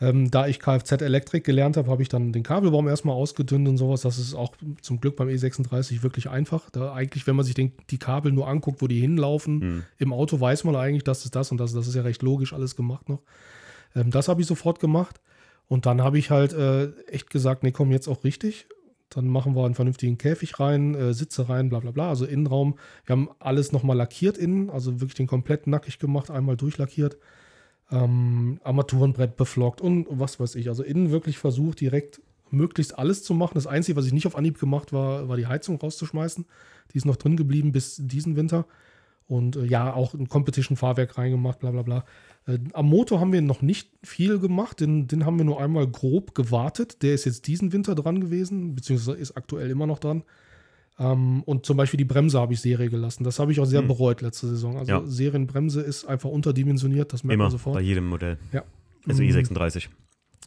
Speaker 2: Ähm, da ich Kfz-Elektrik gelernt habe, habe ich dann den Kabelbaum erstmal ausgedünnt und sowas. Das ist auch zum Glück beim E36 wirklich einfach. Da eigentlich, wenn man sich den, die Kabel nur anguckt, wo die hinlaufen, mhm. im Auto weiß man eigentlich, das ist das und das. Das ist ja recht logisch alles gemacht noch. Ähm, das habe ich sofort gemacht. Und dann habe ich halt äh, echt gesagt, nee, komm, jetzt auch richtig. Dann machen wir einen vernünftigen Käfig rein, äh, Sitze rein, bla bla bla. Also Innenraum. Wir haben alles nochmal lackiert innen, also wirklich den komplett nackig gemacht, einmal durchlackiert ähm, Armaturenbrett beflockt und was weiß ich. Also innen wirklich versucht, direkt möglichst alles zu machen. Das Einzige, was ich nicht auf Anhieb gemacht war, war die Heizung rauszuschmeißen. Die ist noch drin geblieben bis diesen Winter. Und äh, ja, auch ein Competition-Fahrwerk reingemacht, bla bla bla. Äh, am Motor haben wir noch nicht viel gemacht, den, den haben wir nur einmal grob gewartet. Der ist jetzt diesen Winter dran gewesen, beziehungsweise ist aktuell immer noch dran. Ähm, und zum Beispiel die Bremse habe ich Serie gelassen. Das habe ich auch sehr hm. bereut letzte Saison. Also ja. Serienbremse ist einfach unterdimensioniert, das merkt
Speaker 1: Immer,
Speaker 2: man sofort.
Speaker 1: Bei jedem Modell.
Speaker 2: Ja.
Speaker 1: Also mhm. E36.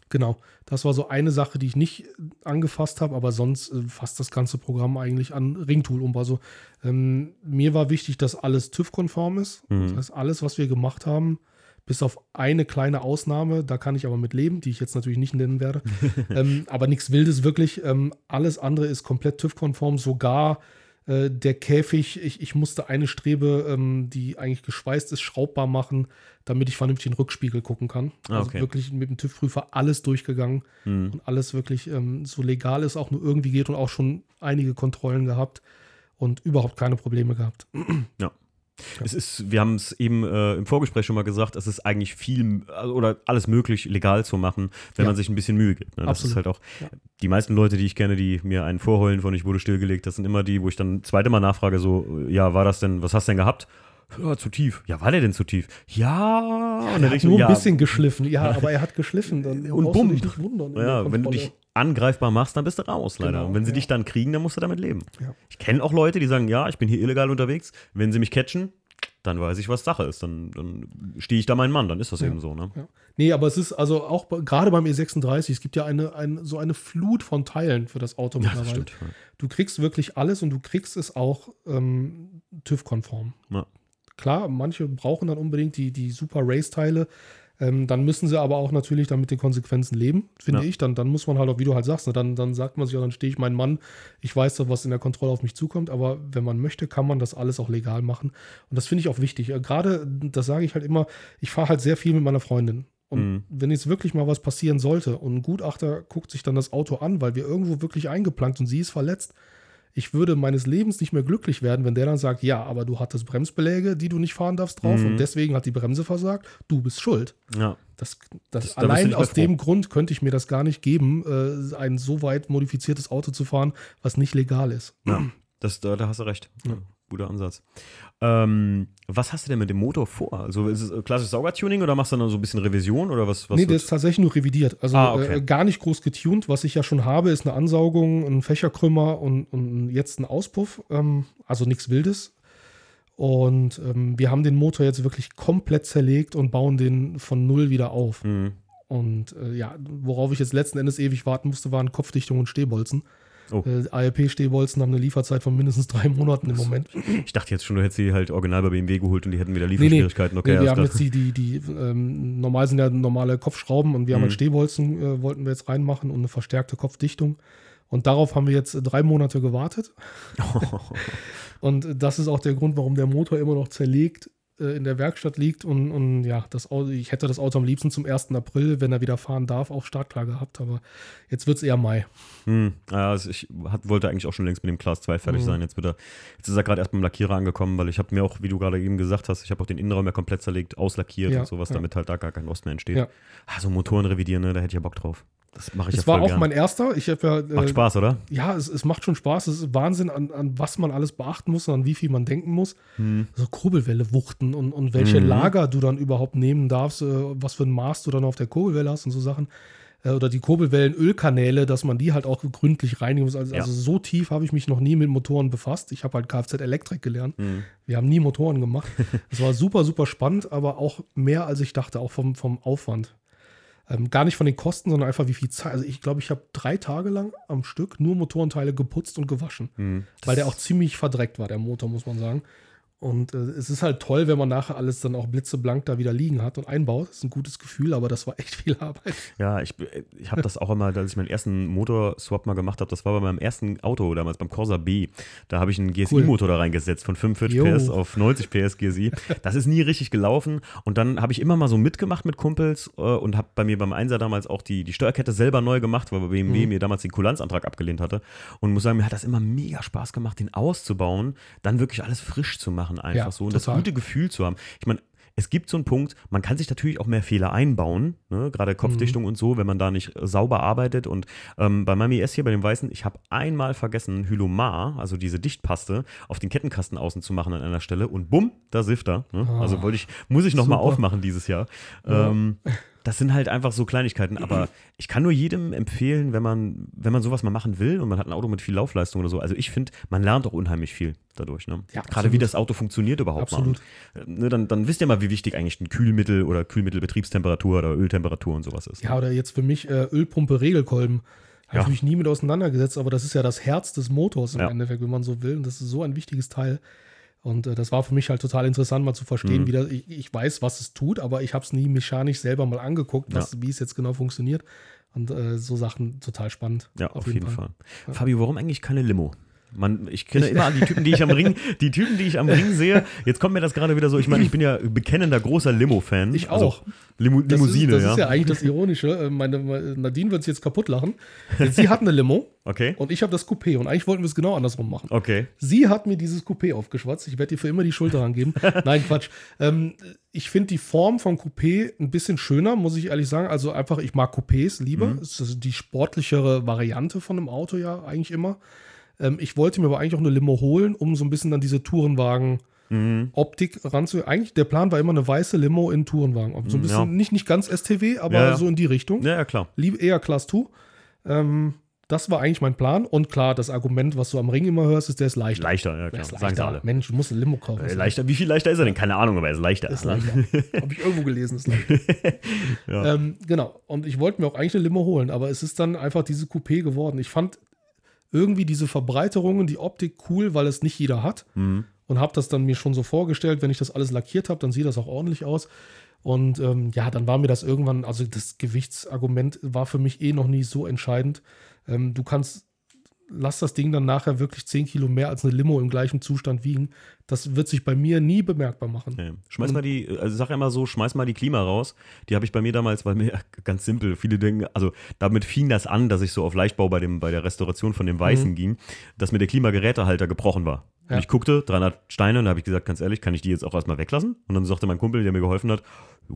Speaker 2: Genau. Das war so eine Sache, die ich nicht angefasst habe, aber sonst äh, fasst das ganze Programm eigentlich an Ringtool um. Also ähm, mir war wichtig, dass alles TÜV-konform ist. Mhm. Das heißt, alles, was wir gemacht haben, bis auf eine kleine Ausnahme, da kann ich aber mit leben, die ich jetzt natürlich nicht nennen werde. ähm, aber nichts Wildes wirklich. Ähm, alles andere ist komplett TÜV-konform, sogar äh, der Käfig. Ich, ich, musste eine Strebe, ähm, die eigentlich geschweißt ist, schraubbar machen, damit ich vernünftig in den Rückspiegel gucken kann.
Speaker 1: Ah, also
Speaker 2: wirklich mit dem TÜV-Prüfer alles durchgegangen mhm. und alles wirklich ähm, so legal ist, auch nur irgendwie geht und auch schon einige Kontrollen gehabt und überhaupt keine Probleme gehabt.
Speaker 1: Ja. Es ist, wir haben es eben äh, im Vorgespräch schon mal gesagt, es ist eigentlich viel also, oder alles möglich legal zu machen, wenn ja. man sich ein bisschen Mühe gibt. Ne? Das Absolut. ist halt auch ja. die meisten Leute, die ich kenne, die mir einen vorheulen von ich wurde stillgelegt, das sind immer die, wo ich dann zweite Mal nachfrage, so, ja, war das denn, was hast du denn gehabt? Ja, zu tief. Ja, war der denn zu tief? Ja.
Speaker 2: Und er hat nur ein bisschen geschliffen. Ja, aber er hat geschliffen. Dann
Speaker 1: und bumm. nicht wundern. Ja, wenn du dich angreifbar machst, dann bist du raus, leider. Genau, und wenn sie ja. dich dann kriegen, dann musst du damit leben. Ja. Ich kenne auch Leute, die sagen, ja, ich bin hier illegal unterwegs. Wenn sie mich catchen, dann weiß ich, was Sache ist. Dann, dann stehe ich da mein Mann, dann ist das ja. eben so. Ne?
Speaker 2: Ja. Nee, aber es ist also auch gerade beim E36, es gibt ja eine, eine, so eine Flut von Teilen für das Auto
Speaker 1: mittlerweile. Ja, das stimmt, ja.
Speaker 2: Du kriegst wirklich alles und du kriegst es auch ähm, TÜV-konform. Klar, manche brauchen dann unbedingt die, die super Race-Teile. Ähm, dann müssen sie aber auch natürlich dann mit den Konsequenzen leben, finde ja. ich. Dann, dann muss man halt auch, wie du halt sagst, ne, dann, dann sagt man sich, ja, dann stehe ich mein Mann, ich weiß doch, was in der Kontrolle auf mich zukommt, aber wenn man möchte, kann man das alles auch legal machen. Und das finde ich auch wichtig. Äh, Gerade, das sage ich halt immer, ich fahre halt sehr viel mit meiner Freundin. Und mhm. wenn jetzt wirklich mal was passieren sollte und ein Gutachter guckt sich dann das Auto an, weil wir irgendwo wirklich eingeplankt und sie ist verletzt, ich würde meines Lebens nicht mehr glücklich werden, wenn der dann sagt, ja, aber du hattest Bremsbeläge, die du nicht fahren darfst drauf mhm. und deswegen hat die Bremse versagt, du bist schuld.
Speaker 1: Ja.
Speaker 2: Das, das, das allein aus dem Grund könnte ich mir das gar nicht geben, äh, ein so weit modifiziertes Auto zu fahren, was nicht legal ist.
Speaker 1: Ja, das, da, da hast du recht. Ja guter Ansatz. Ähm, was hast du denn mit dem Motor vor? Also ist es klassisches Saugertuning oder machst du dann so ein bisschen Revision oder was? was
Speaker 2: nee, der ist tatsächlich nur revidiert. Also ah, okay. äh, gar nicht groß getuned. Was ich ja schon habe, ist eine Ansaugung, ein Fächerkrümmer und, und jetzt ein Auspuff. Ähm, also nichts Wildes. Und ähm, wir haben den Motor jetzt wirklich komplett zerlegt und bauen den von null wieder auf. Mhm. Und äh, ja, worauf ich jetzt letzten Endes ewig warten musste, waren Kopfdichtung und Stehbolzen. Oh. Äh, ALP-Stehbolzen haben eine Lieferzeit von mindestens drei Monaten im Moment.
Speaker 1: Ich dachte jetzt schon, du hättest sie halt original bei BMW geholt und die hätten wieder Lieferschwierigkeiten.
Speaker 2: Okay, nee, wir haben jetzt die, die, die ähm, normal sind ja normale Kopfschrauben und wir haben halt mhm. halt Stehbolzen, äh, wollten wir jetzt reinmachen und eine verstärkte Kopfdichtung. Und darauf haben wir jetzt drei Monate gewartet. und das ist auch der Grund, warum der Motor immer noch zerlegt äh, in der Werkstatt liegt und, und ja, das Auto, ich hätte das Auto am liebsten zum 1. April, wenn er wieder fahren darf, auch startklar gehabt, aber jetzt wird es eher Mai.
Speaker 1: Hm, also ich hat, wollte eigentlich auch schon längst mit dem Class 2 fertig
Speaker 2: Mhm.
Speaker 1: sein. Jetzt, wird er, jetzt ist er gerade erst beim Lackierer angekommen, weil ich habe mir auch, wie du gerade eben gesagt hast, ich habe auch den Innenraum ja komplett zerlegt, auslackiert
Speaker 2: Ja,
Speaker 1: und sowas,
Speaker 2: ja.
Speaker 1: damit halt da gar kein Rost mehr entsteht.
Speaker 2: Ja.
Speaker 1: Ah, so Motoren revidieren, ne, da hätte ich ja Bock drauf. Das mache ich
Speaker 2: Es
Speaker 1: ja
Speaker 2: war auch
Speaker 1: gern.
Speaker 2: mein erster. Ich ja,
Speaker 1: Macht
Speaker 2: äh,
Speaker 1: Spaß, oder?
Speaker 2: ja, es, es macht schon Spaß. Es ist Wahnsinn, an, an was man alles beachten muss und an wie viel man denken muss.
Speaker 1: Hm.
Speaker 2: So Kurbelwelle wuchten und, und welche
Speaker 1: Mhm.
Speaker 2: Lager du dann überhaupt nehmen darfst, äh, was für ein Maß du dann auf der Kurbelwelle hast und so Sachen. Äh, oder die Kurbelwellenölkanäle, dass man die halt auch gründlich reinigen muss. Also,
Speaker 1: Ja.
Speaker 2: also so tief habe ich mich noch nie mit Motoren befasst. Ich habe halt Kfz-Elektrik gelernt.
Speaker 1: Hm.
Speaker 2: Wir haben nie Motoren gemacht. Es war super, super spannend, aber auch mehr als ich dachte, auch vom, vom Aufwand. Ähm, gar nicht von den Kosten, sondern einfach wie viel Zeit. Also ich glaube, ich habe drei Tage lang am Stück nur Motorenteile geputzt und gewaschen.
Speaker 1: Hm.
Speaker 2: Weil der auch ziemlich verdreckt war, der Motor, muss man sagen. Und äh, es ist halt toll, wenn man nachher alles dann auch blitzeblank da wieder liegen hat und einbaut. Das ist ein gutes Gefühl, aber das war echt viel Arbeit.
Speaker 1: Ja, ich, ich habe das auch immer, als ich meinen ersten Motorswap mal gemacht habe, das war bei meinem ersten Auto damals, beim Corsa B. Da habe ich einen GSI-Motor da reingesetzt von 45
Speaker 2: Jo.
Speaker 1: PS auf 90 PS GSI. Das ist nie richtig gelaufen. Und dann habe ich immer mal so mitgemacht mit Kumpels äh, und habe bei mir beim Einser damals auch die, die Steuerkette selber neu gemacht, weil BMW
Speaker 2: Mhm.
Speaker 1: mir damals den Kulanzantrag abgelehnt hatte. Und muss sagen, mir hat das immer mega Spaß gemacht, den auszubauen, dann wirklich alles frisch zu machen, einfach
Speaker 2: Ja,
Speaker 1: so. Und das
Speaker 2: total.
Speaker 1: gute Gefühl zu haben. Ich meine, es gibt so einen Punkt, man kann sich natürlich auch mehr Fehler einbauen, ne? gerade Kopfdichtung
Speaker 2: Mhm.
Speaker 1: und so, wenn man da nicht äh, sauber arbeitet. Und ähm, bei meinem IS hier, bei dem Weißen, ich habe einmal vergessen, Hylomar, also diese Dichtpaste, auf den Kettenkasten außen zu machen an einer Stelle und bumm, da sifft er. Ne?
Speaker 2: Ah,
Speaker 1: also wollte ich, muss ich nochmal aufmachen dieses Jahr.
Speaker 2: Ja.
Speaker 1: Ähm, das sind halt einfach so Kleinigkeiten, aber ich kann nur jedem empfehlen, wenn man, wenn man sowas mal machen will und man hat ein Auto mit viel Laufleistung oder so. Also ich finde, man lernt auch unheimlich viel dadurch. Ne?
Speaker 2: Ja,
Speaker 1: Gerade wie
Speaker 2: absolut.
Speaker 1: das Auto funktioniert überhaupt
Speaker 2: Absolut.
Speaker 1: mal. Und, Ne, dann, dann wisst ihr mal, wie wichtig eigentlich ein Kühlmittel oder Kühlmittelbetriebstemperatur oder Öltemperatur und sowas ist.
Speaker 2: Ja, oder jetzt für mich äh, Ölpumpe Regelkolben. Habe
Speaker 1: Ja.
Speaker 2: ich mich nie mit auseinandergesetzt, aber das ist ja das Herz des Motors im
Speaker 1: Ja.
Speaker 2: Endeffekt, wenn man so will. Und das ist so ein wichtiges Teil. Und äh, das war für mich halt total interessant, mal zu verstehen,
Speaker 1: Mhm.
Speaker 2: wie das, ich, ich weiß, was es tut, aber ich habe es nie mechanisch selber mal angeguckt, was, wie es jetzt genau funktioniert. Und äh, so Sachen total spannend.
Speaker 1: Ja, auf, jeden, Fall. Fabio, warum eigentlich keine Limo? Man, ich kenne immer die Typen, die ich am Ring, die Typen, die ich am Ring sehe. Jetzt kommt mir das gerade wieder so. Ich meine, ich bin ja bekennender großer Limo-Fan.
Speaker 2: Ich
Speaker 1: Also
Speaker 2: auch.
Speaker 1: Limo,
Speaker 2: Das,
Speaker 1: Limousine,
Speaker 2: ist, das
Speaker 1: ja.
Speaker 2: ist ja eigentlich das Ironische. Äh, Meine, Nadine wird sich jetzt kaputt lachen. Sie hat eine Limo
Speaker 1: Okay.
Speaker 2: und ich habe das Coupé. Und eigentlich wollten wir es genau andersrum machen.
Speaker 1: Okay.
Speaker 2: Sie hat mir dieses Coupé aufgeschwatzt. Ich werde ihr für immer die Schulter angeben. Nein, Quatsch. Ähm, ich finde die Form vom Coupé ein bisschen schöner, muss ich ehrlich sagen. Also einfach, ich mag Coupés lieber.
Speaker 1: Mhm.
Speaker 2: Es ist die sportlichere Variante von einem Auto ja eigentlich immer. Ähm, ich wollte mir aber eigentlich auch eine Limo holen, um so ein bisschen dann diese Tourenwagen.
Speaker 1: Mhm.
Speaker 2: Optik ranzu. Eigentlich, der Plan war immer eine weiße Limo in Tourenwagen. So ein bisschen,
Speaker 1: Ja.
Speaker 2: nicht, nicht ganz STW, aber
Speaker 1: Ja, ja.
Speaker 2: so in die Richtung.
Speaker 1: Ja, ja, klar.
Speaker 2: Lieb, eher Class 2. Ähm, das war eigentlich mein Plan. Und klar, das Argument, was du am Ring immer hörst, ist, der ist leichter.
Speaker 1: Leichter, ja, klar.
Speaker 2: ist
Speaker 1: Sagen
Speaker 2: leichter.
Speaker 1: alle.
Speaker 2: Mensch, du musst ein Limo kaufen.
Speaker 1: Äh, leichter, wie viel leichter ist er denn? Keine Ahnung, aber er ist leichter.
Speaker 2: Ist leichter. Habe ich irgendwo gelesen, ist leichter.
Speaker 1: Ja.
Speaker 2: ähm, genau. Und ich wollte mir auch eigentlich eine Limo holen, aber es ist dann einfach diese Coupé geworden. Ich fand irgendwie diese Verbreiterungen, die Optik cool, weil es nicht jeder hat.
Speaker 1: Mhm.
Speaker 2: Und habe das dann mir schon so vorgestellt, wenn ich das alles lackiert habe, dann sieht das auch ordentlich aus. Und ähm, ja, dann war mir das irgendwann, also das Gewichtsargument war für mich eh noch nie so entscheidend. Ähm, du kannst, lass das Ding dann nachher wirklich 10 Kilo mehr als eine Limo im gleichen Zustand wiegen. Das wird sich bei mir nie bemerkbar machen.
Speaker 1: Nee. Schmeiß mal die, also sag immer so, schmeiß mal die Klima raus. Die habe ich bei mir damals, weil mir ganz simpel, viele denken, also damit fing das an, dass ich so auf Leichtbau bei, dem, bei der Restauration von dem Weißen ging, dass mir der Klimagerätehalter gebrochen war.
Speaker 2: Ja.
Speaker 1: Und ich guckte, 300 Steine, und da habe ich gesagt, ganz ehrlich, kann ich die jetzt auch erstmal weglassen? Und dann sagte mein Kumpel, der mir geholfen hat,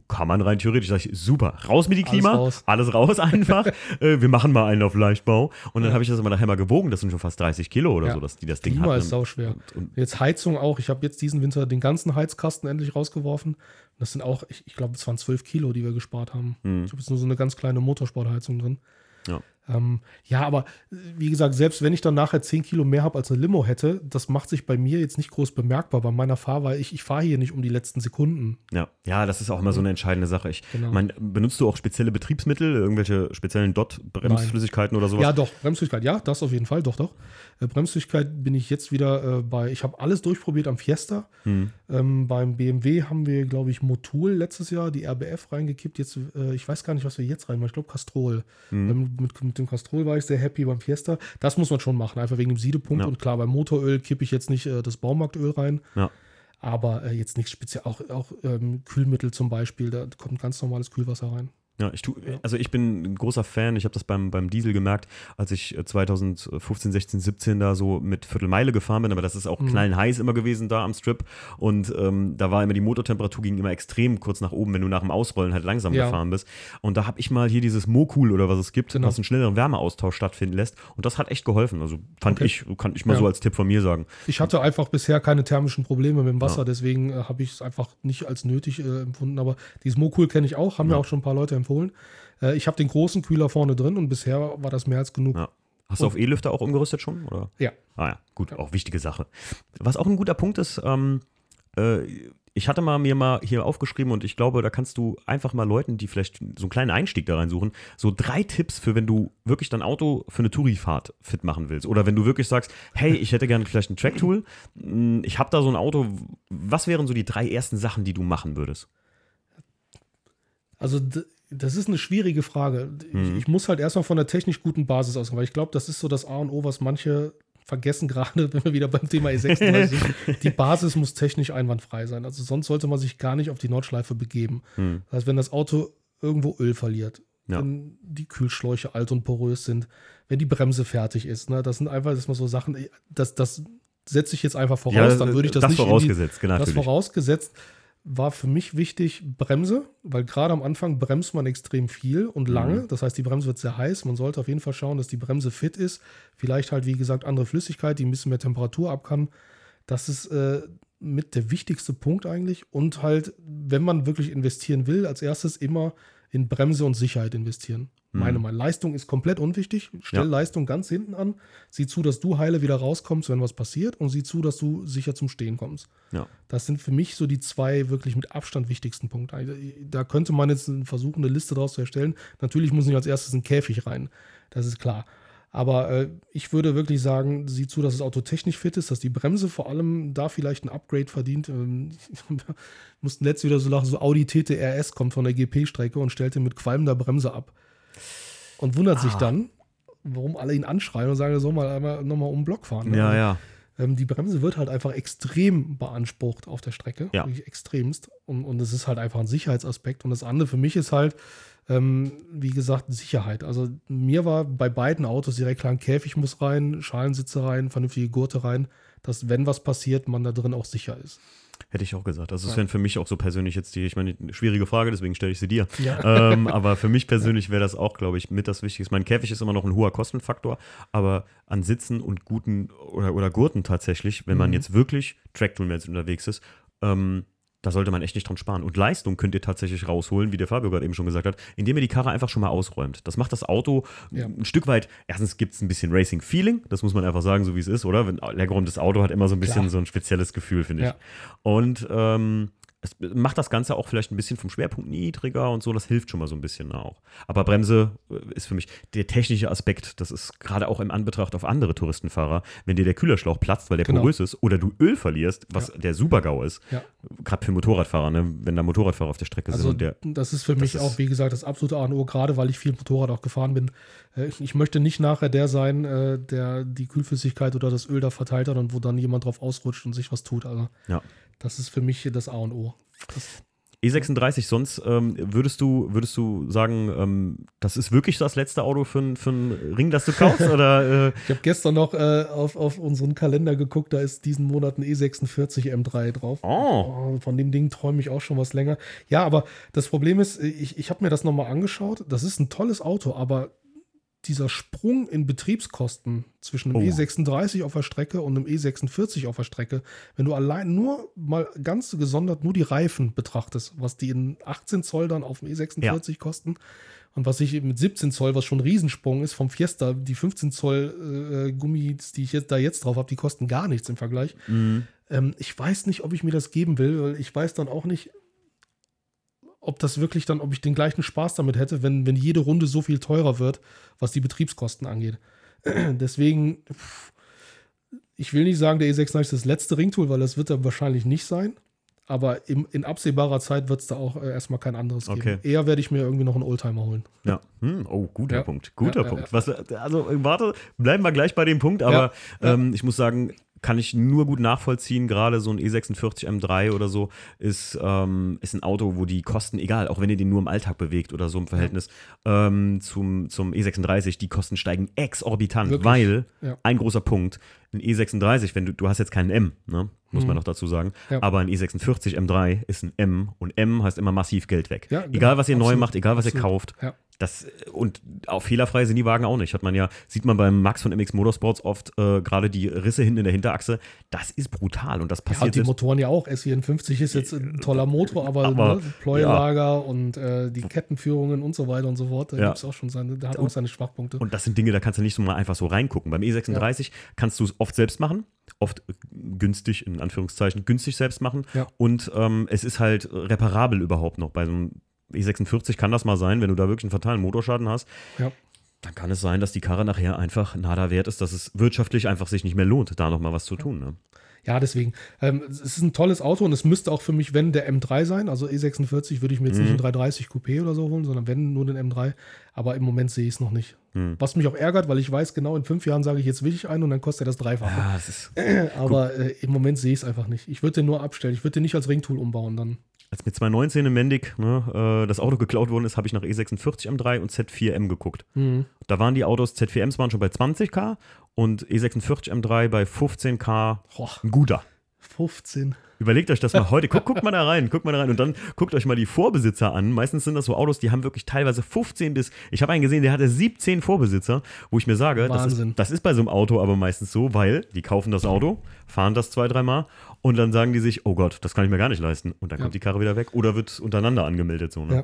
Speaker 1: kann man rein theoretisch. Sag ich, super, raus mit die
Speaker 2: Alles
Speaker 1: Klima,
Speaker 2: raus.
Speaker 1: alles raus einfach. äh, wir machen mal einen auf Leichtbau. Und dann habe ich das immer nachher mal gewogen, das sind schon fast 30 Kilo oder
Speaker 2: Ja.
Speaker 1: so, dass die das Ding
Speaker 2: Klima
Speaker 1: hatten.
Speaker 2: ist sauschwer.
Speaker 1: Und- und-
Speaker 2: Jetzt Heizung auch. Ich habe jetzt diesen Winter den ganzen Heizkasten endlich rausgeworfen. Das sind auch, ich, ich glaube, es waren 12 Kilo, die wir gespart haben.
Speaker 1: Mhm.
Speaker 2: Ich habe jetzt nur so eine ganz kleine Motorsportheizung drin.
Speaker 1: Ja.
Speaker 2: Ähm, ja, aber äh, wie gesagt, selbst wenn ich dann nachher 10 Kilo mehr habe als eine Limo hätte, das macht sich bei mir jetzt nicht groß bemerkbar bei meiner Fahrweise. Ich, ich fahre hier nicht um die letzten Sekunden.
Speaker 1: Ja, ja, das ist auch immer so eine entscheidende Sache. Ich
Speaker 2: Genau.
Speaker 1: mein, benutzt du auch spezielle Betriebsmittel, irgendwelche speziellen Dot-Bremsflüssigkeiten oder sowas?
Speaker 2: Ja, doch, Bremsflüssigkeit, ja, das auf jeden Fall, doch, doch. Äh, Bremsflüssigkeit bin ich jetzt wieder äh, bei, ich habe alles durchprobiert am Fiesta.
Speaker 1: Hm.
Speaker 2: Ähm, beim BMW haben wir, glaube ich, Motul letztes Jahr, die RBF reingekippt. Jetzt, äh, ich weiß gar nicht, was wir jetzt reinmachen. Ich glaube, Castrol.
Speaker 1: Hm.
Speaker 2: Ähm, mit, mit dem Castrol war ich sehr happy beim Fiesta. Das muss man schon machen, einfach wegen dem Siedepunkt.
Speaker 1: Ja.
Speaker 2: Und klar, beim Motoröl kippe ich jetzt nicht äh, das Baumarktöl rein.
Speaker 1: Ja.
Speaker 2: Aber äh, jetzt nichts speziell. Auch, auch ähm, Kühlmittel zum Beispiel, da kommt ganz normales Kühlwasser rein.
Speaker 1: Ja, ich tu, also ich bin ein großer Fan, ich habe das beim, beim Diesel gemerkt, als ich 2015, 16, 17 da so mit Viertelmeile gefahren bin, aber das ist auch mhm. knallenheiß immer gewesen da am Strip und ähm, da war immer die Motortemperatur ging immer extrem kurz nach oben, wenn du nach dem Ausrollen halt langsam ja. gefahren bist und da habe ich mal hier dieses Mokul oder was es gibt, genau. was einen schnelleren Wärmeaustausch stattfinden lässt und das hat echt geholfen, also fand okay. ich, kann ich mal ja. so als Tipp von mir sagen.
Speaker 2: Ich hatte einfach bisher keine thermischen Probleme mit dem Wasser, ja. deswegen äh, habe ich es einfach nicht als nötig äh, empfunden, aber dieses Mokul kenne ich auch, haben mir auch schon ein paar Leute empfohlen empfohlen. Äh, ich habe den großen Kühler vorne drin und bisher war das mehr als genug. Ja.
Speaker 1: Hast du auf E-Lüfter auch umgerüstet schon? Oder?
Speaker 2: Ja.
Speaker 1: Ah ja, gut, auch wichtige Sache. Was auch ein guter Punkt ist, ähm, äh, ich hatte mal mir mal hier aufgeschrieben und ich glaube, da kannst du einfach mal Leuten, die vielleicht so einen kleinen Einstieg da reinsuchen, so drei Tipps für, wenn du wirklich dein Auto für eine Tourifahrt fit machen willst. Oder wenn du wirklich sagst, hey, ich hätte gerne vielleicht ein Track-Tool, hm, ich habe da so ein Auto, was wären so die drei ersten Sachen, die du machen würdest?
Speaker 2: Also das ist eine schwierige Frage. Mhm. Ich, ich, muss halt erstmal von der technisch guten Basis ausgehen, weil ich glaube, das ist so das A und O, was manche vergessen, gerade wenn wir wieder beim Thema E36 sind. Die Basis muss technisch einwandfrei sein. Also sonst sollte man sich gar nicht auf die Nordschleife begeben. Mhm. Das heißt, wenn das Auto irgendwo Öl verliert, ja. wenn die Kühlschläuche alt und porös sind, wenn die Bremse fertig ist, ne, das sind einfach das mal so Sachen, das, das setze ich jetzt einfach voraus, ja, dann würde ich das, das nicht
Speaker 1: vorausgesetzt, die, genau.
Speaker 2: Das vorausgesetzt war für mich wichtig Bremse, weil gerade am Anfang bremst man extrem viel und lange. Mhm. Das heißt, die Bremse wird sehr heiß. Man sollte auf jeden Fall schauen, dass die Bremse fit ist. Vielleicht halt, wie gesagt, andere Flüssigkeit, die ein bisschen mehr Temperatur ab kann. Das ist äh, mit der wichtigste Punkt eigentlich. Und halt, wenn man wirklich investieren will, als erstes immer in Bremse und Sicherheit investieren. Meine mhm. Meinung. Leistung ist komplett unwichtig. Stell ja. Leistung ganz hinten an. Sieh zu, dass du heile wieder rauskommst, wenn was passiert. Und sieh zu, dass du sicher zum Stehen kommst.
Speaker 1: Ja.
Speaker 2: Das sind für mich so die zwei wirklich mit Abstand wichtigsten Punkte. Also, da könnte man jetzt versuchen, eine Liste daraus zu erstellen. Natürlich muss nicht als erstes ein Käfig rein. Das ist klar. Aber äh, ich würde wirklich sagen, sieh zu, dass das Auto technisch fit ist, dass die Bremse vor allem da vielleicht ein Upgrade verdient. Ähm, mussten letztes wieder so lachen, so Audi TT RS kommt von der GP-Strecke und stellte mit qualmender Bremse ab. Und wundert ah. sich dann, warum alle ihn anschreien und sagen, er soll mal einmal nochmal um den Block fahren.
Speaker 1: Ja, ja.
Speaker 2: Ähm, die Bremse wird halt einfach extrem beansprucht auf der Strecke.
Speaker 1: Ja.
Speaker 2: Wirklich extremst. Und, und es ist halt einfach ein Sicherheitsaspekt. Und das andere für mich ist halt, ähm, wie gesagt, Sicherheit. Also mir war bei beiden Autos direkt klar, ein Käfig muss rein, Schalensitze rein, vernünftige Gurte rein, dass wenn was passiert, man da drin auch sicher ist.
Speaker 1: Hätte ich auch gesagt. Also, das wäre für mich auch so persönlich jetzt die, ich meine, eine schwierige Frage, deswegen stelle ich sie dir. Ja. Ähm, aber für mich persönlich wäre das auch, glaube ich, mit das Wichtigste. Mein Käfig ist immer noch ein hoher Kostenfaktor, aber an Sitzen und guten oder, oder Gurten tatsächlich, wenn man mhm. jetzt wirklich Tracktool-mäßig unterwegs ist, ähm, da sollte man echt nicht dran sparen. Und Leistung könnt ihr tatsächlich rausholen, wie der Fabio gerade eben schon gesagt hat, indem ihr die Karre einfach schon mal ausräumt. Das macht das Auto ja. ein Stück weit, erstens gibt es ein bisschen Racing-Feeling, das muss man einfach sagen, so wie es ist, oder? Ein leergeräumtes Auto hat immer so ein bisschen Klar. so ein spezielles Gefühl, finde ich. Ja. Und ähm, es macht das Ganze auch vielleicht ein bisschen vom Schwerpunkt niedriger und so, das hilft schon mal so ein bisschen auch. Aber Bremse äh, ist für mich der technische Aspekt, das ist gerade auch im Anbetracht auf andere Touristenfahrer, wenn dir der Kühlerschlauch platzt, weil der genau. porös ist, oder du Öl verlierst, was ja. der Super-GAU ist, ja. gerade für Motorradfahrer, ne? wenn da Motorradfahrer auf der Strecke
Speaker 2: also,
Speaker 1: sind. Der,
Speaker 2: das ist für mich auch, wie gesagt, das absolute A und O, gerade weil ich viel Motorrad auch gefahren bin. Äh, ich möchte nicht nachher der sein, äh, der die Kühlflüssigkeit oder das Öl da verteilt hat und wo dann jemand drauf ausrutscht und sich was tut. Also
Speaker 1: ja.
Speaker 2: Das ist für mich das A und O. Das
Speaker 1: E36, sonst ähm, würdest du, würdest du sagen, ähm, das ist wirklich das letzte Auto für, für einen Ring, das du kaufst? oder,
Speaker 2: äh? Ich habe gestern noch äh, auf, auf unseren Kalender geguckt, da ist diesen Monat ein E46 M3 drauf.
Speaker 1: Oh.
Speaker 2: oh von dem Ding träume ich auch schon was länger. Ja, aber das Problem ist, ich, ich habe mir das nochmal angeschaut. Das ist ein tolles Auto, aber dieser Sprung in Betriebskosten zwischen einem oh. E36 auf der Strecke und einem E46 auf der Strecke, wenn du allein nur mal ganz gesondert nur die Reifen betrachtest, was die in 18 Zoll dann auf dem E46 ja. kosten und was ich mit 17 Zoll, was schon ein Riesensprung ist, vom Fiesta, die 15 Zoll äh, Gummis, die ich jetzt, da jetzt drauf habe, die kosten gar nichts im Vergleich.
Speaker 1: Mhm.
Speaker 2: Ähm, ich weiß nicht, ob ich mir das geben will, weil ich weiß dann auch nicht, ob das wirklich dann, ob ich den gleichen Spaß damit hätte, wenn, wenn jede Runde so viel teurer wird, was die Betriebskosten angeht. Deswegen, ich will nicht sagen, der E96 ist das letzte Ringtool, weil das wird er wahrscheinlich nicht sein. Aber im, in absehbarer Zeit wird es da auch äh, erstmal kein anderes
Speaker 1: okay.
Speaker 2: geben. Eher werde ich mir irgendwie noch einen Oldtimer holen.
Speaker 1: Ja. Hm, oh, guter ja. Punkt. Guter ja, Punkt. Was, also, warte, bleiben wir gleich bei dem Punkt, aber ähm, ich muss sagen, kann ich nur gut nachvollziehen. Gerade so ein E46 M3 oder so ist, ähm, ist ein Auto, wo die Kosten, egal, auch wenn ihr den nur im Alltag bewegt oder so im Verhältnis ähm, zum, zum E36, die Kosten steigen exorbitant,
Speaker 2: Wirklich?
Speaker 1: weil
Speaker 2: Ja.
Speaker 1: ein großer Punkt, ein E36, wenn du, du hast jetzt keinen M, ne? Muss man
Speaker 2: Mhm.
Speaker 1: noch dazu sagen,
Speaker 2: Ja.
Speaker 1: aber ein E46 M3 ist ein M und M heißt immer massiv Geld weg.
Speaker 2: Ja, genau.
Speaker 1: egal was ihr neu
Speaker 2: Absolut.
Speaker 1: macht, egal was ihr
Speaker 2: Absolut.
Speaker 1: kauft,
Speaker 2: Ja.
Speaker 1: das, und auch fehlerfrei sind die Wagen auch nicht. Hat man ja, sieht man beim Max von MX Motorsports oft äh, gerade die Risse hinten in der Hinterachse. Das ist brutal und das
Speaker 2: Ja,
Speaker 1: passiert
Speaker 2: und die
Speaker 1: selbst-
Speaker 2: Motoren ja auch. S54 ist jetzt ein toller Motor, aber,
Speaker 1: Aber,
Speaker 2: ne, Pleuelager und äh, die Kettenführungen und so weiter und so fort, da
Speaker 1: Ja.
Speaker 2: gibt es auch schon seine, da hat auch seine Schwachpunkte.
Speaker 1: Und das sind Dinge, da kannst du nicht so mal einfach so reingucken. Beim E36 kannst du es oft selbst machen, oft günstig, in Anführungszeichen, günstig selbst machen.
Speaker 2: Ja.
Speaker 1: Und ähm, es ist halt reparabel überhaupt noch. Bei so einem E46 kann das mal sein, wenn du da wirklich einen fatalen Motorschaden hast.
Speaker 2: Ja.
Speaker 1: Dann kann es sein, dass die Karre nachher einfach nada wert ist, dass es wirtschaftlich einfach sich nicht mehr lohnt, da nochmal was zu tun. Ne?
Speaker 2: Ja, deswegen. Ähm, es ist ein tolles Auto und es müsste auch für mich, wenn der M3 sein. Also E46 würde ich mir jetzt
Speaker 1: Mhm.
Speaker 2: nicht einen 330 Coupé oder so holen, sondern wenn nur den M3. Aber im Moment sehe ich es noch nicht.
Speaker 1: Mhm.
Speaker 2: Was mich auch ärgert, weil ich weiß, genau in fünf Jahren sage ich, jetzt will ich einen und dann kostet er das Dreifache.
Speaker 1: Ja, es ist
Speaker 2: Aber äh, im Moment sehe ich es einfach nicht. Ich würde den nur abstellen. Ich würde den nicht als Ringtool umbauen dann.
Speaker 1: Als mir 2019 in Mendig ne, äh, das Auto geklaut worden ist, habe ich nach E46 M3 und Z4M geguckt.
Speaker 2: Mhm.
Speaker 1: Da waren die Autos, Z4Ms waren schon bei 20k und E E46 M3 bei 15k.
Speaker 2: Boah,
Speaker 1: Ein guter.
Speaker 2: 15.
Speaker 1: Überlegt euch das mal heute. Guckt, guckt mal da rein, guckt mal da rein und dann guckt euch mal die Vorbesitzer an. Meistens sind das so Autos, die haben wirklich teilweise 15 bis, ich habe einen gesehen, der hatte 17 Vorbesitzer, wo ich mir sage, das ist, das ist bei so einem Auto aber meistens so, weil die kaufen das Auto, fahren das zwei, dreimal und dann sagen die sich, oh Gott, das kann ich mir gar nicht leisten. Und dann
Speaker 2: Ja.
Speaker 1: kommt die Karre wieder weg oder wird untereinander angemeldet. So, ne?
Speaker 2: Ja.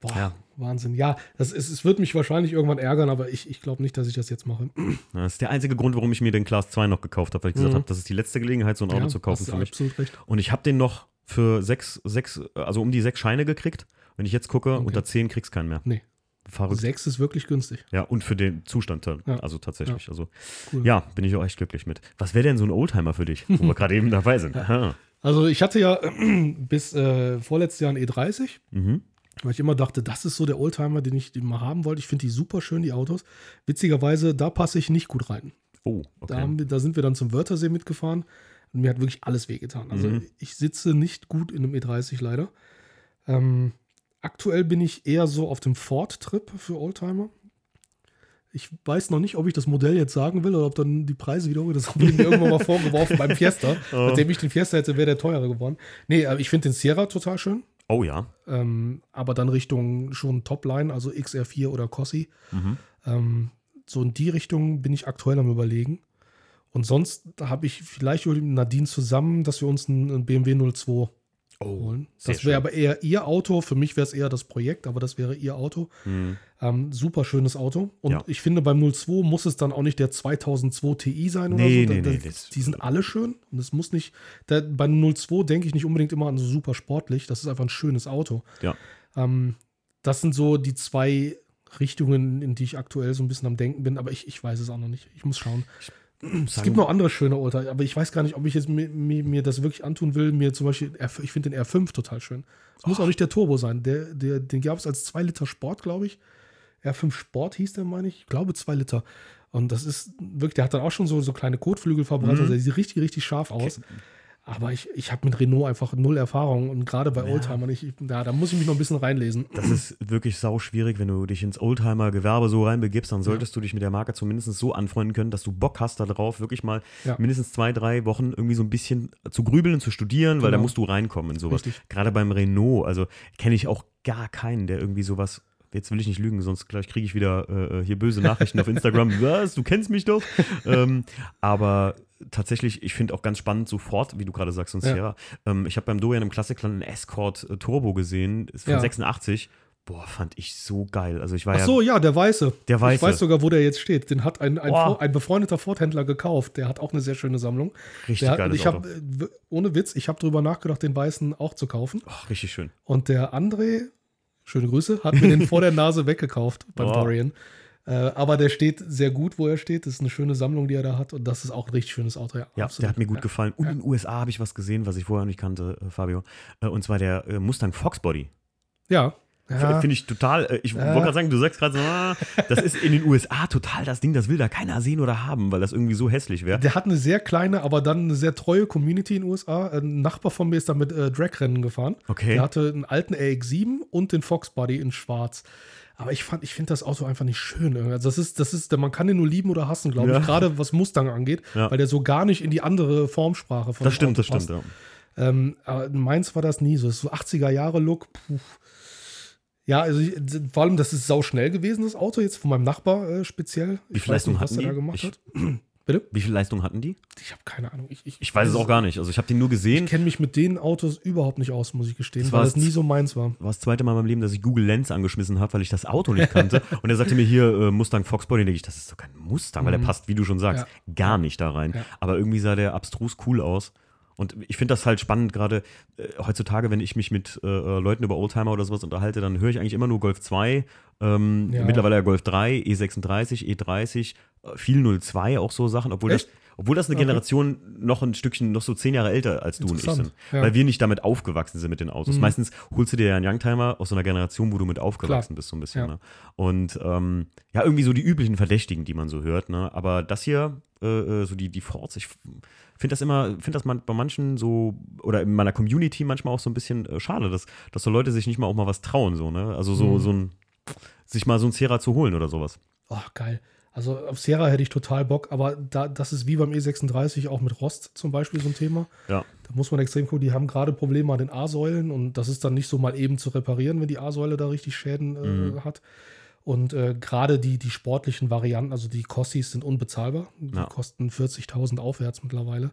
Speaker 2: Boah,
Speaker 1: Ja.
Speaker 2: Wahnsinn. Ja, das ist, es wird mich wahrscheinlich irgendwann ärgern, aber ich, ich glaube nicht, dass ich das jetzt mache.
Speaker 1: Das ist der einzige Grund, warum ich mir den Class 2 noch gekauft habe, weil ich gesagt
Speaker 2: Mhm.
Speaker 1: habe, das ist die letzte Gelegenheit, so ein Auto
Speaker 2: ja,
Speaker 1: zu kaufen für mich.
Speaker 2: absolut recht.
Speaker 1: Und ich habe den noch für sechs, sechs, also um die sechs Scheine gekriegt. Wenn ich jetzt gucke,
Speaker 2: Okay.
Speaker 1: unter zehn kriegst du keinen mehr.
Speaker 2: Nee.
Speaker 1: Verrückt.
Speaker 2: Sechs ist wirklich günstig.
Speaker 1: Ja, und für den Zustand, dann,
Speaker 2: Ja.
Speaker 1: also tatsächlich. Also,
Speaker 2: Cool.
Speaker 1: ja, bin ich auch echt glücklich mit. Was wäre denn so ein Oldtimer für dich, wo wir gerade eben dabei sind? Aha.
Speaker 2: Also ich hatte ja bis äh, vorletztes Jahr einen E30,
Speaker 1: Mhm.
Speaker 2: Weil ich immer dachte, das ist so der Oldtimer, den ich den mal haben wollte. Ich finde die super schön, die Autos. Witzigerweise, da passe ich nicht gut rein.
Speaker 1: Oh,
Speaker 2: Da,
Speaker 1: okay.
Speaker 2: haben wir, da sind wir dann zum Wörthersee mitgefahren und mir hat wirklich alles wehgetan. Also
Speaker 1: Mhm.
Speaker 2: ich sitze nicht gut in einem E30 leider. Ähm, aktuell bin ich eher so auf dem Ford-Trip für Oldtimer. Ich weiß noch nicht, ob ich das Modell jetzt sagen will oder ob dann die Preise wieder hoch. Das wurde mir irgendwann mal vorgeworfen beim Fiesta.
Speaker 1: Oh.
Speaker 2: Nachdem ich den Fiesta hätte, wäre der teurer geworden. Nee, aber ich finde den Sierra total schön.
Speaker 1: Oh ja.
Speaker 2: Ähm, aber dann Richtung schon Topline, also XR4 oder Cossi.
Speaker 1: Mhm.
Speaker 2: Ähm, so in die Richtung bin ich aktuell am Überlegen. Und sonst habe ich vielleicht mit Nadine zusammen, dass wir uns einen, einen BMW 02
Speaker 1: Oh,
Speaker 2: holen. Das wäre aber eher ihr Auto. Für mich wäre es eher das Projekt, aber das wäre ihr Auto.
Speaker 1: Mhm.
Speaker 2: Ähm, super schönes Auto. Und
Speaker 1: Ja.
Speaker 2: ich finde, beim 02 muss es dann auch nicht der 2002 Ti sein oder
Speaker 1: Nee,
Speaker 2: so.
Speaker 1: nee,
Speaker 2: Da-
Speaker 1: nee,
Speaker 2: die sind alle schön. Und es muss nicht. Da, beim 02 denke ich nicht unbedingt immer an so super sportlich. Das ist einfach ein schönes Auto.
Speaker 1: Ja.
Speaker 2: Ähm, das sind so die zwei Richtungen, in die ich aktuell so ein bisschen am Denken bin, aber ich, ich weiß es auch noch nicht. Ich muss schauen. Es gibt noch andere schöne Oldtimer, aber ich weiß gar nicht, ob ich jetzt mir, mir, mir das wirklich antun will. Mir zum Beispiel, R5 ich finde den R5 total schön. Es muss auch nicht der Turbo sein. Der, der, den gab es als 2 Liter Sport, glaube ich. R5 Sport hieß der, meine ich. Ich glaube 2 Liter. Und das ist wirklich, der hat dann auch schon so, so kleine Kotflügel verbrannt.
Speaker 1: Mhm.
Speaker 2: Also der sieht richtig, richtig scharf aus. Aber ich, ich habe mit Renault einfach null Erfahrung und gerade bei Oldtimern, ich, ja, da muss ich mich noch ein bisschen reinlesen.
Speaker 1: Das ist wirklich sau schwierig, wenn du dich ins Oldtimer-Gewerbe so reinbegibst, dann solltest du dich mit der Marke zumindest so anfreunden können, dass du Bock hast darauf, wirklich mal
Speaker 2: Ja.
Speaker 1: mindestens zwei, drei Wochen irgendwie so ein bisschen zu grübeln und zu studieren, weil da
Speaker 2: Genau.
Speaker 1: musst du reinkommen in sowas.
Speaker 2: Richtig.
Speaker 1: Gerade beim Renault, also kenne ich auch gar keinen, der irgendwie sowas. Jetzt will ich nicht lügen, sonst gleich kriege ich wieder äh, hier böse Nachrichten auf Instagram. Was? Du kennst mich doch. ähm, aber tatsächlich, ich finde auch ganz spannend, sofort, wie du gerade sagst, und
Speaker 2: Ja.
Speaker 1: Sierra. Ähm, ich habe beim Dorian im Klassikland einen Escort äh, Turbo gesehen, ist von
Speaker 2: Ja.
Speaker 1: 86. Boah, fand ich so geil. Also ich war
Speaker 2: Ach so, ja, der Weiße.
Speaker 1: Der Weiße.
Speaker 2: Ich weiß sogar, wo der jetzt steht. Den hat ein, ein, ein befreundeter Ford-Händler gekauft. Der hat auch eine sehr schöne Sammlung.
Speaker 1: ja richtig geiles
Speaker 2: ich
Speaker 1: Auto.
Speaker 2: habe, ohne Witz, ich habe drüber nachgedacht, den Weißen auch zu kaufen.
Speaker 1: Ach, richtig schön.
Speaker 2: Und der André, schöne Grüße, hat mir den vor der Nase weggekauft beim
Speaker 1: Boah.
Speaker 2: Dorian. Äh, aber der steht sehr gut, wo er steht. Das ist eine schöne Sammlung, die er da hat. Und das ist auch ein richtig schönes Auto. Ja,
Speaker 1: Ja,
Speaker 2: absolut.
Speaker 1: der hat mir gut
Speaker 2: ja.
Speaker 1: gefallen. Und in den USA habe ich was gesehen, was ich vorher nicht kannte, äh, Fabio. Äh, und zwar der Mustang Foxbody.
Speaker 2: Ja, Ja.
Speaker 1: Finde ich total, ich wollte gerade sagen, du sagst gerade so, ah, das ist in den USA total das Ding, das will da keiner sehen oder haben, weil das irgendwie so hässlich wäre.
Speaker 2: Der hat eine sehr kleine, aber dann eine sehr treue Community in den USA. Ein Nachbar von mir ist da mit äh, Drag-Rennen gefahren.
Speaker 1: Okay.
Speaker 2: Der hatte einen alten RX-7 und den Fox Body in schwarz. Aber ich fand, ich finde das Auto einfach nicht schön. Also das ist, das ist, man kann den nur lieben oder hassen, glaube
Speaker 1: Ja.
Speaker 2: ich. Gerade was Mustang angeht,
Speaker 1: Ja.
Speaker 2: weil der so gar nicht in die andere Formsprache von
Speaker 1: Das stimmt, das stimmt,
Speaker 2: passt.
Speaker 1: ja.
Speaker 2: Ähm, aber in meins war das nie so. Das ist so 80er Jahre Look. Puh. Ja, also ich, vor allem, das ist sau schnell gewesen, das Auto jetzt von meinem Nachbar äh, speziell.
Speaker 1: Wie
Speaker 2: Ich
Speaker 1: viel
Speaker 2: weiß
Speaker 1: Leistung
Speaker 2: nicht, was der da gemacht
Speaker 1: Ich-
Speaker 2: hat. Bitte?
Speaker 1: Wie viel Leistung hatten die?
Speaker 2: Ich habe keine Ahnung. Ich, ich,
Speaker 1: Ich weiß es auch gar nicht. Also ich habe den nur gesehen.
Speaker 2: Ich kenne mich mit den Autos überhaupt nicht aus, muss ich gestehen,
Speaker 1: Das
Speaker 2: weil das nie so meins war.
Speaker 1: war das zweite Mal in meinem Leben, dass ich Google Lens angeschmissen habe, weil ich das Auto nicht kannte. Und er sagte mir hier äh, Mustang Foxbody. Den denke ich, das ist doch kein Mustang, weil der passt, wie du schon sagst, gar nicht da rein.
Speaker 2: Mhm. Ja.
Speaker 1: Aber irgendwie sah der abstrus cool aus. Und ich finde das halt spannend, gerade äh, heutzutage, wenn ich mich mit äh, äh, Leuten über Oldtimer oder sowas unterhalte, dann höre ich eigentlich immer nur Golf 2, ähm,
Speaker 2: Ja.
Speaker 1: mittlerweile ja Golf 3, E36, E30, äh, viel 02, auch so Sachen, obwohl das,
Speaker 2: Echt?
Speaker 1: obwohl das eine
Speaker 2: Okay.
Speaker 1: Generation noch ein Stückchen, noch so zehn Jahre älter als du und ich sind.
Speaker 2: Ja.
Speaker 1: Weil wir nicht damit aufgewachsen sind mit den Autos.
Speaker 2: Mhm.
Speaker 1: Meistens holst du dir ja einen Youngtimer aus so einer Generation, wo du mit aufgewachsen
Speaker 2: Klar.
Speaker 1: bist, so ein bisschen.
Speaker 2: Ja.
Speaker 1: Ne? Und ähm, ja, irgendwie so die üblichen Verdächtigen, die man so hört. Ne? Aber das hier, äh, äh, so die, die Forts, ich finde das immer, finde das man, bei manchen so, oder in meiner Community manchmal auch so ein bisschen äh, schade, dass, dass so Leute sich nicht mal auch mal was trauen, so, ne? Also so,
Speaker 2: Mhm.
Speaker 1: so ein, sich mal so ein Sierra zu holen oder sowas.
Speaker 2: Oh, geil. Also auf Sierra hätte ich total Bock, aber da, das ist wie beim E36 auch mit Rost zum Beispiel so ein Thema.
Speaker 1: Ja.
Speaker 2: Da muss man extrem gucken, die haben gerade Probleme an den A-Säulen und das ist dann nicht so mal eben zu reparieren, wenn die A-Säule da richtig Schäden äh,
Speaker 1: Mhm.
Speaker 2: hat. Und äh, gerade die, die sportlichen Varianten, also die Cossis sind unbezahlbar. Die
Speaker 1: Ja.
Speaker 2: kosten 40.000 aufwärts mittlerweile.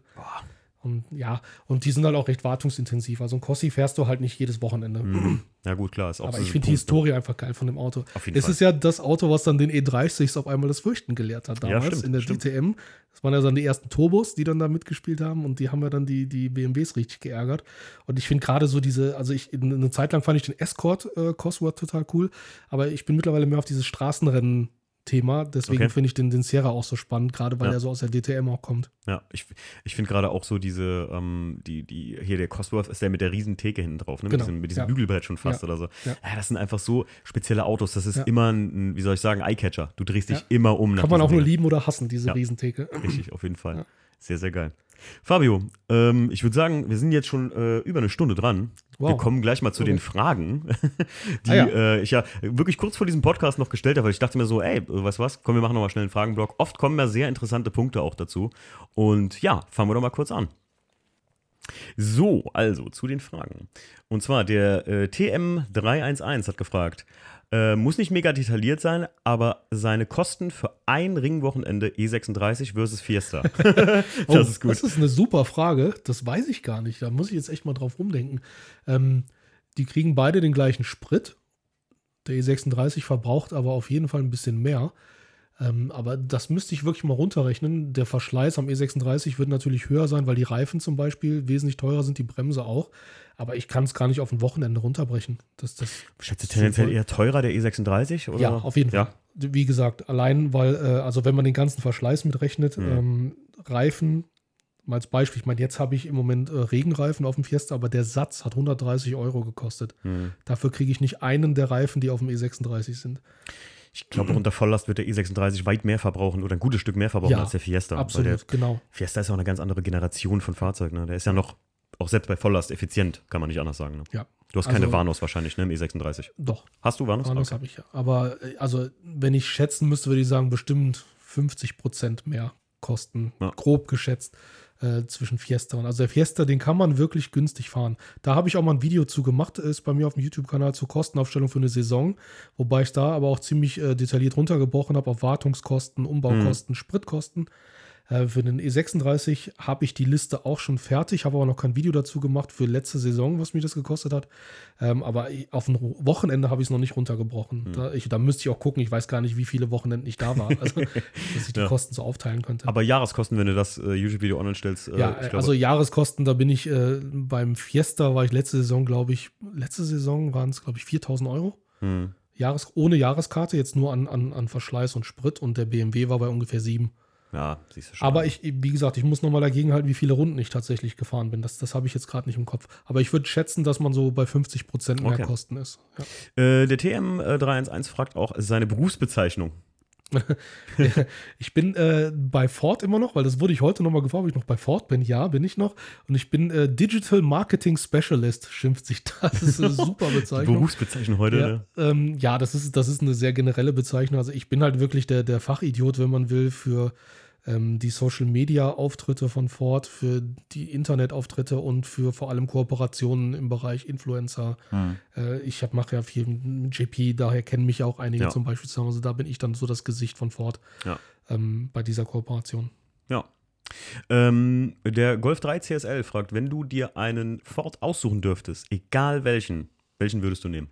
Speaker 2: Und ja, und die sind halt auch recht wartungsintensiv. Also ein Cossi fährst du halt nicht jedes Wochenende.
Speaker 1: Mhm. Ja, gut, klar. Ist auch
Speaker 2: Aber
Speaker 1: so
Speaker 2: ich finde die Historie einfach geil von dem Auto.
Speaker 1: Auf jeden
Speaker 2: es
Speaker 1: Fall.
Speaker 2: ist ja das Auto, was dann den E30s auf einmal das Fürchten gelehrt hat
Speaker 1: Ja,
Speaker 2: damals
Speaker 1: stimmt,
Speaker 2: in der
Speaker 1: stimmt.
Speaker 2: DTM. Das waren ja dann die ersten Turbos, die dann da mitgespielt haben und die haben ja dann die, die BMWs richtig geärgert. Und ich finde gerade so diese, also ich, eine Zeit lang fand ich den Escort äh, Cosworth total cool, aber ich bin mittlerweile mehr auf dieses Straßenrennen Thema. Deswegen
Speaker 1: Okay.
Speaker 2: finde ich den, den Sierra auch so spannend, gerade weil
Speaker 1: Ja.
Speaker 2: er so aus der DTM auch kommt.
Speaker 1: Ja, ich, ich finde gerade auch so diese, ähm, die, die, hier der Cosworth ist der mit der riesen Theke hinten drauf, ne?
Speaker 2: Genau,
Speaker 1: mit diesem, mit diesem
Speaker 2: ja.
Speaker 1: Bügelbrett schon fast
Speaker 2: Ja,
Speaker 1: oder so.
Speaker 2: ja.
Speaker 1: Das sind einfach so spezielle Autos. Das ist immer ein, wie soll ich sagen, Eyecatcher. Du drehst dich immer um. nach
Speaker 2: Kann man auch
Speaker 1: diesen
Speaker 2: nur lieben oder hassen, diese
Speaker 1: Ja.
Speaker 2: Riesentheke.
Speaker 1: Richtig, auf jeden Fall. Sehr, sehr geil. Fabio, ähm, ich würde sagen, wir sind jetzt schon äh, über eine Stunde dran. Wir
Speaker 2: Wow.
Speaker 1: kommen gleich mal zu
Speaker 2: Okay.
Speaker 1: den Fragen, die
Speaker 2: Ah, ja.
Speaker 1: äh, ich ja wirklich kurz vor diesem Podcast noch gestellt habe, weil ich dachte mir so, ey, weißt du was, komm, wir machen nochmal schnell einen Fragenblock. Oft kommen ja sehr interessante Punkte auch dazu. Und ja, fangen wir doch mal kurz an. So, also zu den Fragen. Und zwar der äh, TM311 hat gefragt, äh, muss nicht mega detailliert sein, aber seine Kosten für ein Ringwochenende E36 versus Fiesta. das
Speaker 2: Oh,
Speaker 1: ist gut.
Speaker 2: Das ist eine super Frage. Das weiß ich gar nicht. Da muss ich jetzt echt mal drauf rumdenken. Ähm, die kriegen beide den gleichen Sprit. Der E36 verbraucht aber auf jeden Fall ein bisschen mehr. Ähm, aber das müsste ich wirklich mal runterrechnen. Der Verschleiß am E36 wird natürlich höher sein, weil die Reifen zum Beispiel wesentlich teurer sind, die Bremse auch. Aber ich kann es gar nicht auf ein Wochenende runterbrechen. Das, das
Speaker 1: Schätzt du tendenziell eher teurer der E36? Oder?
Speaker 2: ja, auf jeden Fall.
Speaker 1: Ja.
Speaker 2: Wie gesagt, allein weil, äh, also wenn man den ganzen Verschleiß mitrechnet,
Speaker 1: Mhm.
Speaker 2: ähm, Reifen, mal als Beispiel, ich meine, jetzt habe ich im Moment äh, Regenreifen auf dem Fiesta, aber der Satz hat 130 Euro gekostet.
Speaker 1: Hm.
Speaker 2: Dafür kriege ich nicht einen der Reifen, die auf dem E36 sind.
Speaker 1: Ich glaube, unter Volllast wird der E36 weit mehr verbrauchen oder ein gutes Stück mehr verbrauchen
Speaker 2: Ja,
Speaker 1: als der Fiesta.
Speaker 2: Absolut,
Speaker 1: der
Speaker 2: genau.
Speaker 1: Fiesta ist ja auch eine ganz andere Generation von Fahrzeug. Ne? Der ist ja noch, auch selbst bei Volllast, effizient, kann man nicht anders sagen. Ne?
Speaker 2: Ja.
Speaker 1: Du hast keine
Speaker 2: Also-
Speaker 1: Vanos wahrscheinlich, ne, im E36.
Speaker 2: Doch,
Speaker 1: Hast du Vanos?
Speaker 2: das
Speaker 1: Okay.
Speaker 2: habe ich ja. Aber äh, also, wenn ich schätzen müsste, würde ich sagen, bestimmt 50 Prozent mehr Kosten,
Speaker 1: Ja.
Speaker 2: grob geschätzt, äh, zwischen Fiesta und. Also der Fiesta, den kann man wirklich günstig fahren. Da habe ich auch mal ein Video zu gemacht, ist bei mir auf dem YouTube-Kanal zur Kostenaufstellung für eine Saison, wobei ich da aber auch ziemlich äh, detailliert runtergebrochen habe auf Wartungskosten, Umbaukosten, Spritkosten. Äh, für den E36 habe ich die Liste auch schon fertig, habe aber noch kein Video dazu gemacht für letzte Saison, was mich das gekostet hat. Ähm, aber auf ein Wochenende habe ich es noch nicht runtergebrochen. Da, ich, da müsste ich auch gucken, ich weiß gar nicht, wie viele Wochenenden ich da war, also, dass ich die
Speaker 1: Ja.
Speaker 2: Kosten so aufteilen könnte.
Speaker 1: Aber Jahreskosten, wenn du das äh, YouTube-Video online stellst, äh,
Speaker 2: ja,
Speaker 1: ich glaube,
Speaker 2: also Jahreskosten, da bin ich äh, beim Fiesta, war ich letzte Saison, glaube ich, letzte Saison waren es, glaube ich, 4000 Euro.
Speaker 1: hm,
Speaker 2: Jahres, ohne Jahreskarte, jetzt nur an, an, an Verschleiß und Sprit und der BMW war bei ungefähr 7.
Speaker 1: Ja, siehst du schon.
Speaker 2: Aber ich, wie gesagt, ich muss nochmal dagegen halten, wie viele Runden ich tatsächlich gefahren bin. Das, das habe ich jetzt gerade nicht im Kopf. Aber ich würde schätzen, dass man so bei 50 Prozent mehr
Speaker 1: Okay.
Speaker 2: Kosten ist. Ja.
Speaker 1: Äh, der TM311 fragt auch seine Berufsbezeichnung.
Speaker 2: Ich bin äh, bei Ford immer noch, weil das wurde ich heute nochmal gefragt, ob ich noch bei Ford bin. Ja, bin ich noch. Und ich bin äh, Digital Marketing Specialist, schimpft sich das. Das ist eine super Bezeichnung.
Speaker 1: Berufsbezeichnung heute,
Speaker 2: Ja,
Speaker 1: ne?
Speaker 2: ähm, ja das, ist, das ist eine sehr generelle Bezeichnung. Also ich bin halt wirklich der, der Fachidiot, wenn man will, für ähm, die Social-Media-Auftritte von Ford, für die Internetauftritte und für vor allem Kooperationen im Bereich Influencer.
Speaker 1: Hm.
Speaker 2: Äh, ich mache ja viel mit JP, daher kennen mich auch einige
Speaker 1: Ja.
Speaker 2: zum Beispiel zusammen. Also da bin ich dann so das Gesicht von Ford
Speaker 1: Ja.
Speaker 2: ähm, bei dieser Kooperation.
Speaker 1: Ja. Ähm, der Golf 3 CSL fragt, wenn du dir einen Ford aussuchen dürftest, egal welchen, welchen würdest du nehmen?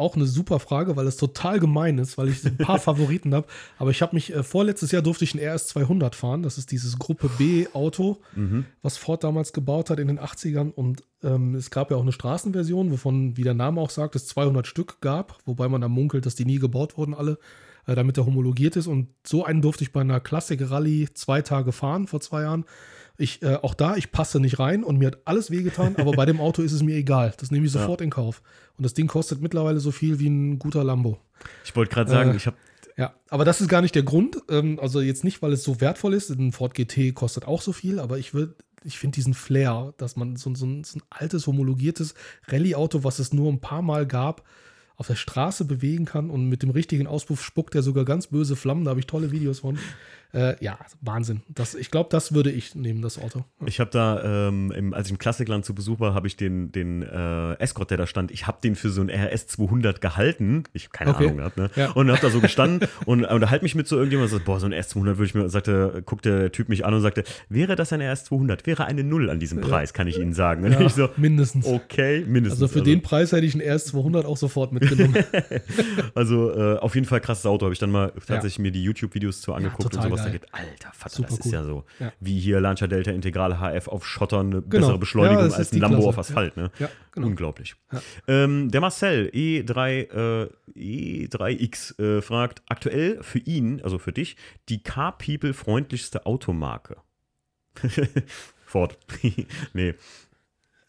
Speaker 2: Auch eine super Frage, weil es total gemein ist, weil ich ein paar Favoriten habe. Aber ich habe mich, äh, vorletztes Jahr durfte ich einen RS 200 fahren. Das ist dieses Gruppe B Auto,
Speaker 1: Mhm.
Speaker 2: was Ford damals gebaut hat in den 80ern. Und ähm, es gab ja auch eine Straßenversion, wovon, wie der Name auch sagt, es 200 Stück gab. Wobei man da munkelt, dass die nie gebaut wurden, alle, äh, damit er homologiert ist. Und so einen durfte ich bei einer Classic Rallye zwei Tage fahren vor zwei Jahren. Ich, äh, auch da, ich passe nicht rein und mir hat alles wehgetan, aber bei dem Auto ist es mir egal. Das nehme ich
Speaker 1: Ja.
Speaker 2: sofort in Kauf. Und das Ding kostet mittlerweile so viel wie ein guter Lambo.
Speaker 1: Ich wollte gerade sagen,
Speaker 2: Äh,
Speaker 1: ich habe
Speaker 2: Ja, aber das ist gar nicht der Grund. Ähm, also jetzt nicht, weil es so wertvoll ist. Ein Ford GT kostet auch so viel, aber ich will, ich finde diesen Flair, dass man so, so, ein, so ein altes, homologiertes Rallye-Auto, was es nur ein paar Mal gab, auf der Straße bewegen kann und mit dem richtigen Auspuff spuckt er sogar ganz böse Flammen. Da habe ich tolle Videos von. Äh, ja, Wahnsinn. Das, ich glaube, das würde ich nehmen, das Auto.
Speaker 1: Ich habe da, ähm, im, als ich im Klassikland zu Besuch war, habe ich den, den äh, Escort, der da stand, ich habe den für so ein RS 200 gehalten. Ich habe keine
Speaker 2: Okay.
Speaker 1: Ahnung gehabt, ne?
Speaker 2: Ja.
Speaker 1: Und habe da so gestanden und unterhalte mich mit so irgendjemandem und sagt, boah, so ein RS 200 würde ich mir, sagte, guckte der Typ mich an und sagte, wäre das ein RS 200? Wäre eine Null an diesem Preis, kann ich Ihnen sagen.
Speaker 2: Ja,
Speaker 1: ich so,
Speaker 2: mindestens.
Speaker 1: okay, mindestens.
Speaker 2: Also für den Preis hätte ich einen RS 200 auch sofort mitgenommen.
Speaker 1: Also äh, auf jeden Fall krasses Auto. Habe ich dann mal tatsächlich mir die YouTube-Videos zu angeguckt und sowas. Geht, alter Vater,
Speaker 2: Super
Speaker 1: das ist
Speaker 2: cool.
Speaker 1: ja so.
Speaker 2: Ja.
Speaker 1: Wie hier Lancia Delta Integral HF auf Schotter eine bessere
Speaker 2: Ja,
Speaker 1: Beschleunigung
Speaker 2: das
Speaker 1: als
Speaker 2: ist
Speaker 1: ein Lambo
Speaker 2: Klasse.
Speaker 1: auf Asphalt. Ne?
Speaker 2: Ja, genau.
Speaker 1: Unglaublich.
Speaker 2: Ja.
Speaker 1: Ähm, der Marcel E3, äh, E3X äh, fragt aktuell für ihn, also für dich, die Car-People freundlichste Automarke. Ford. nee.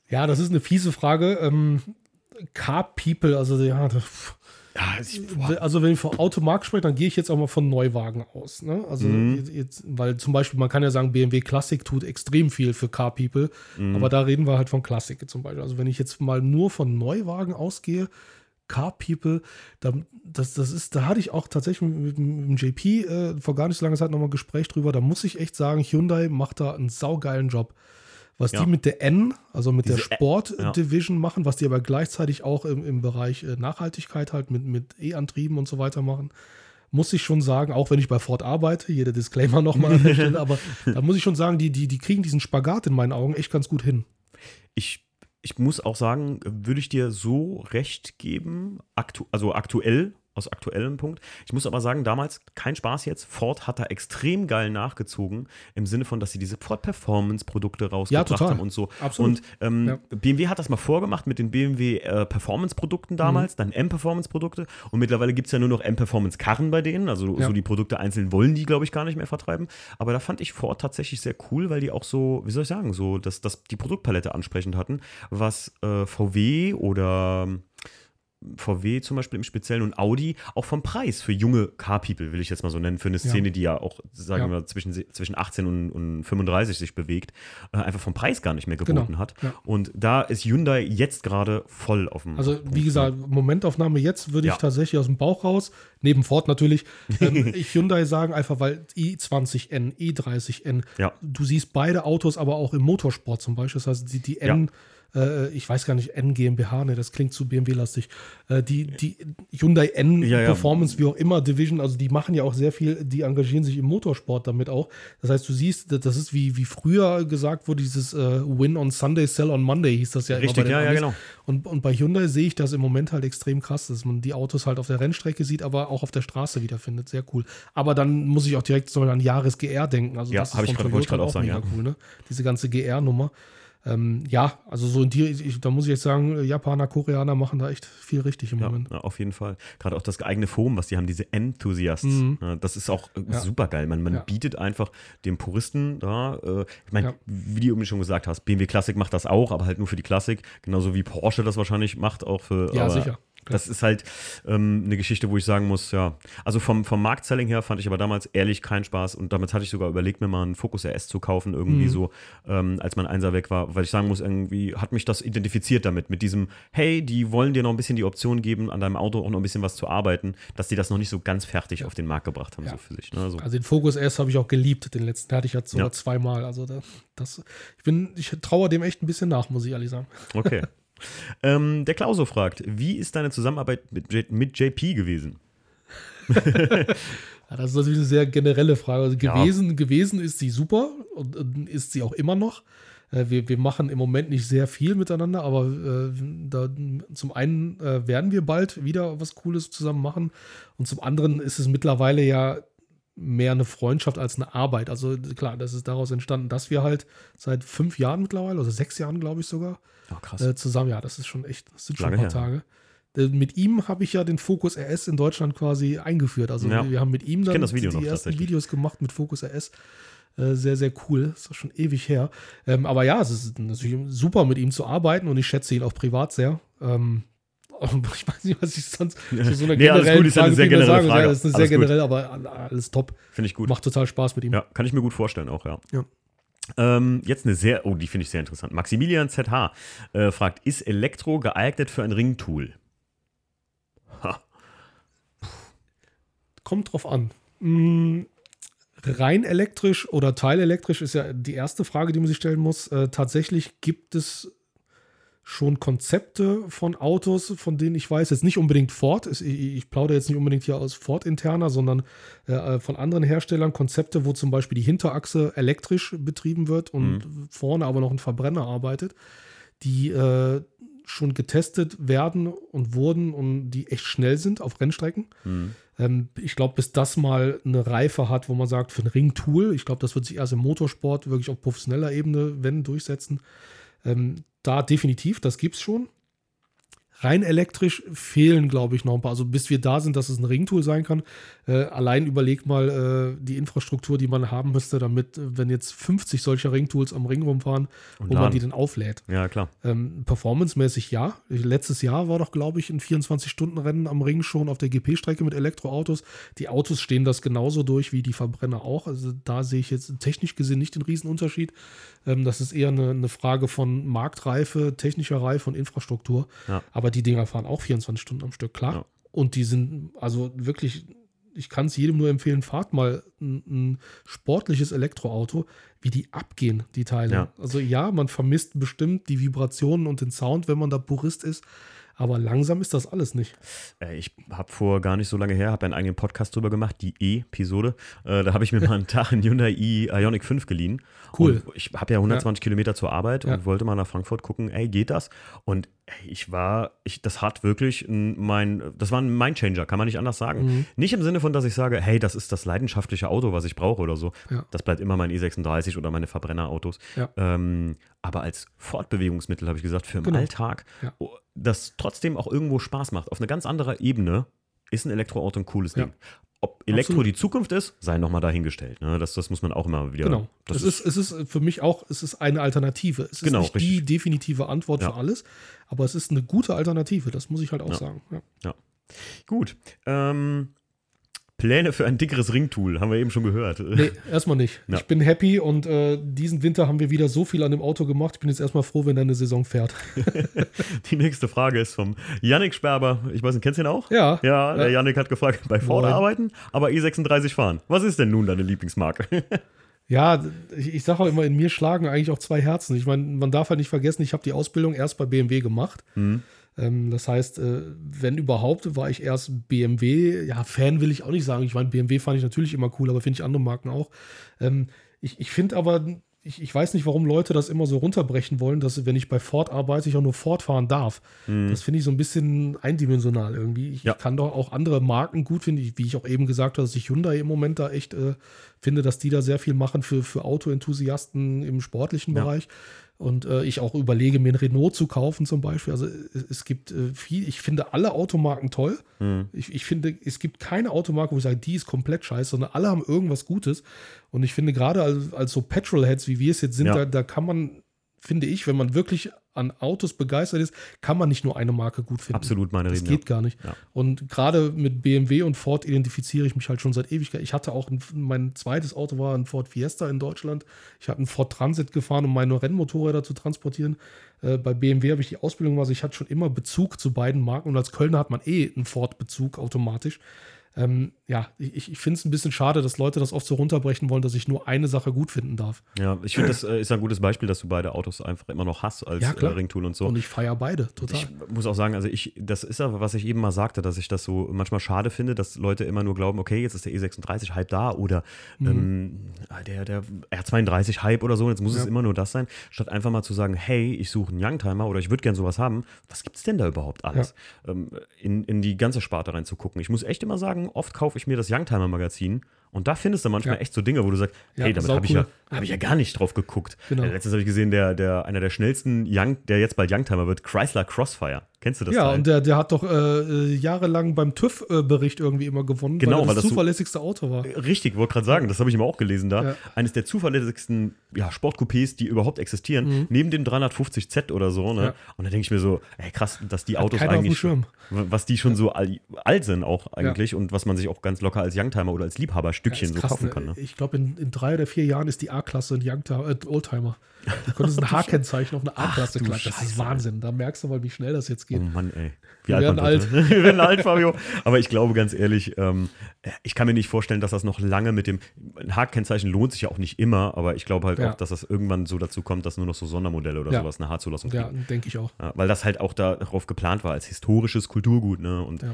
Speaker 2: Ja, das ist eine fiese Frage. Ähm, Car People, also ja, das,
Speaker 1: Ja, ich, boah.
Speaker 2: also wenn ich von Automarkt spreche, dann gehe ich jetzt auch mal von Neuwagen aus. Ne? Also
Speaker 1: Mhm.
Speaker 2: jetzt, jetzt, weil zum Beispiel, man kann ja sagen, BMW Classic tut extrem viel für Car People,
Speaker 1: Mhm.
Speaker 2: aber da reden wir halt von Classic zum Beispiel. Also wenn ich jetzt mal nur von Neuwagen ausgehe, Car People, da, das, das ist, da hatte ich auch tatsächlich mit, mit dem JP äh, vor gar nicht so langer Zeit nochmal ein Gespräch drüber. Da muss ich echt sagen, Hyundai macht da einen saugeilen Job. Was
Speaker 1: Ja.
Speaker 2: die mit der N, also mit
Speaker 1: Diese
Speaker 2: der
Speaker 1: Ä-
Speaker 2: Sport
Speaker 1: ja.
Speaker 2: Division machen, was die aber gleichzeitig auch im, im Bereich äh, Nachhaltigkeit halt mit, mit E-Antrieben und so weiter machen, muss ich schon sagen, auch wenn ich bei Ford arbeite, jeder Disclaimer nochmal an der Stelle, aber da muss ich schon sagen, die, die, die kriegen diesen Spagat in meinen Augen echt ganz gut hin.
Speaker 1: ich, ich muss auch sagen, würde ich dir so recht geben, aktu also aktuell, aus aktuellem Punkt. Ich muss aber sagen, damals, kein Spaß jetzt, Ford hat da extrem geil nachgezogen, im Sinne von, dass sie diese Ford Performance-Produkte rausgebracht
Speaker 2: total.
Speaker 1: haben und so.
Speaker 2: Absolut.
Speaker 1: Und ähm,
Speaker 2: Ja.
Speaker 1: BMW hat das mal vorgemacht mit den BMW äh, Performance-Produkten
Speaker 2: Mhm.
Speaker 1: damals, dann M-Performance-Produkte und mittlerweile gibt es ja nur noch M-Performance-Karren bei denen, also
Speaker 2: Ja.
Speaker 1: so die Produkte einzeln wollen die, glaube ich, gar nicht mehr vertreiben. Aber da fand ich Ford tatsächlich sehr cool, weil die auch so, wie soll ich sagen, so, dass, dass die Produktpalette ansprechend hatten, was äh, VW oder VW zum Beispiel im Speziellen und Audi auch vom Preis für junge Car-People, will ich jetzt mal so nennen, für eine Szene, die ja auch, sagen
Speaker 2: Ja.
Speaker 1: wir, zwischen, zwischen 18 und, und 35 sich bewegt, äh, einfach vom Preis gar nicht mehr geboten
Speaker 2: Genau,
Speaker 1: hat.
Speaker 2: ja.
Speaker 1: Und da ist Hyundai jetzt gerade voll auf dem
Speaker 2: Also,
Speaker 1: Punkt,
Speaker 2: wie gesagt, Momentaufnahme jetzt würde ich
Speaker 1: Ja.
Speaker 2: tatsächlich aus dem Bauch raus, neben Ford natürlich, ähm, ich Hyundai sagen, einfach weil i20N, E30N,
Speaker 1: Ja.
Speaker 2: du siehst beide Autos aber auch im Motorsport zum Beispiel. Das heißt, die, die N, äh, ich weiß gar nicht, N GmbH, ne, das klingt zu BMW-lastig. Äh, die, die Hyundai N
Speaker 1: Ja, ja.
Speaker 2: Performance, wie auch immer, Division, also die machen ja auch sehr viel, die engagieren sich im Motorsport damit auch. Das heißt, du siehst, das ist wie, wie früher gesagt wurde, dieses äh, Win on Sunday, Sell on Monday hieß das ja
Speaker 1: Richtig,
Speaker 2: immer bei den
Speaker 1: ja, ja, genau.
Speaker 2: Und, und bei Hyundai sehe ich das im Moment halt extrem krass, dass man die Autos halt auf der Rennstrecke sieht, aber auch auf der Straße wiederfindet. Sehr cool. Aber dann muss ich auch direkt zum Beispiel an Jahres GR denken. Also
Speaker 1: Ja,
Speaker 2: das ist
Speaker 1: ich
Speaker 2: von
Speaker 1: grad- wollte ich
Speaker 2: Toyota
Speaker 1: grad auch sagen,
Speaker 2: mega
Speaker 1: ja.
Speaker 2: cool, ne? Diese ganze GR-Nummer. Ähm, ja, also so in dir, ich, da muss ich jetzt sagen, Japaner, Koreaner machen da echt viel richtig im
Speaker 1: Ja,
Speaker 2: Moment.
Speaker 1: ja, auf jeden Fall. Gerade auch das eigene Forum, was die haben, diese Enthusiasts.
Speaker 2: Mhm.
Speaker 1: Ja, das ist auch äh,
Speaker 2: Ja.
Speaker 1: super geil. Man, man bietet einfach dem Puristen da, äh, ich meine, wie du eben schon gesagt hast, BMW Classic macht das auch, aber halt nur für die Klassik. Genauso wie Porsche das wahrscheinlich macht, auch für.
Speaker 2: Ja, sicher.
Speaker 1: Das ist halt ähm, eine Geschichte, wo ich sagen muss, ja. Also vom, vom Marktselling her fand ich aber damals ehrlich keinen Spaß und damit hatte ich sogar überlegt, mir mal einen Focus RS zu kaufen, irgendwie
Speaker 2: Mhm.
Speaker 1: so, ähm, als mein Einser weg war, weil ich sagen muss, irgendwie hat mich das identifiziert damit, mit diesem, hey, die wollen dir noch ein bisschen die Option geben, an deinem Auto auch noch ein bisschen was zu arbeiten, dass die das noch nicht so ganz fertig auf den Markt gebracht haben,
Speaker 2: Ja.
Speaker 1: so für sich. Ne? So.
Speaker 2: Also den Focus S habe ich auch geliebt, den letzten hatte ich jetzt sogar
Speaker 1: Ja.
Speaker 2: zweimal. Also da, das, ich bin, ich traue dem echt ein bisschen nach, muss ich ehrlich sagen.
Speaker 1: Okay. ähm, der Klauso fragt, wie ist deine Zusammenarbeit mit, J mit JP gewesen?
Speaker 2: Ja, das ist natürlich eine sehr generelle Frage. Also
Speaker 1: Ja.
Speaker 2: gewesen, gewesen ist sie super und, und ist sie auch immer noch. Äh, Wir, wir machen im Moment nicht sehr viel miteinander, aber äh, da, zum einen äh, werden wir bald wieder was Cooles zusammen machen und zum anderen ist es mittlerweile ja mehr eine Freundschaft als eine Arbeit. Also klar, das ist daraus entstanden, dass wir halt seit fünf Jahren mittlerweile, also sechs Jahren glaube ich sogar,
Speaker 1: Oh,
Speaker 2: äh, zusammen. Ja, das ist schon echt, das sind schon ein paar
Speaker 1: her.
Speaker 2: Tage. Äh, mit ihm habe ich ja den Focus RS in Deutschland quasi eingeführt. Also
Speaker 1: Ja.
Speaker 2: wir, haben mit ihm dann
Speaker 1: das Video
Speaker 2: die
Speaker 1: noch
Speaker 2: ersten. Videos gemacht mit Focus RS. Äh, sehr, sehr cool. Ist doch schon ewig her. Ähm, aber ja, es ist natürlich super mit ihm zu arbeiten und ich schätze ihn auch privat sehr. Ähm, ich weiß nicht, was ich sonst zu so einer
Speaker 1: Nee, alles gut, ist eine sehr generelle
Speaker 2: sagen.
Speaker 1: Frage.
Speaker 2: Das ist eine sehr
Speaker 1: gut.
Speaker 2: generell, aber alles top.
Speaker 1: Finde ich gut.
Speaker 2: Macht total Spaß mit ihm.
Speaker 1: Ja, kann ich mir gut vorstellen auch, ja.
Speaker 2: Ja.
Speaker 1: Ähm, jetzt eine sehr, oh, die finde ich sehr interessant. Maximilian ZH äh, fragt, ist Elektro geeignet für ein Ringtool? Ha.
Speaker 2: Kommt drauf an. Mm, rein elektrisch oder teilelektrisch ist ja die erste Frage, die man sich stellen muss. Äh, tatsächlich gibt es schon Konzepte von Autos, von denen ich weiß, jetzt nicht unbedingt Ford, ich, plaudere jetzt nicht unbedingt hier aus Ford interner, sondern äh, von anderen Herstellern Konzepte, wo zum Beispiel die Hinterachse elektrisch betrieben wird und vorne aber noch ein Verbrenner arbeitet, die äh, schon getestet werden und wurden und die echt schnell sind auf Rennstrecken.
Speaker 1: Hm.
Speaker 2: Ähm, ich glaube, bis das mal eine Reife hat, wo man sagt, für ein Ringtool, ich glaube, das wird sich erst im Motorsport wirklich auf professioneller Ebene, wenn, durchsetzen. Ähm, da definitiv, das gibt es schon. Rein elektrisch fehlen, glaube ich, noch ein paar. Also bis wir da sind, dass es ein Ringtool sein kann. Äh, allein überleg mal äh, die Infrastruktur, die man haben müsste, damit, wenn jetzt 50 solcher Ringtools am Ring rumfahren,
Speaker 1: Und
Speaker 2: wo man
Speaker 1: laden.
Speaker 2: die dann auflädt.
Speaker 1: Ja, klar.
Speaker 2: Ähm, Performance-mäßig ja. Letztes Jahr war doch, glaube ich, ein 24-Stunden-Rennen am Ring schon auf der GP-Strecke mit Elektroautos. Die Autos stehen das genauso durch wie die Verbrenner auch. Also da sehe ich jetzt technisch gesehen nicht den Riesenunterschied. Ähm, das ist eher eine, eine Frage von Marktreife, technischer Reife und Infrastruktur.
Speaker 1: Ja.
Speaker 2: Aber die Dinger fahren auch 24 Stunden am Stück, klar.
Speaker 1: Ja.
Speaker 2: Und die sind also wirklich, ich kann es jedem nur empfehlen, fahrt mal ein, ein sportliches Elektroauto, wie die abgehen, die Teile.
Speaker 1: Ja.
Speaker 2: Also ja, man vermisst bestimmt die Vibrationen und den Sound, wenn man da Purist ist. Aber langsam ist das alles nicht.
Speaker 1: Äh, Ich habe vor gar nicht so lange her, habe einen eigenen Podcast drüber gemacht, die E-Episode. Äh, da habe ich mir mal einen Tag einen Hyundai i Ioniq 5 geliehen.
Speaker 2: Cool.
Speaker 1: Und ich habe ja 120 Kilometer zur Arbeit
Speaker 2: Ja.
Speaker 1: und wollte mal nach Frankfurt gucken, ey, geht das? Und ich war, ich, das hat wirklich ein- mein, das war ein Mindchanger, kann man nicht anders sagen.
Speaker 2: Mhm.
Speaker 1: Nicht im Sinne von, dass ich sage, hey, das ist das leidenschaftliche Auto, was ich brauche oder so.
Speaker 2: Ja.
Speaker 1: Das bleibt immer mein E36 oder meine Verbrennerautos.
Speaker 2: Ja.
Speaker 1: Ähm, aber als Fortbewegungsmittel habe ich gesagt, für im
Speaker 2: Genau.
Speaker 1: Alltag,
Speaker 2: Ja.
Speaker 1: Das trotzdem auch irgendwo Spaß macht, auf eine ganz andere Ebene, ist ein Elektroauto ein cooles
Speaker 2: Ja.
Speaker 1: Ding. Ob Elektro
Speaker 2: Absolut.
Speaker 1: die Zukunft ist, sei nochmal dahingestellt. Ne? Das, das muss man auch immer wieder.
Speaker 2: Genau.
Speaker 1: Das
Speaker 2: es, ist, es ist für mich auch, es ist eine Alternative. Es ist
Speaker 1: Genau,
Speaker 2: nicht die
Speaker 1: richtig.
Speaker 2: definitive Antwort
Speaker 1: Ja.
Speaker 2: für alles, aber es ist eine gute Alternative, das muss ich halt auch
Speaker 1: Ja.
Speaker 2: sagen. Ja.
Speaker 1: gut. Ähm, Pläne für ein dickeres Ringtool, haben wir eben schon gehört.
Speaker 2: Nee, erstmal nicht.
Speaker 1: Ja.
Speaker 2: Ich bin happy und äh, diesen Winter haben wir wieder so viel an dem Auto gemacht. Ich bin jetzt erstmal froh, wenn deine Saison fährt.
Speaker 1: Die nächste Frage ist vom Yannick Sperber. Ich weiß nicht, kennst du ihn auch?
Speaker 2: Ja.
Speaker 1: Ja, der
Speaker 2: Ja.
Speaker 1: Yannick hat gefragt, bei Ford
Speaker 2: Moin.
Speaker 1: arbeiten, aber E36 fahren. Was ist denn nun deine Lieblingsmarke?
Speaker 2: Ja, ich, ich sage auch immer, in mir schlagen eigentlich auch zwei Herzen. Ich meine, man darf halt nicht vergessen, ich habe die Ausbildung erst bei BMW gemacht.
Speaker 1: Mhm.
Speaker 2: Ähm, das heißt, äh, wenn überhaupt, war ich erst BMW. Ja, Fan will ich auch nicht sagen. Ich meine, BMW fand ich natürlich immer cool, aber finde ich andere Marken auch. Ähm, ich ich finde aber, ich, ich weiß nicht, warum Leute das immer so runterbrechen wollen, dass wenn ich bei Ford arbeite, ich auch nur Ford fahren darf. Das finde ich so ein bisschen eindimensional irgendwie. Ich,
Speaker 1: Mhm. Ja.
Speaker 2: kann doch auch andere Marken gut finden, wie ich auch eben gesagt habe, dass ich Hyundai im Moment da echt äh, finde, dass die da sehr viel machen für, für Autoenthusiasten im sportlichen
Speaker 1: Ja.
Speaker 2: Bereich. Und äh, ich auch überlege, mir ein Renault zu kaufen zum Beispiel. Also es, gibt äh, viel, ich finde alle Automarken toll.
Speaker 1: Mhm.
Speaker 2: Ich, ich finde, es gibt keine Automarke, wo ich sage, die ist komplett scheiße, sondern alle haben irgendwas Gutes. Und ich finde gerade als, als so Petrolheads, wie wir es jetzt sind,
Speaker 1: Ja.
Speaker 2: da, da kann man, finde ich, wenn man wirklich an Autos begeistert ist, kann man nicht nur eine Marke gut finden.
Speaker 1: Absolut meine
Speaker 2: Das
Speaker 1: Reden.
Speaker 2: geht gar nicht.
Speaker 1: Ja.
Speaker 2: Und gerade mit BMW und Ford identifiziere ich mich halt schon seit Ewigkeit. Ich hatte auch, ein, mein zweites Auto war ein Ford Fiesta in Deutschland. Ich hatte einen Ford Transit gefahren, um meine Rennmotorräder zu transportieren. Äh, bei BMW habe ich die Ausbildung, also ich hatte schon immer Bezug zu beiden Marken und als Kölner hat man eh einen Ford-Bezug automatisch. Ähm, ja, ich, ich finde es ein bisschen schade, dass Leute das oft so runterbrechen wollen, dass ich nur eine Sache gut finden darf.
Speaker 1: Ja, ich finde, das äh, ist ein gutes Beispiel, dass du beide Autos einfach immer noch hast als
Speaker 2: Ja,
Speaker 1: äh. Ringtool und so.
Speaker 2: Und ich feiere beide total.
Speaker 1: Ich muss auch sagen, also ich, das ist ja, was ich eben mal sagte, dass ich das so manchmal schade finde, dass Leute immer nur glauben, okay, jetzt ist der E36-Hype da oder
Speaker 2: Mhm.
Speaker 1: ähm, der, der R32-Hype oder so, jetzt muss es
Speaker 2: Ja.
Speaker 1: immer nur das sein, statt einfach mal zu sagen, hey, ich suche einen Youngtimer oder ich würde gern sowas haben. Was gibt's denn da überhaupt alles? Ähm, in, in die ganze Sparte reinzugucken. Ich muss echt immer sagen, oft kaufe ich mir das Youngtimer-Magazin und da findest du manchmal
Speaker 2: Ja.
Speaker 1: echt so Dinge, wo du sagst,
Speaker 2: Ja,
Speaker 1: hey, damit habe ich, ja, hab ich ja gar nicht drauf geguckt.
Speaker 2: Genau.
Speaker 1: Äh, letztens habe ich gesehen, der, der, einer der schnellsten Young, der jetzt bald Youngtimer wird, Chrysler Crossfire. Kennst du das
Speaker 2: ja,
Speaker 1: Teil?
Speaker 2: und der, der hat doch äh, äh, jahrelang beim TÜV-Bericht irgendwie immer gewonnen,
Speaker 1: Genau,
Speaker 2: weil
Speaker 1: weil das
Speaker 2: zuverlässigste Auto war.
Speaker 1: Richtig, wollte gerade sagen, das habe ich immer auch gelesen da.
Speaker 2: Ja.
Speaker 1: Eines der zuverlässigsten ja, Sportcoupés, die überhaupt existieren, neben dem 350Z oder so. Ne?
Speaker 2: Mhm. Ja.
Speaker 1: Und da denke ich mir so, ey, krass, dass die Autos eigentlich,
Speaker 2: Schirm.
Speaker 1: was die schon so alt sind auch eigentlich und was man sich auch ganz locker als Youngtimer oder als Liebhaberstückchen
Speaker 2: ist
Speaker 1: so
Speaker 2: krass,
Speaker 1: kaufen
Speaker 2: ne?
Speaker 1: kann. Ne?
Speaker 2: Ich glaube, in, in drei oder vier Jahren ist die A-Klasse ein Youngtimer, äh, Oldtimer. Konntest du ein H-Kennzeichen auf eine A-Klasse
Speaker 1: du
Speaker 2: klatschen. Das ist. Wahnsinn. Da merkst du mal, wie schnell das jetzt
Speaker 1: Oh
Speaker 2: geht.
Speaker 1: Mann, ey. Wie
Speaker 2: Wir
Speaker 1: alt
Speaker 2: werden
Speaker 1: wird, ne? Wir werden alt, Fabio. Aber ich glaube ganz ehrlich, ähm, ich kann mir nicht vorstellen, dass das noch lange mit dem ein H-Kennzeichen lohnt sich ja auch nicht immer, aber ich glaube halt
Speaker 2: Ja.
Speaker 1: auch, dass das irgendwann so dazu kommt, dass nur noch so Sondermodelle oder
Speaker 2: Ja.
Speaker 1: sowas eine H-Zulassung
Speaker 2: Ja,
Speaker 1: kriegen.
Speaker 2: denke ich auch.
Speaker 1: Ja, weil das halt auch darauf geplant war als historisches Kulturgut. Ne? Und
Speaker 2: Ja.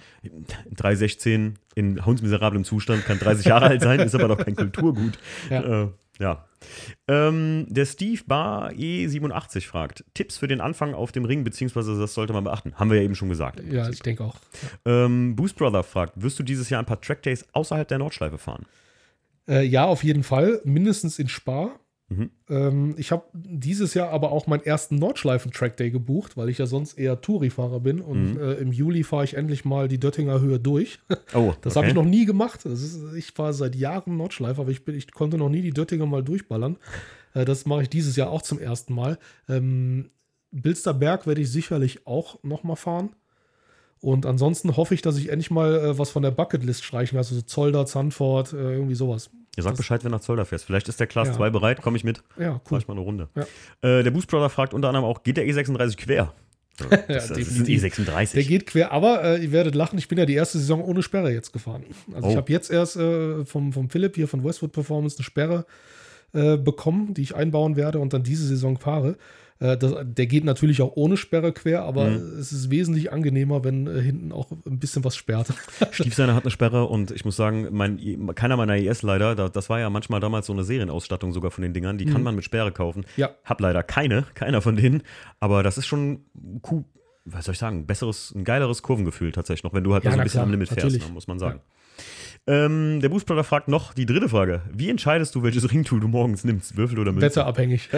Speaker 1: 316 in hundsmiserablem Zustand kann 30 Jahre alt sein, ist aber doch kein Kulturgut.
Speaker 2: Ja.
Speaker 1: Äh, ja. Ähm, der Steve Bar E87 fragt: Tipps für den Anfang auf dem Ring, beziehungsweise das sollte man beachten. Haben wir ja eben schon gesagt.
Speaker 2: Ja,
Speaker 1: Prinzip.
Speaker 2: ich denke auch.
Speaker 1: Ähm, Boost Brother fragt: Wirst du dieses Jahr ein paar Trackdays außerhalb der Nordschleife fahren?
Speaker 2: Äh, ja, auf jeden Fall. Mindestens in Spa.
Speaker 1: Mhm.
Speaker 2: Ähm, ich habe dieses Jahr aber auch meinen ersten Nordschleifen-Trackday gebucht, weil ich ja sonst eher Touri-Fahrer bin. Und
Speaker 1: Mhm.
Speaker 2: äh, im Juli fahre ich endlich mal die Döttinger Höhe durch.
Speaker 1: Oh,
Speaker 2: Das
Speaker 1: okay.
Speaker 2: habe ich noch nie gemacht. Ist, ich fahre seit Jahren Nordschleife, aber ich, bin, ich konnte noch nie die Döttinger mal durchballern. Äh, das mache ich dieses Jahr auch zum ersten Mal. Ähm, Bilsterberg werde ich sicherlich auch noch mal fahren. Und ansonsten hoffe ich, dass ich endlich mal äh, was von der Bucketlist streichen kann. Also so Zolder, Zandvoort, äh, irgendwie sowas.
Speaker 1: Ihr sagt
Speaker 2: das-
Speaker 1: Bescheid, wenn nach Zolder fährst. Vielleicht ist der Class
Speaker 2: Ja.
Speaker 1: 2 bereit, komme ich mit.
Speaker 2: Ja,
Speaker 1: Fahr
Speaker 2: cool.
Speaker 1: ich mal eine Runde.
Speaker 2: Ja.
Speaker 1: Äh, der Boost Brother fragt unter anderem auch: Geht der E36 quer? So, Das, das ist ein
Speaker 2: definitiv.
Speaker 1: E36.
Speaker 2: Der geht quer, aber äh, ihr werdet lachen, ich bin ja die erste Saison ohne Sperre jetzt gefahren. Also ich
Speaker 1: Oh.
Speaker 2: habe jetzt erst äh, vom, vom Philipp hier von Westwood Performance eine Sperre äh, bekommen, die ich einbauen werde und dann diese Saison fahre. Äh, das, der geht natürlich auch ohne Sperre quer, aber
Speaker 1: Mhm.
Speaker 2: es ist wesentlich angenehmer, wenn äh, hinten auch ein bisschen was sperrt.
Speaker 1: Stiefseiner hat eine Sperre und ich muss sagen, mein, keiner meiner ES leider, da, das war ja manchmal damals so eine Serienausstattung sogar von den Dingern, die kann man mit Sperre kaufen.
Speaker 2: Mhm. Ja.
Speaker 1: Hab leider keine, keiner von denen, aber das ist schon cool. Was soll ich sagen? Ein besseres, ein geileres Kurvengefühl tatsächlich noch, wenn du halt
Speaker 2: Ja,
Speaker 1: so ein bisschen
Speaker 2: klar,
Speaker 1: am Limit fährst, ne, muss man sagen. Ähm, der Boostbrother fragt noch die dritte Frage. Wie entscheidest du, welches Ringtool du morgens nimmst? Würfel oder Münze?
Speaker 2: Wetterabhängig.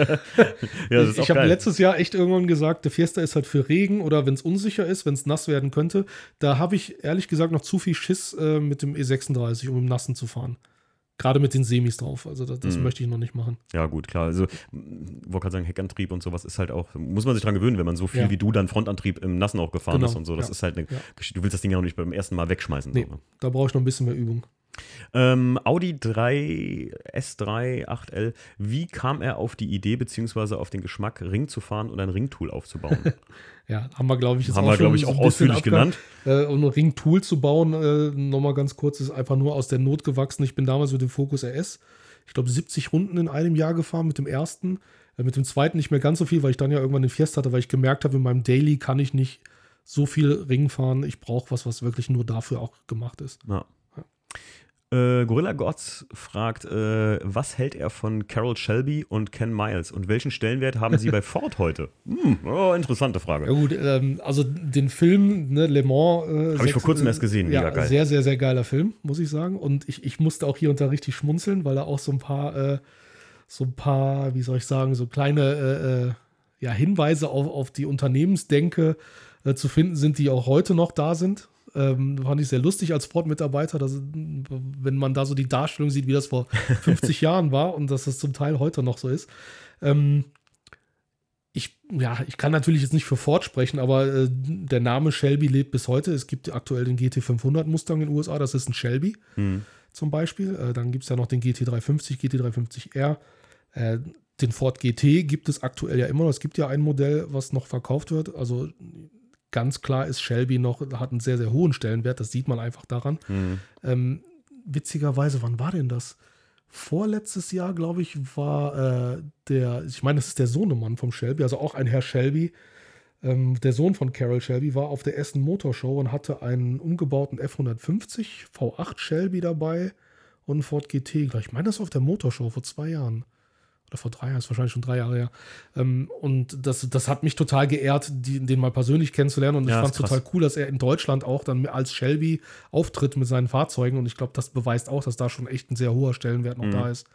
Speaker 1: Ja,
Speaker 2: ich ich habe letztes Jahr echt irgendwann gesagt, der Fiesta ist halt für Regen oder wenn es unsicher ist, wenn es nass werden könnte. Da habe ich ehrlich gesagt noch zu viel Schiss äh, mit dem E36, um im Nassen zu fahren. Gerade mit den Semis drauf. Also das, das
Speaker 1: Mhm.
Speaker 2: möchte ich noch nicht machen.
Speaker 1: Ja, gut, klar. Also, wollte gerade sagen, Heckantrieb und sowas ist halt auch, muss man sich dran gewöhnen, wenn man so viel
Speaker 2: Ja.
Speaker 1: wie du dann Frontantrieb im Nassen auch gefahren
Speaker 2: Genau,
Speaker 1: ist und so. Das
Speaker 2: ja.
Speaker 1: ist halt eine. Geschichte. Du willst das Ding ja auch nicht beim ersten Mal wegschmeißen.
Speaker 2: Nee.
Speaker 1: So, ne?
Speaker 2: Da brauche ich noch ein bisschen mehr Übung.
Speaker 1: Ähm, Audi 3 S3 8L, wie kam er auf die Idee beziehungsweise auf den Geschmack, Ring zu fahren und ein Ringtool aufzubauen?
Speaker 2: Ja, haben wir, glaube ich, jetzt
Speaker 1: Haben wir,
Speaker 2: schon
Speaker 1: glaube ich,
Speaker 2: so
Speaker 1: auch
Speaker 2: bisschen
Speaker 1: ausführlich genannt.
Speaker 2: Äh, und ein Ring-Tool zu bauen, äh, nochmal ganz kurz, ist einfach nur aus der Not gewachsen. Ich bin damals mit dem Focus RS, ich glaube, 70 Runden in einem Jahr gefahren mit dem ersten. Äh, mit dem zweiten nicht mehr ganz so viel, weil ich dann ja irgendwann den Fiesta hatte, weil ich gemerkt habe, in meinem Daily kann ich nicht so viel Ring fahren. Ich brauche was, was wirklich nur dafür auch gemacht ist.
Speaker 1: Ja. Äh, Gorilla Gods fragt, äh, was hält er von Carol Shelby und Ken Miles und welchen Stellenwert haben sie bei Ford heute? Hm, oh, interessante
Speaker 2: Ja
Speaker 1: Frage.
Speaker 2: gut, ähm, also den Film, ne, Le Mans. Äh,
Speaker 1: Habe ich vor kurzem erst gesehen, mega
Speaker 2: ja,
Speaker 1: geil.
Speaker 2: Sehr, sehr, sehr geiler Film, muss ich sagen. Und ich, ich musste auch hier und da richtig schmunzeln, weil er auch so ein paar, äh, so ein paar, wie soll ich sagen, so kleine, äh, äh, ja, Hinweise auf, auf die Unternehmensdenke zu finden sind, die auch heute noch da sind. Ähm, fand ich sehr lustig als Ford-Mitarbeiter, wenn man da so die Darstellung sieht, wie das vor 50 Jahren war und dass das zum Teil heute noch so ist. Ähm, ich, ja, ich kann natürlich jetzt nicht für Ford sprechen, aber äh, der Name Shelby lebt bis heute. Es gibt aktuell den GT500 Mustang in den USA, das ist ein Shelby mhm. zum Beispiel. Äh, dann gibt es ja noch den GT350, GT350R. Äh, den Ford GT gibt es aktuell ja immer noch. Es gibt ja ein Modell, was noch verkauft wird. Also ganz klar ist Shelby noch, hat einen sehr, sehr hohen Stellenwert. Das sieht man einfach daran. Mhm. Ähm, witzigerweise, wann war denn das? Vorletztes Jahr, glaube ich, war äh, der, ich meine, das ist der Sohnemann vom Shelby, also auch ein Herr Shelby. Ähm, der Sohn von Carol Shelby war auf der Essen Motorshow und hatte einen umgebauten F150 V8 Shelby dabei und Ford GT. Ich meine, das war auf der Motorshow vor zwei Jahren oder vor drei Jahren, ist wahrscheinlich schon drei Jahre her. Ähm, und das, das hat mich total geehrt, die, den mal persönlich kennenzulernen. Und ja, ich fand es total cool, dass er in Deutschland auch dann als Shelby auftritt mit seinen Fahrzeugen. Und ich glaube, das beweist auch, dass da schon echt ein sehr hoher Stellenwert noch mhm. da ist.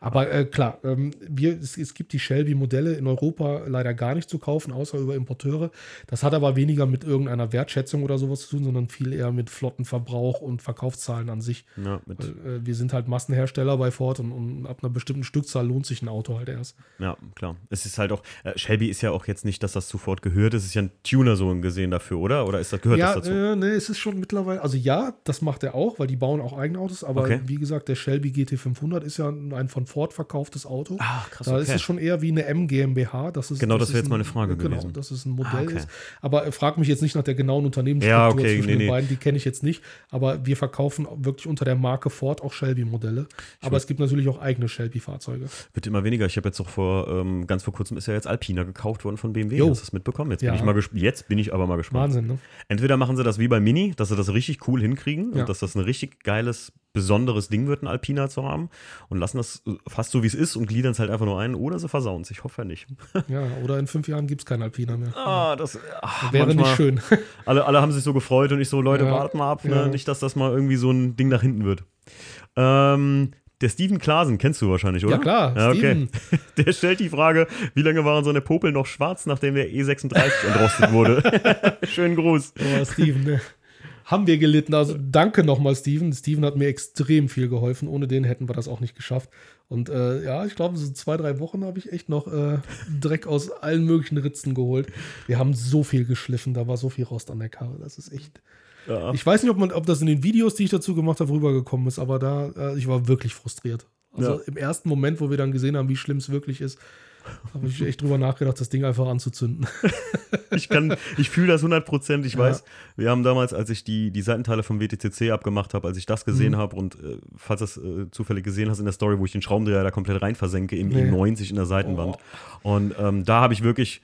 Speaker 2: Aber äh, klar, ähm, wir, es, es, gibt die Shelby-Modelle in Europa leider gar nicht zu kaufen, außer über Importeure. Das hat aber weniger mit irgendeiner Wertschätzung oder sowas zu tun, sondern viel eher mit Flottenverbrauch und Verkaufszahlen an sich. Ja, Weil, äh, wir sind halt Massenhersteller bei Ford und, und, ab einer bestimmten Stückzahl lohnt sich ein Auto halt erst.
Speaker 1: Ja, klar. Es ist halt auch, äh, Shelby ist ja auch jetzt nicht, dass das zu Ford gehört. Es ist ja ein Tuner so gesehen dafür, oder? Oder ist das, gehört
Speaker 2: ja,
Speaker 1: das dazu?
Speaker 2: Ja, äh, nee, es ist schon mittlerweile, also ja, das macht er auch, weil die bauen auch eigene Autos, aber okay. wie gesagt, der Shelby GT500 ist ja ein von Ford verkauftes Auto.
Speaker 1: Ach, krass.
Speaker 2: Da okay. ist es schon eher wie eine M GmbH. Das ist,
Speaker 1: genau, das,
Speaker 2: das
Speaker 1: wäre jetzt meine Frage
Speaker 2: genau,
Speaker 1: gewesen.
Speaker 2: dass es ein Modell ah, okay. ist. Aber frag mich jetzt nicht nach der genauen Unternehmensstruktur
Speaker 1: ja, okay,
Speaker 2: zwischen
Speaker 1: nee,
Speaker 2: den
Speaker 1: nee.
Speaker 2: beiden. Die kenne ich jetzt nicht. Aber wir verkaufen wirklich unter der Marke Ford auch Shelby-Modelle. Aber es gibt natürlich auch eigene Shelby-Fahrzeuge.
Speaker 1: Wird immer weniger. Ich habe jetzt auch vor, ähm, ganz vor kurzem ist ja jetzt Alpina gekauft worden von BMW.
Speaker 2: Jo.
Speaker 1: Hast du das mitbekommen? Jetzt, ja. bin ich mal jetzt bin ich aber mal gespannt.
Speaker 2: Wahnsinn, ne?
Speaker 1: Entweder machen sie das wie bei Mini, dass sie das richtig cool hinkriegen ja. und dass das ein richtig geiles besonderes Ding wird, ein Alpina zu haben und lassen das fast so, wie es ist und gliedern es halt einfach nur ein oder sie versauen es. Ich hoffe ja nicht.
Speaker 2: Ja, oder in fünf Jahren gibt es keinen Alpina mehr.
Speaker 1: Ah, das ach,
Speaker 2: wäre nicht schön.
Speaker 1: Alle, alle haben sich so gefreut und ich so, Leute, ja, wartet mal ab, ne? ja. nicht, dass das mal irgendwie so ein Ding nach hinten wird. Ähm, der Steven Klasen kennst du wahrscheinlich, oder?
Speaker 2: Ja, klar.
Speaker 1: Ja, okay. Der stellt die Frage, wie lange waren so eine Popel noch schwarz, nachdem der E36 entrostet wurde? Schönen Gruß.
Speaker 2: Oh, Steven, ne? Haben wir gelitten. Also danke nochmal, Steven. Steven hat mir extrem viel geholfen. Ohne den hätten wir das auch nicht geschafft. Und äh, ja, ich glaube, so zwei, drei Wochen habe ich echt noch äh, Dreck aus allen möglichen Ritzen geholt. Wir haben so viel geschliffen, da war so viel Rost an der Karre. Das ist echt. Ja. Ich weiß nicht, ob, man, ob das in den Videos, die ich dazu gemacht habe, rübergekommen ist, aber da, äh, ich war wirklich frustriert. Also ja. im ersten Moment, wo wir dann gesehen haben, wie schlimm es wirklich ist, habe ich echt drüber nachgedacht, das Ding einfach anzuzünden.
Speaker 1: ich kann, ich fühle das 100 Prozent. Ich ja. weiß, wir haben damals, als ich die, die Seitenteile vom WTCC abgemacht habe, als ich das gesehen mhm. habe und äh, falls du es äh, zufällig gesehen hast in der Story, wo ich den Schraubendreher da komplett rein versenke im nee. E90 in der Seitenwand. Oh. Und ähm, da habe ich wirklich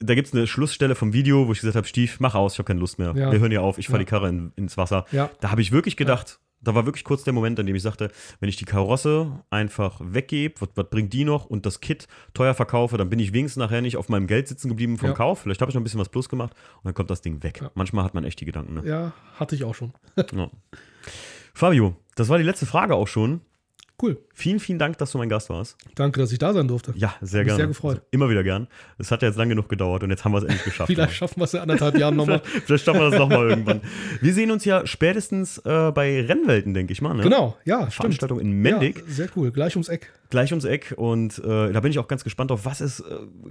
Speaker 1: da gibt es eine Schlussstelle vom Video, wo ich gesagt habe, Stief, mach aus, ich habe keine Lust mehr. Ja. Wir hören ja auf, ich fahre ja. die Karre in, ins Wasser.
Speaker 2: Ja.
Speaker 1: Da habe ich wirklich gedacht, da war wirklich kurz der Moment, an dem ich sagte, wenn ich die Karosse einfach weggebe, was, was, bringt die noch und das Kit teuer verkaufe, dann bin ich wenigstens nachher nicht auf meinem Geld sitzen geblieben vom ja. Kauf. Vielleicht habe ich noch ein bisschen was plus gemacht und dann kommt das Ding weg. Ja. Manchmal hat man echt die Gedanken. Ne?
Speaker 2: Ja, hatte ich auch schon.
Speaker 1: ja. Fabio, das war die letzte Frage auch schon.
Speaker 2: Cool.
Speaker 1: Vielen, vielen Dank, dass du mein Gast warst.
Speaker 2: Danke, dass ich da sein durfte.
Speaker 1: Ja, sehr gerne.
Speaker 2: Sehr gefreut. Also
Speaker 1: immer wieder gern. Es hat ja jetzt lange genug gedauert und jetzt haben wir es endlich geschafft.
Speaker 2: Vielleicht schaffen wir es in anderthalb Jahren nochmal.
Speaker 1: vielleicht, vielleicht schaffen wir das nochmal irgendwann. Wir sehen uns ja spätestens äh, bei Rennwelten, denke ich mal. Ne?
Speaker 2: Genau, ja,
Speaker 1: Veranstaltung stimmt. in Mendig. Ja,
Speaker 2: sehr cool, gleich ums Eck.
Speaker 1: Gleich ums Eck und äh, da bin ich auch ganz gespannt auf, was ist, äh,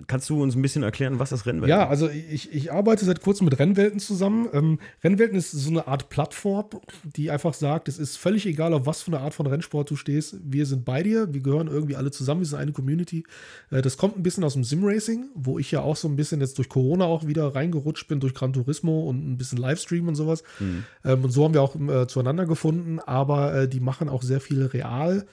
Speaker 1: kannst du uns ein bisschen erklären, was ist Rennwelten?
Speaker 2: Ja, also ich, ich arbeite seit kurzem mit Rennwelten zusammen. Ähm, Rennwelten ist so eine Art Plattform, die einfach sagt, es ist völlig egal, auf was für eine Art von Rennsport du stehst. Wir sind bei dir, wir gehören irgendwie alle zusammen, wir sind eine Community. Äh, das kommt ein bisschen aus dem Sim-Racing, wo ich ja auch so ein bisschen jetzt durch Corona auch wieder reingerutscht bin, durch Gran Turismo und ein bisschen Livestream und sowas. Mhm. Ähm, und so haben wir auch äh, zueinander gefunden, aber äh, die machen auch sehr viel real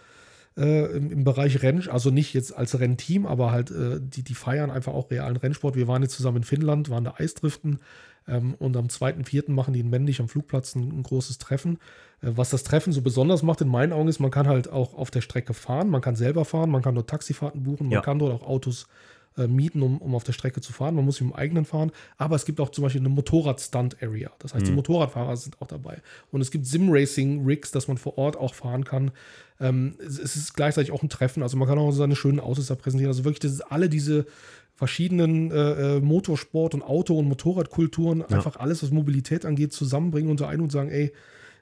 Speaker 2: äh, im, im, Bereich Renn, also nicht jetzt als Rennteam, aber halt, äh, die, die feiern einfach auch realen Rennsport. Wir waren jetzt zusammen in Finnland, waren da Eisdriften ähm, und am 2.4. machen die in Männlich am Flugplatz ein, ein großes Treffen. Äh, was das Treffen so besonders macht in meinen Augen ist, man kann halt auch auf der Strecke fahren, man kann selber fahren, man kann dort Taxifahrten buchen, man ja. kann dort auch Autos äh, mieten, um, um auf der Strecke zu fahren. Man muss im eigenen fahren. Aber es gibt auch zum Beispiel eine Motorrad-Stunt-Area. Das heißt, die Motorradfahrer sind auch dabei. Und es gibt Sim-Racing-Rigs, dass man vor Ort auch fahren kann. Ähm, es, es ist gleichzeitig auch ein Treffen. Also man kann auch seine schönen Autos da präsentieren. Also wirklich, das ist alle diese verschiedenen äh, äh, Motorsport- und Auto- und Motorradkulturen, einfach alles, was Mobilität angeht, zusammenbringen unter einen und sagen, ey,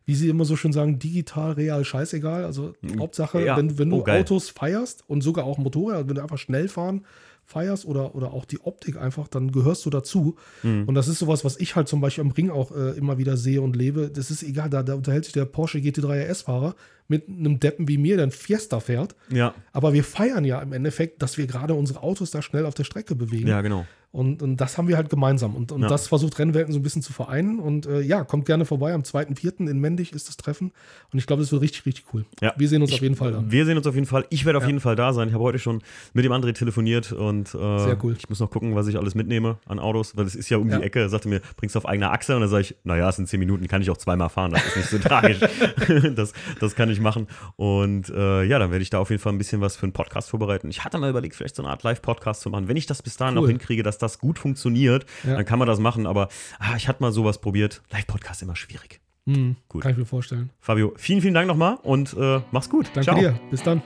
Speaker 2: wie sie immer so schön sagen, digital, real, scheißegal. Also Hauptsache,
Speaker 1: Ja.
Speaker 2: wenn, wenn du
Speaker 1: Oh.
Speaker 2: Autos feierst und sogar auch Motorrad, wenn du einfach schnell fahren feierst oder, oder auch die Optik einfach, dann gehörst du dazu.
Speaker 1: Mhm.
Speaker 2: Und das ist sowas, was ich halt zum Beispiel am Ring auch äh, immer wieder sehe und lebe. Das ist egal, da, da unterhält sich der Porsche GT3 RS-Fahrer mit einem Deppen wie mir, der ein Fiesta fährt.
Speaker 1: Ja,
Speaker 2: Aber wir feiern ja im Endeffekt, dass wir gerade unsere Autos da schnell auf der Strecke bewegen.
Speaker 1: ja, genau.
Speaker 2: Und, und das haben wir halt gemeinsam. Und, und
Speaker 1: Ja.
Speaker 2: das versucht Rennwelten so ein bisschen zu vereinen. Und äh, ja, kommt gerne vorbei. Am 2.4. in Mendig ist das Treffen. Und ich glaube, das wird richtig, richtig cool.
Speaker 1: Ja.
Speaker 2: Wir sehen uns
Speaker 1: Ich-
Speaker 2: auf jeden Fall da.
Speaker 1: Wir sehen uns auf jeden Fall. Ich werde auf
Speaker 2: Ja.
Speaker 1: jeden Fall da sein. Ich habe heute schon mit dem André telefoniert und äh,
Speaker 2: Sehr cool.
Speaker 1: ich muss noch gucken, was ich alles mitnehme an Autos, weil es ist ja um die Ecke. Er sagte mir, bringst du auf eigener Achse? Und dann sage ich, naja, es sind zehn Minuten, kann ich auch zweimal fahren. Das ist nicht so tragisch. das, das kann ich machen. Und äh, ja, dann werde ich da auf jeden Fall ein bisschen was für einen Podcast vorbereiten. Ich hatte mal überlegt, vielleicht so eine Art Live-Podcast zu machen. Wenn ich das bis dahin
Speaker 2: Cool.
Speaker 1: noch hinkriege, dass das gut funktioniert,
Speaker 2: Ja.
Speaker 1: dann kann man das machen. Aber ah, ich hatte mal sowas probiert. Live-Podcast immer schwierig.
Speaker 2: Hm,
Speaker 1: Gut.
Speaker 2: Kann ich mir vorstellen.
Speaker 1: Fabio, vielen, vielen Dank nochmal und äh, mach's gut.
Speaker 2: Danke
Speaker 1: Ciao.
Speaker 2: dir. Bis dann.